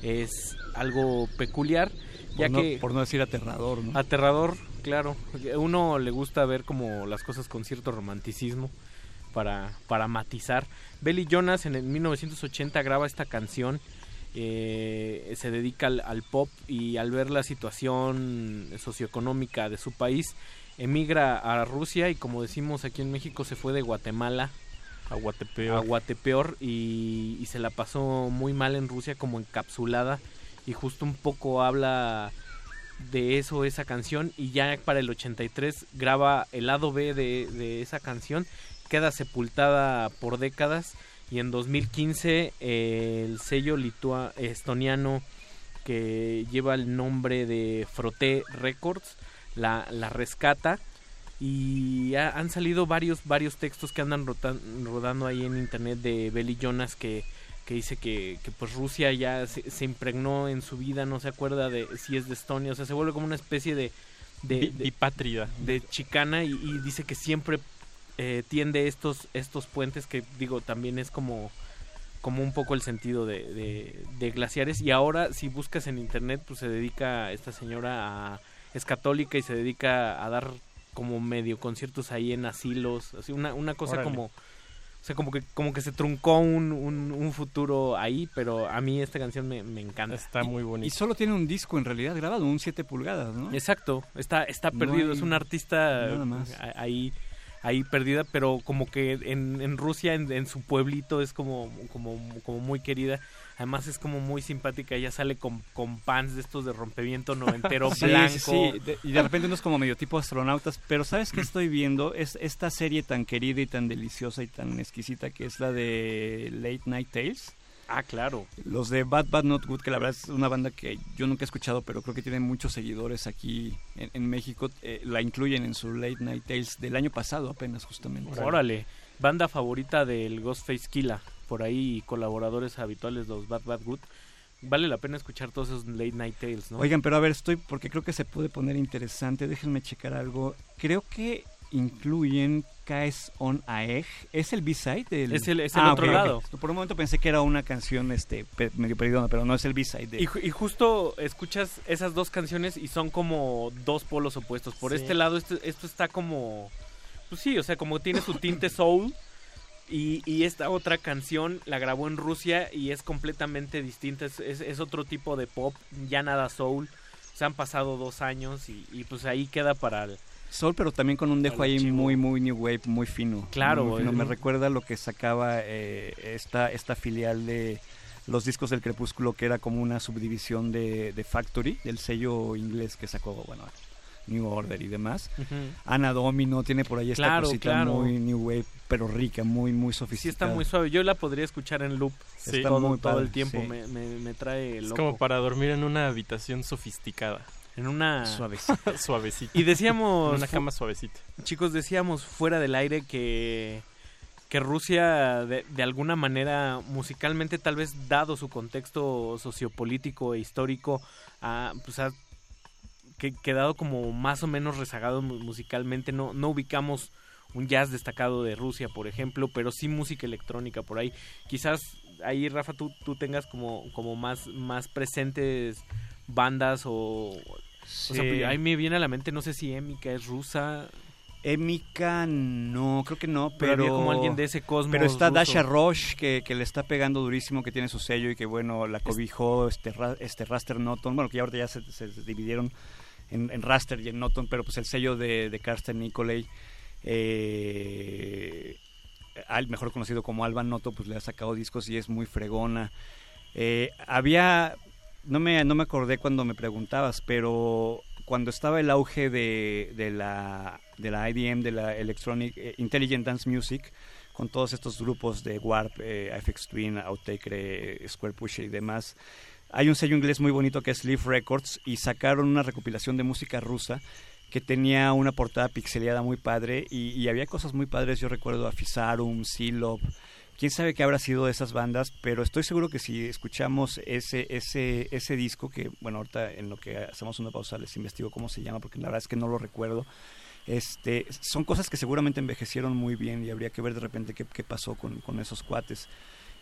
es algo peculiar. Ya Por no- que por no decir aterrador, ¿no? Aterrador, claro. Uno le gusta ver como las cosas con cierto romanticismo para, para matizar. Belly Jonas en el 1980 graba esta canción eh, se dedica al, al pop y al ver la situación socioeconómica de su país, emigra a Rusia y como decimos aquí en México se fue de Guatemala A Guatepeor. a Guatepeor y, y se la pasó muy mal en Rusia como encapsulada. Y justo un poco habla de eso esa canción. Y ya para el 83 graba el lado B de, de esa canción. Queda sepultada por décadas. Y en 2015 eh, el sello litua estoniano que lleva el nombre de Froté Records la, la rescata. Y ha- han salido varios varios textos que andan rotan- rodando ahí en internet de Belly Jonas que, que dice que, que, pues Rusia ya se, se impregnó en su vida no se acuerda de si es de Estonia o sea se vuelve como una especie de de, de- de chicana y, y dice que siempre eh, tiende estos estos puentes que digo también es como como un poco el sentido de, de- de glaciares. Y ahora si buscas en internet pues se dedica esta señora a es católica y se dedica a dar como medio conciertos ahí en asilos así una, una cosa Órale. como o sea como que como que se truncó un, un, un futuro ahí pero a mí esta canción me, me encanta Está muy Y bonito. solo tiene un disco en realidad grabado, un 7 pulgadas, ¿no? Exacto, está, está No perdido, hay es un artista nada más. a- ahí, ahí perdida, pero como que en, en Rusia, en, en su pueblito, es como, como, como muy querida. Además es como muy simpática, ella sale con, con pants de estos de rompeviento noventero Sí, blanco. sí, sí. De- y de repente uno es como medio tipo astronautas. Pero ¿sabes qué estoy viendo? Es esta serie tan querida y tan deliciosa y tan exquisita que es la de Late Night Tales. Ah, claro. Los de Bad Bad Not Good, que la verdad es una banda que yo nunca he escuchado, pero creo que tiene muchos seguidores aquí en, en México. Eh, la incluyen en su Late Night Tales del año pasado apenas justamente. Órale, banda favorita del Ghostface Killa, por ahí colaboradores habituales, los Bad Bad Good. Vale la pena escuchar todos esos late night tales, ¿no? Oigan, pero a ver, estoy porque creo que se puede poner interesante. Déjenme checar algo. Creo que incluyen Caes on Aeg. ¿Es el B-side? del- Es el- es el Ah, otro lado. Por un momento pensé que era una canción este medio perdida, pero no es el B-side. de- Y, ju- y justo escuchas esas dos canciones y son como dos polos opuestos. Por Sí. este lado, esto, esto está como. Pues sí, o sea, como tiene su tinte soul. Y, y esta otra canción la grabó en Rusia y es completamente distinta. Es, es- es otro tipo de pop, ya nada soul. Se han pasado dos años y, y pues ahí queda para el. Soul, pero también con un dejo ahí muy, muy new wave, muy fino. Claro, Muy fino. eh. Me recuerda lo que sacaba eh, esta, esta filial de los discos del Crepúsculo, que era como una subdivisión de, de Factory, del sello inglés que sacó, bueno, New Order y demás. Ujú. Ana Domino tiene por ahí esta Claro, cosita claro. muy new wave, pero rica, muy, muy Sí, sofisticada. está muy suave. Yo la podría escuchar en loop Sí. todo, muy todo el tiempo. sí. Me, me- me trae Es loco. como para dormir en una habitación sofisticada. En una suavecita. suavecita. Y decíamos En una cama suavecita. Chicos, decíamos fuera del aire que que Rusia de, de alguna manera musicalmente tal vez dado su contexto sociopolítico e histórico ha pues ha que- quedado como más o menos rezagado mu- musicalmente no no ubicamos un jazz destacado de Rusia por ejemplo pero sí música electrónica por ahí quizás ahí Rafa tú, tú tengas como como más más presentes bandas o o sea, Sí. pues, ahí me viene a la mente no sé si Emika es rusa Emika no, creo que no, Pero pero... había como alguien de ese cosmos Pero está ruso. Dasha Roche, que, que le está pegando durísimo, que tiene su sello y que, bueno, la cobijó este, este Raster Noton. Bueno, que ya ahorita ya se, se dividieron en, Raster y en Noton, pero pues el sello de, de Karsten Nicolay, eh, al mejor conocido como Alba Noto, pues le ha sacado discos y es muy fregona. Eh, había, no me, no me acordé cuando me preguntabas, pero cuando estaba el auge de, de la, de la IDM, de la Electronic eh, Intelligent Dance Music, con todos estos grupos de Warp, eh, FX Twin, Outtaker, eh, Square Pusher y demás. Hay un sello inglés muy bonito que es Leaf Records y sacaron una recopilación de música rusa que tenía una portada pixeleada muy padre y, había cosas muy padres. Yo recuerdo a Fisarum, Silov, quién sabe qué habrá sido de esas bandas, pero estoy seguro que si escuchamos ese, ese, ese disco, que bueno, ahorita en lo que hacemos una pausa les investigo cómo se llama, porque la verdad es que no lo recuerdo. Este, son cosas que seguramente envejecieron muy bien y habría que ver de repente qué, qué pasó con, con esos cuates.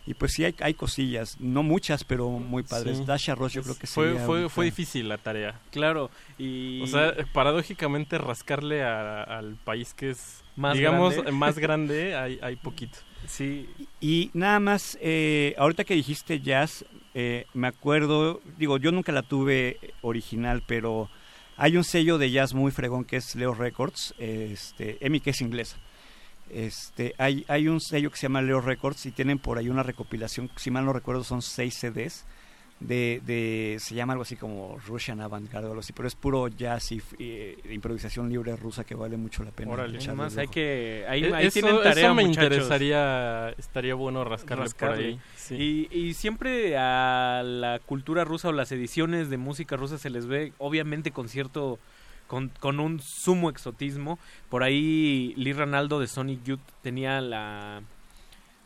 Y pues sí hay, hay cosillas, no muchas, pero muy padres. Sí. Dasha Ross yo creo que fue, sería fue, ahorita- fue difícil la tarea. Claro, y... O sea, paradójicamente rascarle a- al país que es, Más digamos, grande. más grande, hay, hay poquito. Sí. Y nada más, eh, ahorita que dijiste jazz, eh, me acuerdo, digo, yo nunca la tuve original, pero hay un sello de jazz muy fregón que es Leo Records, este, Emi que es inglesa. Este, hay, hay un sello que se llama Leo Records y tienen por ahí una recopilación, si mal no recuerdo son seis CDs, de, de se llama algo así como Russian Avant-Garde o algo así, pero es puro jazz y eh, improvisación libre rusa que vale mucho la pena. Órale, más hay que ahí, E- ahí eso- tienen tarea, eso me muchachos. interesaría, estaría bueno rascarle, por ahí. Sí. Y, y siempre a la cultura rusa o las ediciones de música rusa se les ve, obviamente, con cierto. Con, con un sumo exotismo. Por ahí Lee Ranaldo de Sonic Youth tenía la.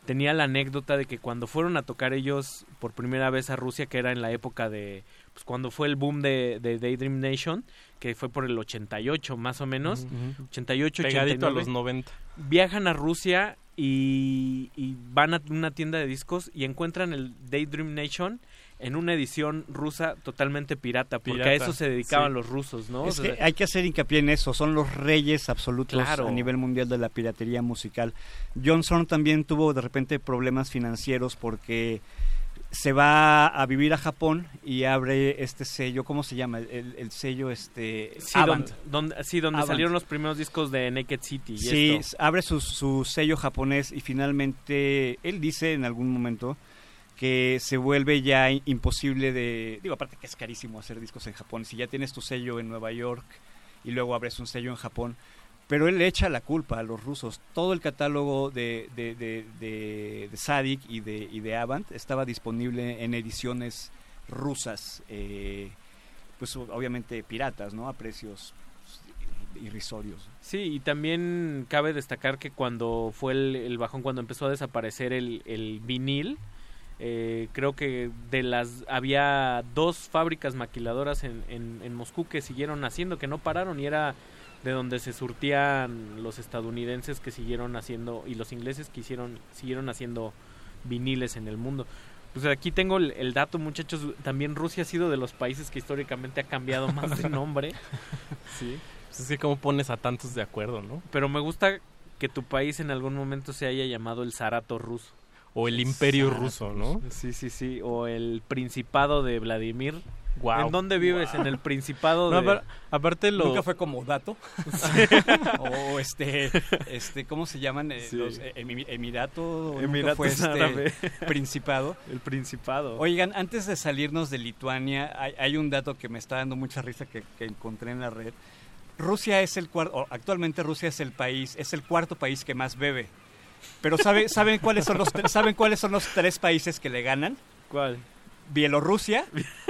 Tenía la anécdota de que cuando fueron a tocar ellos por primera vez a Rusia, que era en la época de. Pues cuando fue el boom de, de Daydream Nation, que fue por el 88 más o menos. Ujú. 88, Pegadito a 89 los 90. viajan a Rusia y, y van a una tienda de discos y encuentran el Daydream Nation en una edición rusa totalmente pirata, porque a eso se dedicaban sí. los rusos, ¿no? Es O que sea, hay que hacer hincapié en eso, son los reyes absolutos Claro. a nivel mundial de la piratería musical. Johnson también tuvo de repente problemas financieros porque se va a vivir a Japón y abre este sello, ¿cómo se llama? El, el sello este sí, Avant. donde, donde- sí, donde Avant. salieron los primeros discos de Naked City. Y Sí, esto. abre su, su sello japonés y finalmente él dice en algún momento que se vuelve ya imposible de... Digo, aparte que es carísimo hacer discos en Japón. Si ya tienes tu sello en Nueva York y luego abres un sello en Japón, pero él le echa la culpa a los rusos. Todo el catálogo de, de, de, de- de Sadik y de, y de Avant estaba disponible en ediciones rusas, eh, pues obviamente piratas, ¿no? A precios pues, irrisorios. Sí, y también cabe destacar que cuando fue el, el bajón, cuando empezó a desaparecer el, el vinil, eh, creo que de las había dos fábricas maquiladoras en, en, en Moscú que siguieron haciendo, que no pararon y era de donde se surtían los estadounidenses que siguieron haciendo y los ingleses que hicieron, siguieron haciendo viniles en el mundo. Pues aquí tengo el, el dato, muchachos. También Rusia ha sido de los países que históricamente ha cambiado más de nombre. Sí. Pues es que cómo pones a tantos de acuerdo, ¿no? Pero me gusta que tu país en algún momento se haya llamado el Zarato ruso. O el Imperio ruso, ¿no? Sí, sí, sí. O el Principado de Vladimir. Guau. ¿En dónde vives? En el Principado No, de... apar- aparte lo... Nunca fue como dato. o este, este, ¿cómo se llaman? Eh, Sí. Los eh, Emi- Emirato. nunca Emiratos fue este, Árabe. Principado. El Principado. Oigan, antes de salirnos de Lituania, hay, hay un dato que me está dando mucha risa que, que encontré en la red. Rusia es el cuarto, actualmente Rusia es el país, es el cuarto país que más bebe. Pero ¿sabe, ¿saben, cuáles son los, ¿saben cuáles son los tres países que le ganan? ¿Cuál? Bielorrusia,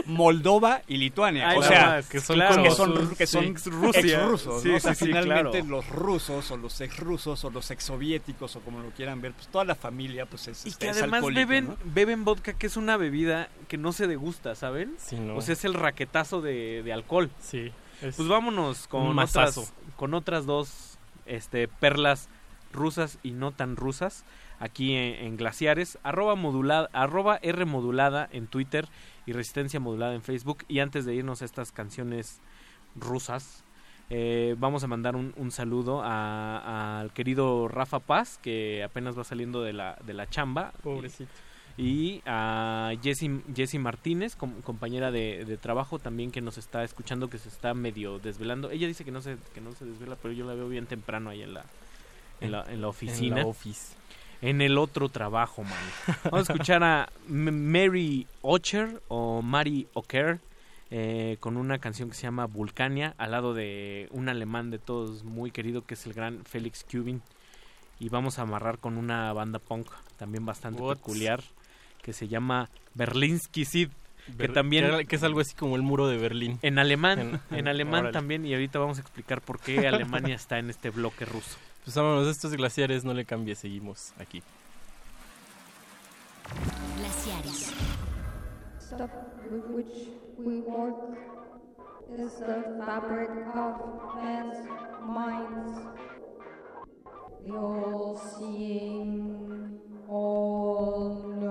Moldova y Lituania. Ay, o sea, más, que son, claro, que son, sus- que son sí, ex-rusos, Sí, ¿no? O sea, sí, finalmente claro. los rusos o los ex-rusos o los ex-soviéticos o como lo quieran ver, pues toda la familia pues es, Y este, que es además beben, ¿no? beben vodka, que es una bebida que no se degusta, ¿saben? Sí, no. O sea, es el raquetazo de, de alcohol. Sí. es Pues vámonos con otras, con otras dos este, perlas rusas y no tan rusas aquí en, en Glaciares. Arroba, modulada, arroba R modulada en Twitter y Resistencia modulada en Facebook. Y antes de irnos a estas canciones rusas, eh, vamos a mandar un, un saludo al querido Rafa Paz, que apenas va saliendo de la, de la chamba. Pobrecito. Y a Jessie, Jessie Martínez, com- compañera de, de trabajo también que nos está escuchando, que se está medio desvelando. Ella dice que no se, que no se desvela, pero yo la veo bien temprano ahí en la, en la, en la oficina. En la office. En el otro trabajo, man. Vamos a escuchar a Mary Ocher o Mary Ocker eh, con una canción que se llama Vulcania al lado de un alemán de todos muy querido que es el gran Félix Kubin. Y vamos a amarrar con una banda punk también bastante What? peculiar que se llama Berlinsky Sid. Que Ber- también que es algo así como el muro de Berlín. en alemán, En- en, alemán órale. también y ahorita vamos a explicar por qué Alemania está en este bloque ruso. Pues vámonos, estos glaciares no le cambies, seguimos aquí. Glaciares. Stuff with which we work is the fabric of men's minds. The all-seeing, all-knowing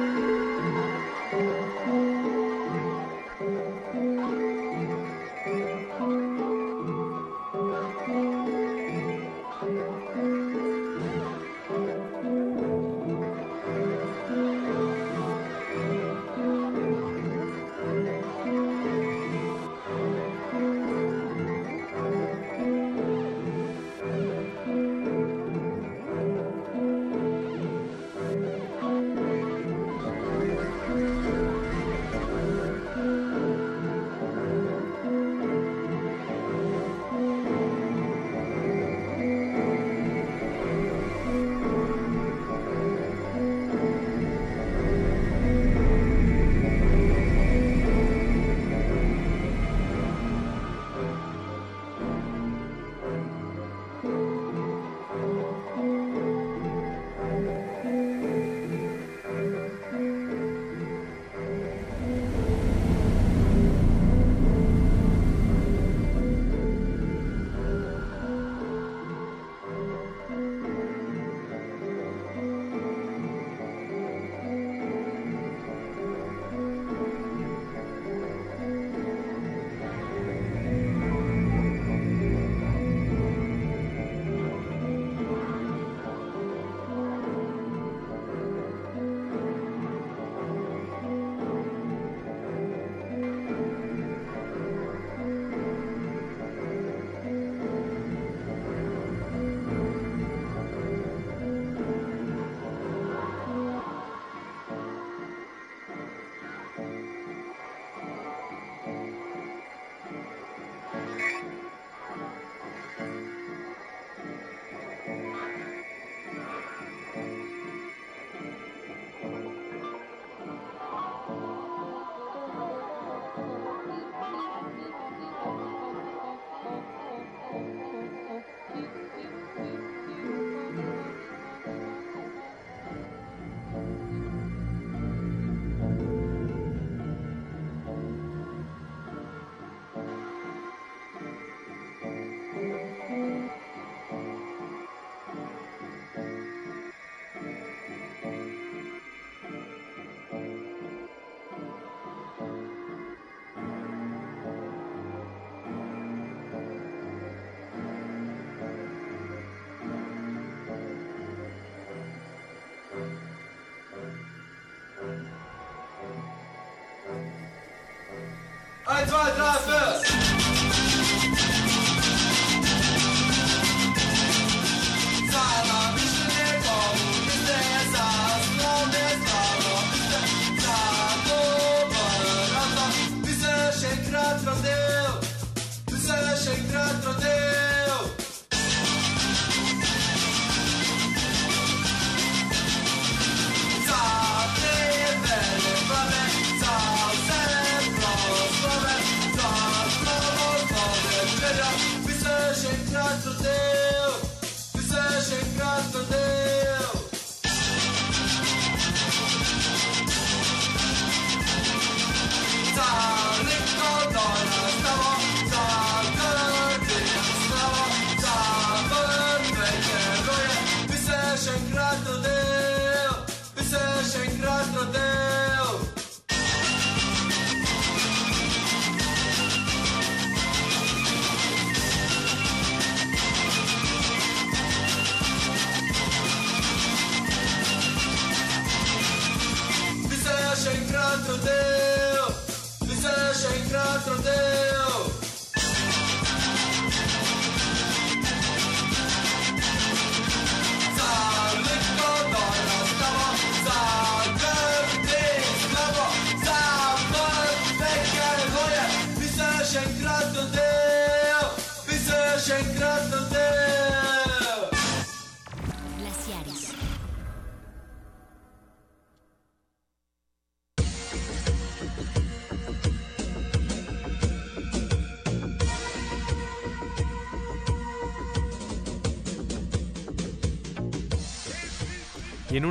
1, 2, 3, 4.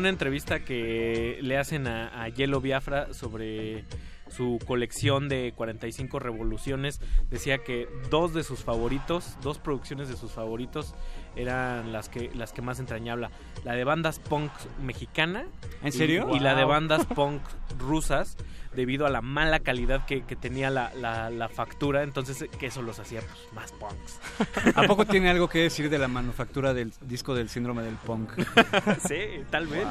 Una entrevista que le hacen a, a Yelo Biafra sobre su colección de 45 revoluciones, decía que dos de sus favoritos, dos producciones de sus favoritos eran las que las que más entrañaba, la de bandas punk mexicana, ¿En y- serio? Y, la de bandas punk rusas debido a la mala calidad que, que tenía la, la- la factura, entonces que eso los hacía pues, más punks. ¿A poco tiene algo que decir de la manufactura del disco del síndrome del punk? sí, tal vez.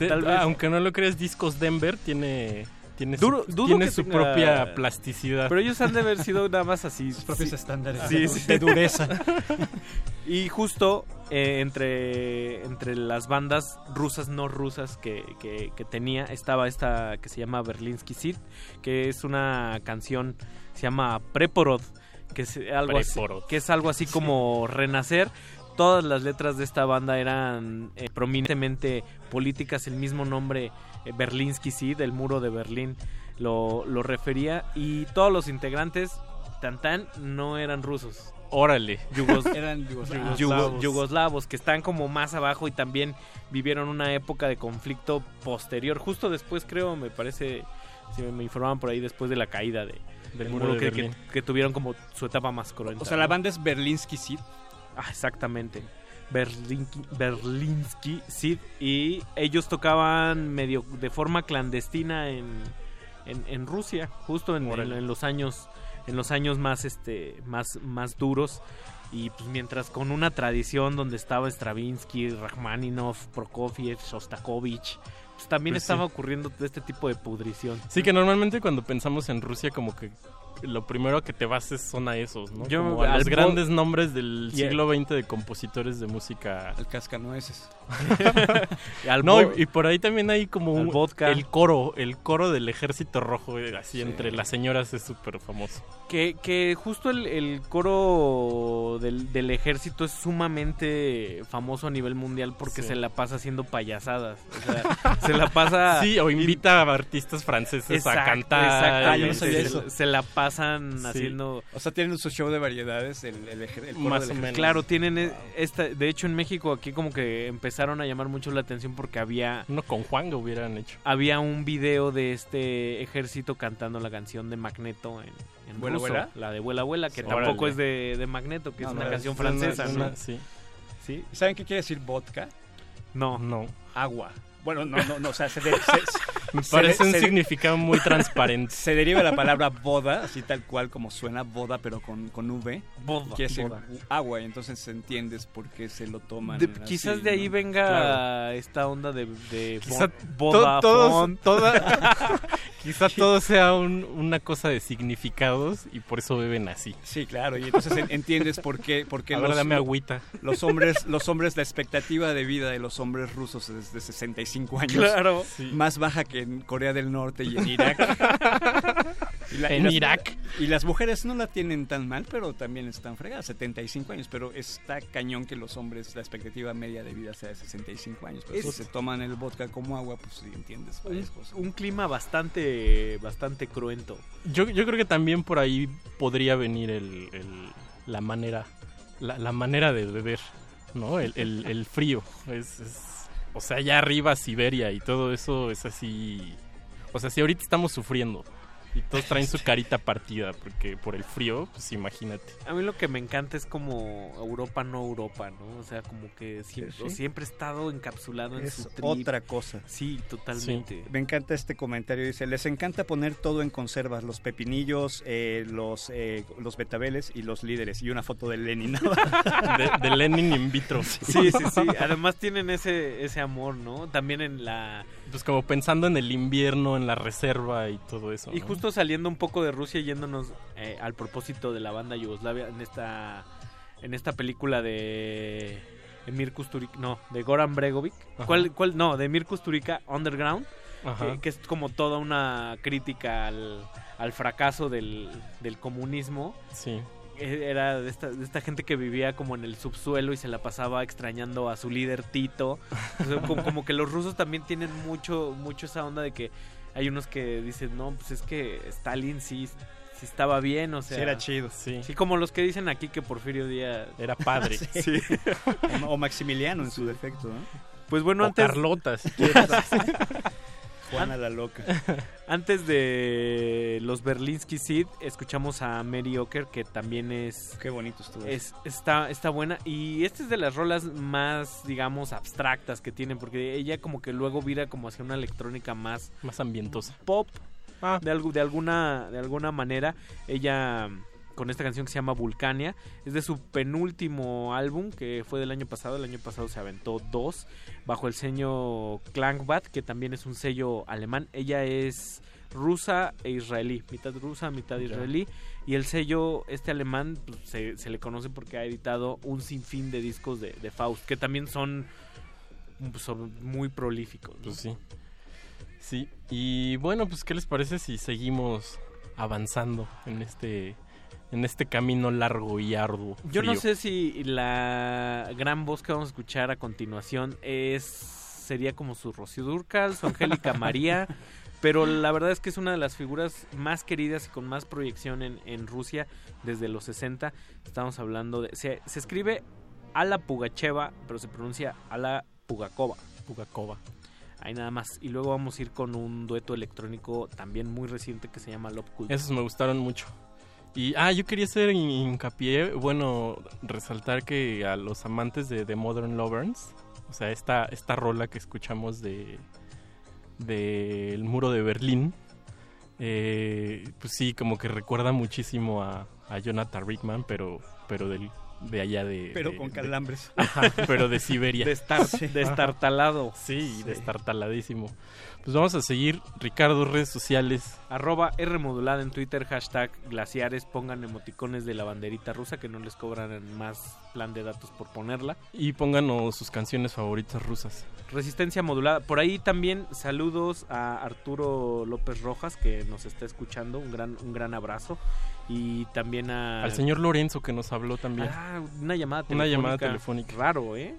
Tal vez. Aunque no lo creas, Discos Denver tiene, tiene Duro- su, dudo tiene que su tenga- propia plasticidad. Pero ellos han de haber sido nada más así. Sus propios estándares sí, de- sí. de dureza. y justo eh, entre, entre las bandas rusas, no rusas que, que- que tenía, estaba esta que se llama Berlinsky Sid, que es una canción, se llama Preporod, que es algo, así, que es algo así como renacer. Todas las letras de esta banda eran eh, prominentemente políticas, el mismo nombre Berlinsky Sid, el muro de Berlín, lo, lo refería. Y todos los integrantes, tan tan, no eran rusos. Órale. Yugos- Eran yugoslavos. yugo- yugoslavos, que están como más abajo y también vivieron una época de conflicto posterior. Justo después, creo, me parece, si me informaban por ahí, después de la caída de, del El muro, muro de que, que- Berlín. que tuvieron como su etapa más cruenta. O sea, la ¿no? banda es Berlinsky Sid. Ah, exactamente. Berlinki, Berlinsky Sid y ellos tocaban medio de forma clandestina en, en, en Rusia, justo en, los años en los años más este más más duros y pues mientras con una tradición donde estaba Stravinsky, Rachmaninoff, Prokofiev, Shostakovich, pues también Pues estaba sí. ocurriendo este tipo de pudrición. Sí, que normalmente cuando pensamos en Rusia como que lo primero que te vas es son a esos, ¿no? Yo Como a al los grandes nombres del siglo XX de compositores de música. El cascanueces. Al no, y, y por ahí también hay como al un- vodka. el coro, el coro del ejército rojo, eh, así Sí. entre las señoras es súper famoso. Que, que justo el, el coro del, del ejército es sumamente famoso a nivel mundial porque Sí. se la pasa haciendo payasadas. O sea, se la pasa. Sí, o invita a artistas franceses a Exacto, cantar. exactamente. Ah, yo no sabía se, eso. se la pasan Sí. haciendo. O sea, tienen su show de variedades, el, el, el coro Más del o ejército. menos. Claro, tienen e- esta. De hecho, en México aquí como que empezaron a llamar mucho la atención porque había No, con Juan lo hubieran hecho. había un video de este ejército cantando la canción de Magneto en, en ¿Vuela, ruso, vuela? la de Vuela Vuela, que Sí. tampoco Órale. es de, de Magneto, que No, es una canción francesa, es ¿no? una- sí. ¿Sí? ¿Saben qué quiere decir vodka? No. No. Agua. Bueno, no, no, no, o sea, se, de- se- Me parece un significado muy transparente. se deriva de la palabra boda, así tal cual como suena boda, pero con, con V. Boda. Quiere decir boda. agua, y entonces entiendes por qué se lo toman. De- así, quizás de ahí ¿no? venga Claro. esta onda de, de Quizá bo- to- todos, toda, quizá todo sea un- una cosa de significados y por eso beben así. Sí, claro, y entonces en- entiendes por qué, por qué los, dame agüita. los hombres, los hombres, la expectativa de vida de los hombres rusos es de 65 años. Claro. Más baja que en Corea del Norte y en Irak. Y la- y En las- Irak. Y las mujeres no la tienen tan mal, pero también están fregadas, 75 años. Pero está cañón que los hombres, la expectativa media de vida sea de 65 años. Pero Es- si se toman el vodka como agua, pues sí entiendes Un, varias cosas. un clima bastante bastante cruento. Yo, yo creo que también por ahí podría venir el, el- la manera la, la manera de beber, ¿no? El, el- el frío. Es, es- o sea, allá arriba Siberia y todo eso es así. O sea, si ahorita estamos sufriendo y todos traen su carita partida porque por el frío, pues imagínate. A mí lo que me encanta es como Europa no Europa, ¿no? O sea, como que siempre, Sí, sí. siempre he estado encapsulado en Es su trip. otra cosa. Sí, totalmente. Me encanta este comentario. Dice, les encanta poner todo en conservas, los pepinillos, eh, los, eh, los betabeles y los líderes. Y una foto de Lenin. De, de Lenin in vitro. Sí, sí, sí. Además tienen ese, ese amor, ¿no? También en la... Pues como pensando en el invierno, en la reserva y todo eso. Y ¿no? justo saliendo un poco de Rusia, yéndonos eh, al propósito de la banda Yugoslavia en esta en esta película de Emir Kusturica, no, de Goran Bregovic. Ajá. ¿Cuál, cuál? No, de Emir Kusturica, Underground, que, que es como toda una crítica al, al fracaso del, del comunismo. Sí. Eh, Era de esta, de esta gente que vivía como en el subsuelo y se la pasaba extrañando a su líder Tito. O sea, como, como que los rusos también tienen mucho, mucho esa onda de que hay unos que dicen, no, pues es que Stalin sí, sí estaba bien, o sea... Sí, era chido. Sí. Sí, como los que dicen aquí que Porfirio Díaz... Era padre. Sí. o, o Maximiliano en su defecto. ¿no? Pues bueno, O antes... Carlota, si quieres. Juana la loca. Antes de los Berlinsky Seed, escuchamos a Mary Ocker, que también es... Qué bonito estuvo. Es, está, está buena. Y esta es de las rolas más, digamos, abstractas que tienen, porque ella como que luego vira como hacia una electrónica más... Más ambientosa. Pop, de, algo, de, alguna, de alguna manera. Ella con esta canción que se llama Vulcania. Es de su penúltimo álbum, que fue del año pasado. El año pasado se aventó dos, bajo el sello Klangbat, que también es un sello alemán. Ella es rusa e israelí, mitad rusa, mitad israelí. Y el sello, este alemán, pues, se, se le conoce porque ha editado un sinfín de discos de, de Faust, que también son, pues, son muy prolíficos. ¿no? Pues sí. Sí, y bueno, pues ¿qué les parece si seguimos avanzando en este en este camino largo y arduo? Yo no sé si la gran voz que vamos a escuchar a continuación es sería como su Rocío Durcal, su Angélica María, pero la verdad es que es una de las figuras más queridas y con más proyección en, en Rusia desde los 60. Estamos hablando de... Se, se escribe Ala Pugacheva, pero se pronuncia Ala Pugakova. Pugakova. Ahí nada más. Y luego vamos a ir con un dueto electrónico también muy reciente que se llama Love Cult. Esos me gustaron mucho. Y, ah, yo quería hacer hin- hincapié, bueno, resaltar que a los amantes de The Modern Lovers, o sea, esta, esta rola que escuchamos de del muro de Berlín, eh, pues sí, como que recuerda muchísimo a, a Jonathan Rickman, pero, pero del, de allá de... Pero de- con de- calambres. Ajá, pero de Siberia. Destar- Sí. destartalado. Sí, Sí. destartaladísimo. Pues vamos a seguir, Ricardo, redes sociales. Arroba R modulada en Twitter, hashtag glaciares, pongan emoticones de la banderita rusa que no les cobran más plan de datos por ponerla. Y pónganos sus canciones favoritas rusas. Resistencia modulada. Por ahí también saludos a Arturo López Rojas que nos está escuchando. Un gran, un gran abrazo. Y también a... Al señor Lorenzo que nos habló también. Ah, una llamada Una telefónica. llamada telefónica. Raro, ¿eh?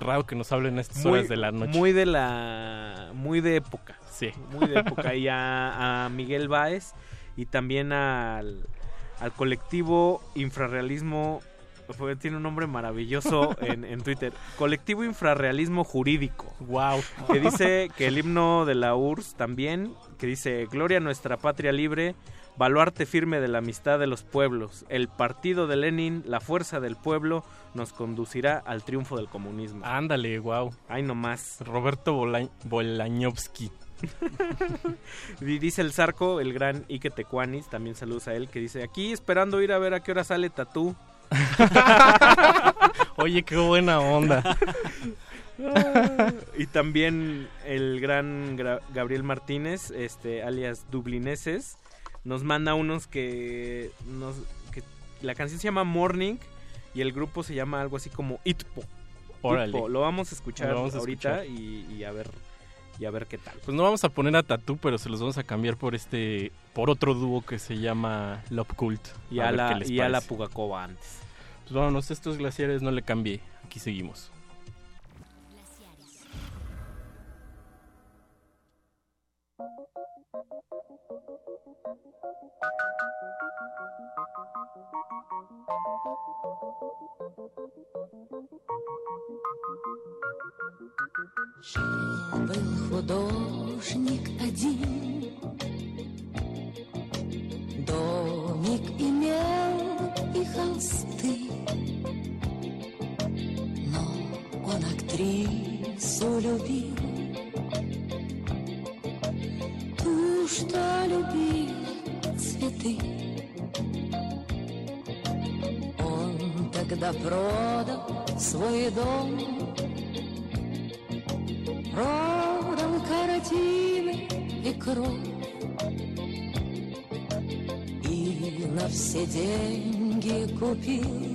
Raro que nos hablen a estas Muy- horas de la noche. Muy de la... Muy de época. Sí. Muy de época. y a, a Miguel Báez y también al, al colectivo Infrarrealismo... fue- Tiene un nombre maravilloso en, en Twitter. Colectivo Infrarrealismo Jurídico. Wow. Que dice que el himno de la URSS también, que dice Gloria a nuestra patria libre, baluarte firme de la amistad de los pueblos. El partido de Lenin, la fuerza del pueblo, nos conducirá al triunfo del comunismo. Ándale, wow. Ay, nomás. Roberto Bola- Bolañovsky. Y dice el Zarco, el gran Ike Tecuanis, también saludos a él, que dice, aquí esperando ir a ver a qué hora sale Tatú. Oye, qué buena onda. y también el gran Gra- Gabriel Martínez, este alias Dublineses, nos manda unos que nos que la canción se llama Morning y el grupo se llama algo así como Itpo. Órale. Itpo. Lo vamos a escuchar vamos a ahorita escuchar. Y, y a ver y a ver qué tal. Pues no vamos a poner a Tatú, pero se los vamos a cambiar por este, por otro dúo que se llama Love Cult. Y a la y a la parece. Pugacova antes. Pues vámonos, estos glaciares no le cambié. Aquí seguimos. Был художник один, домик имел и холсты, но он актрису любил, ту, что любил цветы. Он тогда продал свой дом. Продал картины и кровь. И на все деньги купил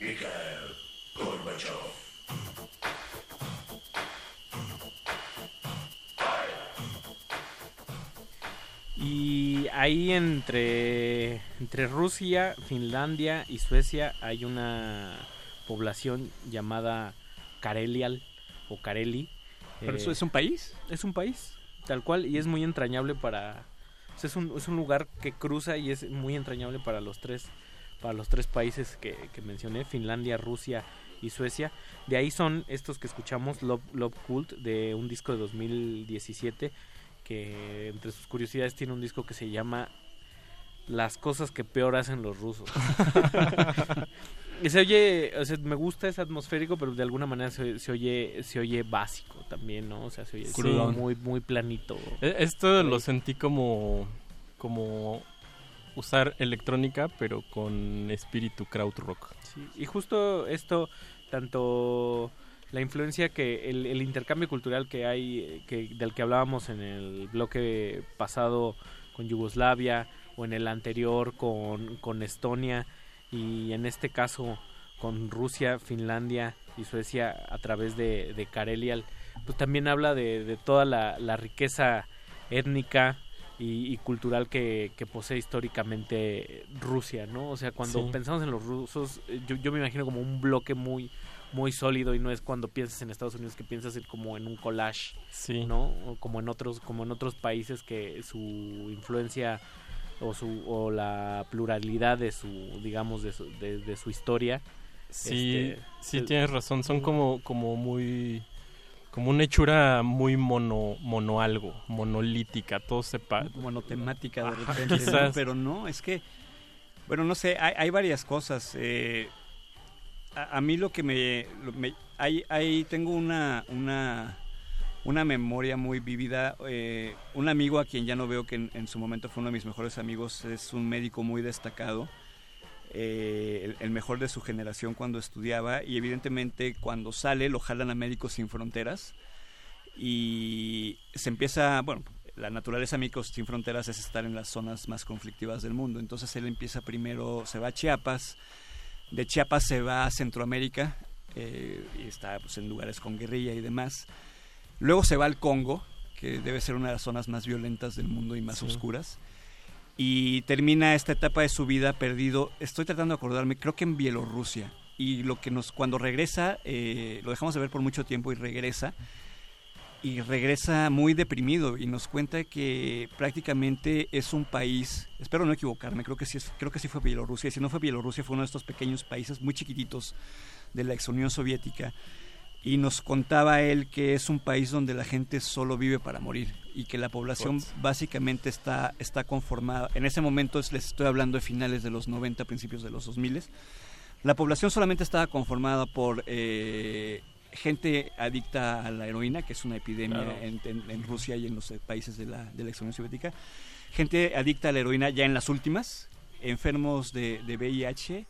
Mikhail Gorbachev. Y ahí entre, entre Rusia, Finlandia y Suecia hay una población llamada Karelial o Kareli. ¿Pero Eh, eso es un país? Es un país, tal cual, y es muy entrañable para... o sea, es, un, es un lugar que cruza y es muy entrañable para los tres, para los tres países que, que mencioné, Finlandia, Rusia y Suecia. De ahí son estos que escuchamos, Love, Love Cult, de un disco de 2017, que entre sus curiosidades tiene un disco que se llama Las cosas que peor hacen los rusos. y se oye, o sea, me gusta, es atmosférico, pero de alguna manera se, se oye se oye básico también, ¿no? O sea, se oye sí, muy muy planito. E- Esto lo sentí como como usar electrónica pero con espíritu krautrock. Sí, y justo esto, tanto la influencia que el, el intercambio cultural que hay, que del que hablábamos en el bloque pasado con Yugoslavia o en el anterior con, con Estonia y en este caso con Rusia, Finlandia y Suecia a través de, de Karelial, pues también habla de, de toda la riqueza étnica y, y cultural que, que posee históricamente Rusia, ¿no? O sea, cuando Sí. pensamos en los rusos, eh, yo, yo me imagino como un bloque muy muy sólido y no es cuando piensas en Estados Unidos que piensas en como en un collage, Sí. ¿no? O como en otros como en otros países que su influencia o su o la pluralidad de su digamos de su, de, de su historia Sí, este, sí tienes razón, son como como muy como una hechura muy mono mono algo, monolítica, todo sepa monotemática de Ajá, repente, ¿no? quizás. pero no, es que, bueno, no sé, hay, hay varias cosas. eh, a, a mí lo que me, lo- me- hay, hay, tengo una, una, una memoria muy vívida. eh, un amigo a quien ya no veo que en, en su momento fue uno de mis mejores amigos, es un médico muy destacado. Eh, el, el mejor de su generación cuando estudiaba y evidentemente cuando sale lo jalan a Médicos Sin Fronteras y se empieza, bueno, la naturaleza de Médicos Sin Fronteras es estar en las zonas más conflictivas del mundo. Entonces él empieza primero, se va a Chiapas, de Chiapas se va a Centroamérica eh, y está pues, en lugares con guerrilla y demás. Luego se va al Congo, que debe ser una de las zonas más violentas del mundo y más Sí. oscuras. Y termina esta etapa de su vida perdido, estoy tratando de acordarme, creo que en Bielorrusia. Y lo que nos, cuando regresa, eh, lo dejamos de ver por mucho tiempo y regresa, y regresa muy deprimido y nos cuenta que prácticamente es un país, espero no equivocarme, creo que sí, creo que sí fue Bielorrusia, y si no fue Bielorrusia fue uno de estos pequeños países muy chiquititos de la ex Unión Soviética y nos contaba él que es un país donde la gente solo vive para morir y que la población básicamente está, está conformada, en ese momento es- les estoy hablando de finales de los 90, principios de los 2000, la población solamente estaba conformada por eh, gente adicta a la heroína, que es una epidemia Claro. en, en- en Rusia y en los eh, países de la, de la ex Unión Soviética, gente adicta a la heroína ya en las últimas, enfermos de, de VIH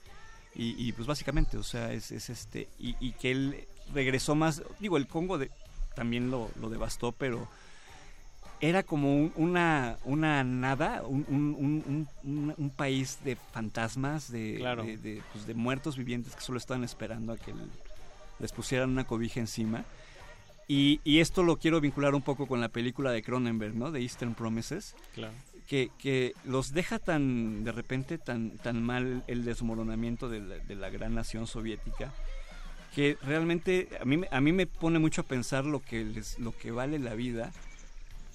y, y, pues básicamente, o sea, es, es este, y, y que él regresó más, digo, el Congo de, también lo, lo devastó, pero era como un- una, una nada, un, un- país de fantasmas, de, Claro. de, de, pues, de muertos vivientes que solo estaban esperando a que les pusieran una cobija encima. Y, y esto lo quiero vincular un poco con la película de Cronenberg, ¿no? De Eastern Promises Claro. que, que los deja tan de repente tan tan mal el desmoronamiento de la, de la gran nación soviética que realmente a mí a mí me pone mucho a pensar lo que les lo que vale la vida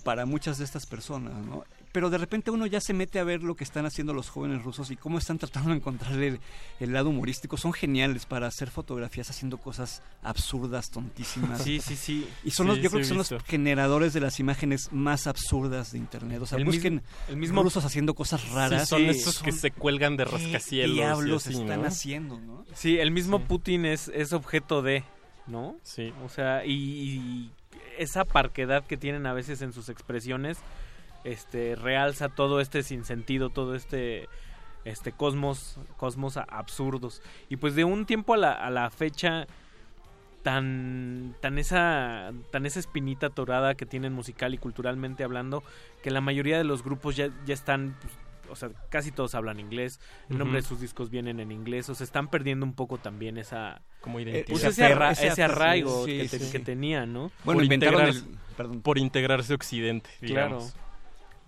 para muchas de estas personas, ¿no? Pero de repente uno ya se mete a ver lo que están haciendo los jóvenes rusos y cómo están tratando de encontrar el, el lado humorístico. Son geniales para hacer fotografías haciendo cosas absurdas, tontísimas. Sí, sí, sí. Y son los, yo sí creo que son los generadores de las imágenes más absurdas de internet. O sea, El busquen mismo- el mismo- rusos haciendo cosas raras. Sí, son Sí, esos que se cuelgan de ¿qué rascacielos diablos así, están ¿no? haciendo, no? Sí, el mismo Putin es, es objeto de, ¿no? Sí. O sea, y, y esa parquedad que tienen a veces en sus expresiones, este, realza todo este sinsentido, todo este, este cosmos, cosmos absurdos. Y pues de un tiempo a la, a la fecha, tan, tan esa, tan esa espinita torada que tienen musical y culturalmente hablando, que la mayoría de los grupos ya, ya están, pues, o sea, casi todos hablan inglés, el nombre de sus discos vienen en inglés, o sea, están perdiendo un poco también esa... Como pues identidad. ese, arra- Ese ese arraigo sí, que, te- sí. que tenían, ¿no? Bueno, por, inventaron integrarse, el- perdón. por integrarse a Occidente, Claro.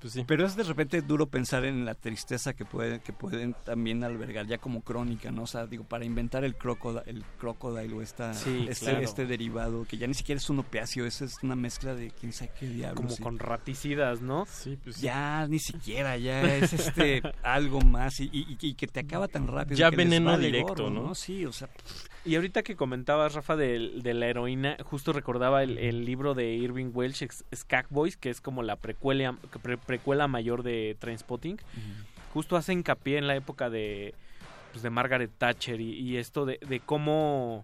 Pues sí. Pero es de repente duro pensar en la tristeza que pueden que pueden también albergar ya como crónica, ¿no? O sea, digo, para inventar el crocodile, el crocodile o esta, Sí, este, claro. este derivado que ya ni siquiera es un opiáceo, eso es una mezcla de quién sabe qué diablos. Como sí. con raticidas, ¿no? Sí, pues Ya ni siquiera, ya es este algo más y, y- y que te acaba tan rápido. Ya veneno vale directo, gorro, ¿no? Sí, o sea, Y ahorita que comentabas, Rafa, de, de la heroína, justo recordaba el, el libro de Irving Welsh, Skag Boys, que es como la precuela, pre- precuela mayor de Trainspotting. Justo hace hincapié en la época de, pues, de Margaret Thatcher y, y esto de, de cómo...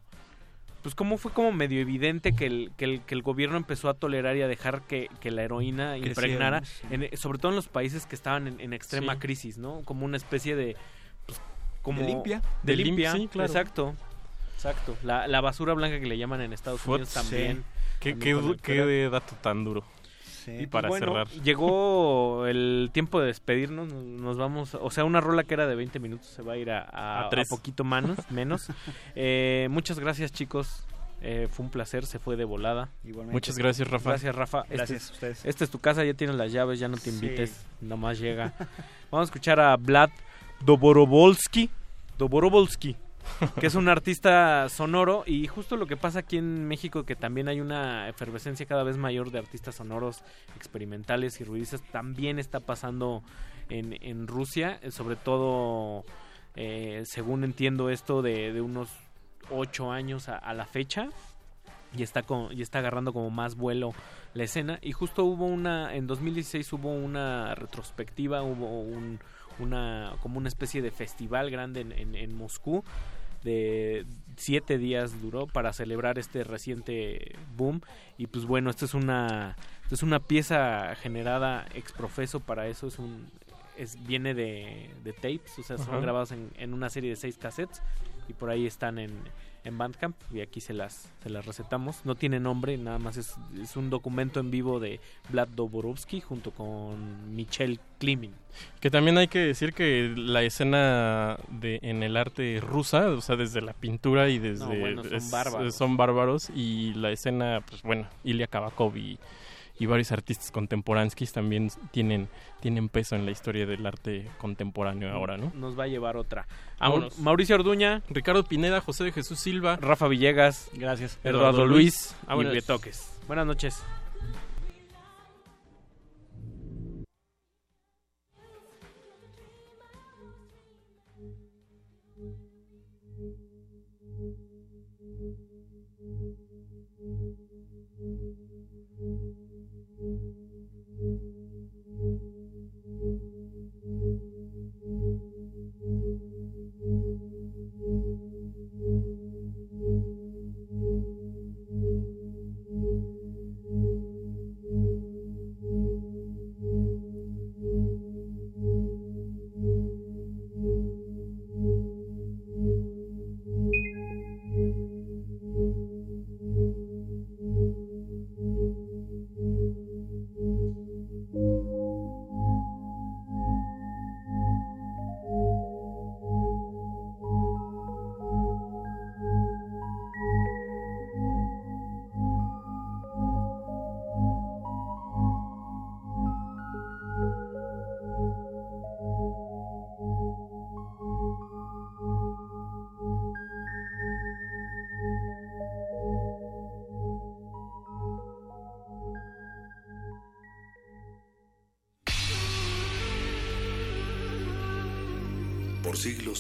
Pues cómo fue como medio evidente que el, que el, que el gobierno empezó a tolerar y a dejar que, que la heroína impregnara, sí. en- sobre todo en los países que estaban en, en extrema Sí. crisis, ¿no? Como una especie de... pues, como, De limpia. De, De lim- limpia, sí, claro. exacto. Exacto. La, la basura blanca que le llaman en Estados Fue- Unidos también. Qué, también qué, qué dato tan duro. sí. Y pues para bueno, cerrar. llegó el tiempo de despedirnos, nos, vamos, o sea, una rola que era de 20 minutos se va a ir a, a, A tres. a poquito manos, menos. Eh, muchas gracias chicos, Eh, fue un placer, se fue de volada. Igualmente. Muchas gracias, Rafa. Gracias Rafa. Este Gracias es- a ustedes. Esta es tu casa, ya tienes las llaves, ya no te Sí. invites, nomás llega. Vamos a escuchar a Vlad Doborovolsky, Doborovolsky, que es un artista sonoro y justo lo que pasa aquí en México que también hay una efervescencia cada vez mayor de artistas sonoros experimentales y ruidistas, también está pasando en, en Rusia, sobre todo eh, según entiendo esto de, de unos ocho años a, a la fecha y está con, y está agarrando como más vuelo la escena. Y justo hubo una en 2016 hubo una retrospectiva hubo un, una como una especie de festival grande en, en, en Moscú de siete días duró para celebrar este reciente boom. Y pues bueno esto es una esto es una pieza generada ex profeso para eso. Es un es viene de, de tapes o sea son grabados en, en una serie de seis cassettes y por ahí están en, en Bandcamp y aquí se las se las recetamos no tiene nombre nada más es, es un documento en vivo de Vlad Doborovsky junto con Michel Klimin Que también hay que decir que la escena de en el arte rusa, o sea, desde la pintura y desde No, bueno, son bárbaros. son bárbaros y la escena, pues bueno, Ilya Kabakov y, y varios artistas contemporáneos también tienen tienen peso en la historia del arte contemporáneo ahora, ¿no? nos va a llevar otra Vámonos. Mau- Mauricio Orduña Ricardo Pineda, José de Jesús Silva, Rafa Villegas Gracias. Eduardo, Eduardo Luis Luis. y Vámonos. Betoques buenas noches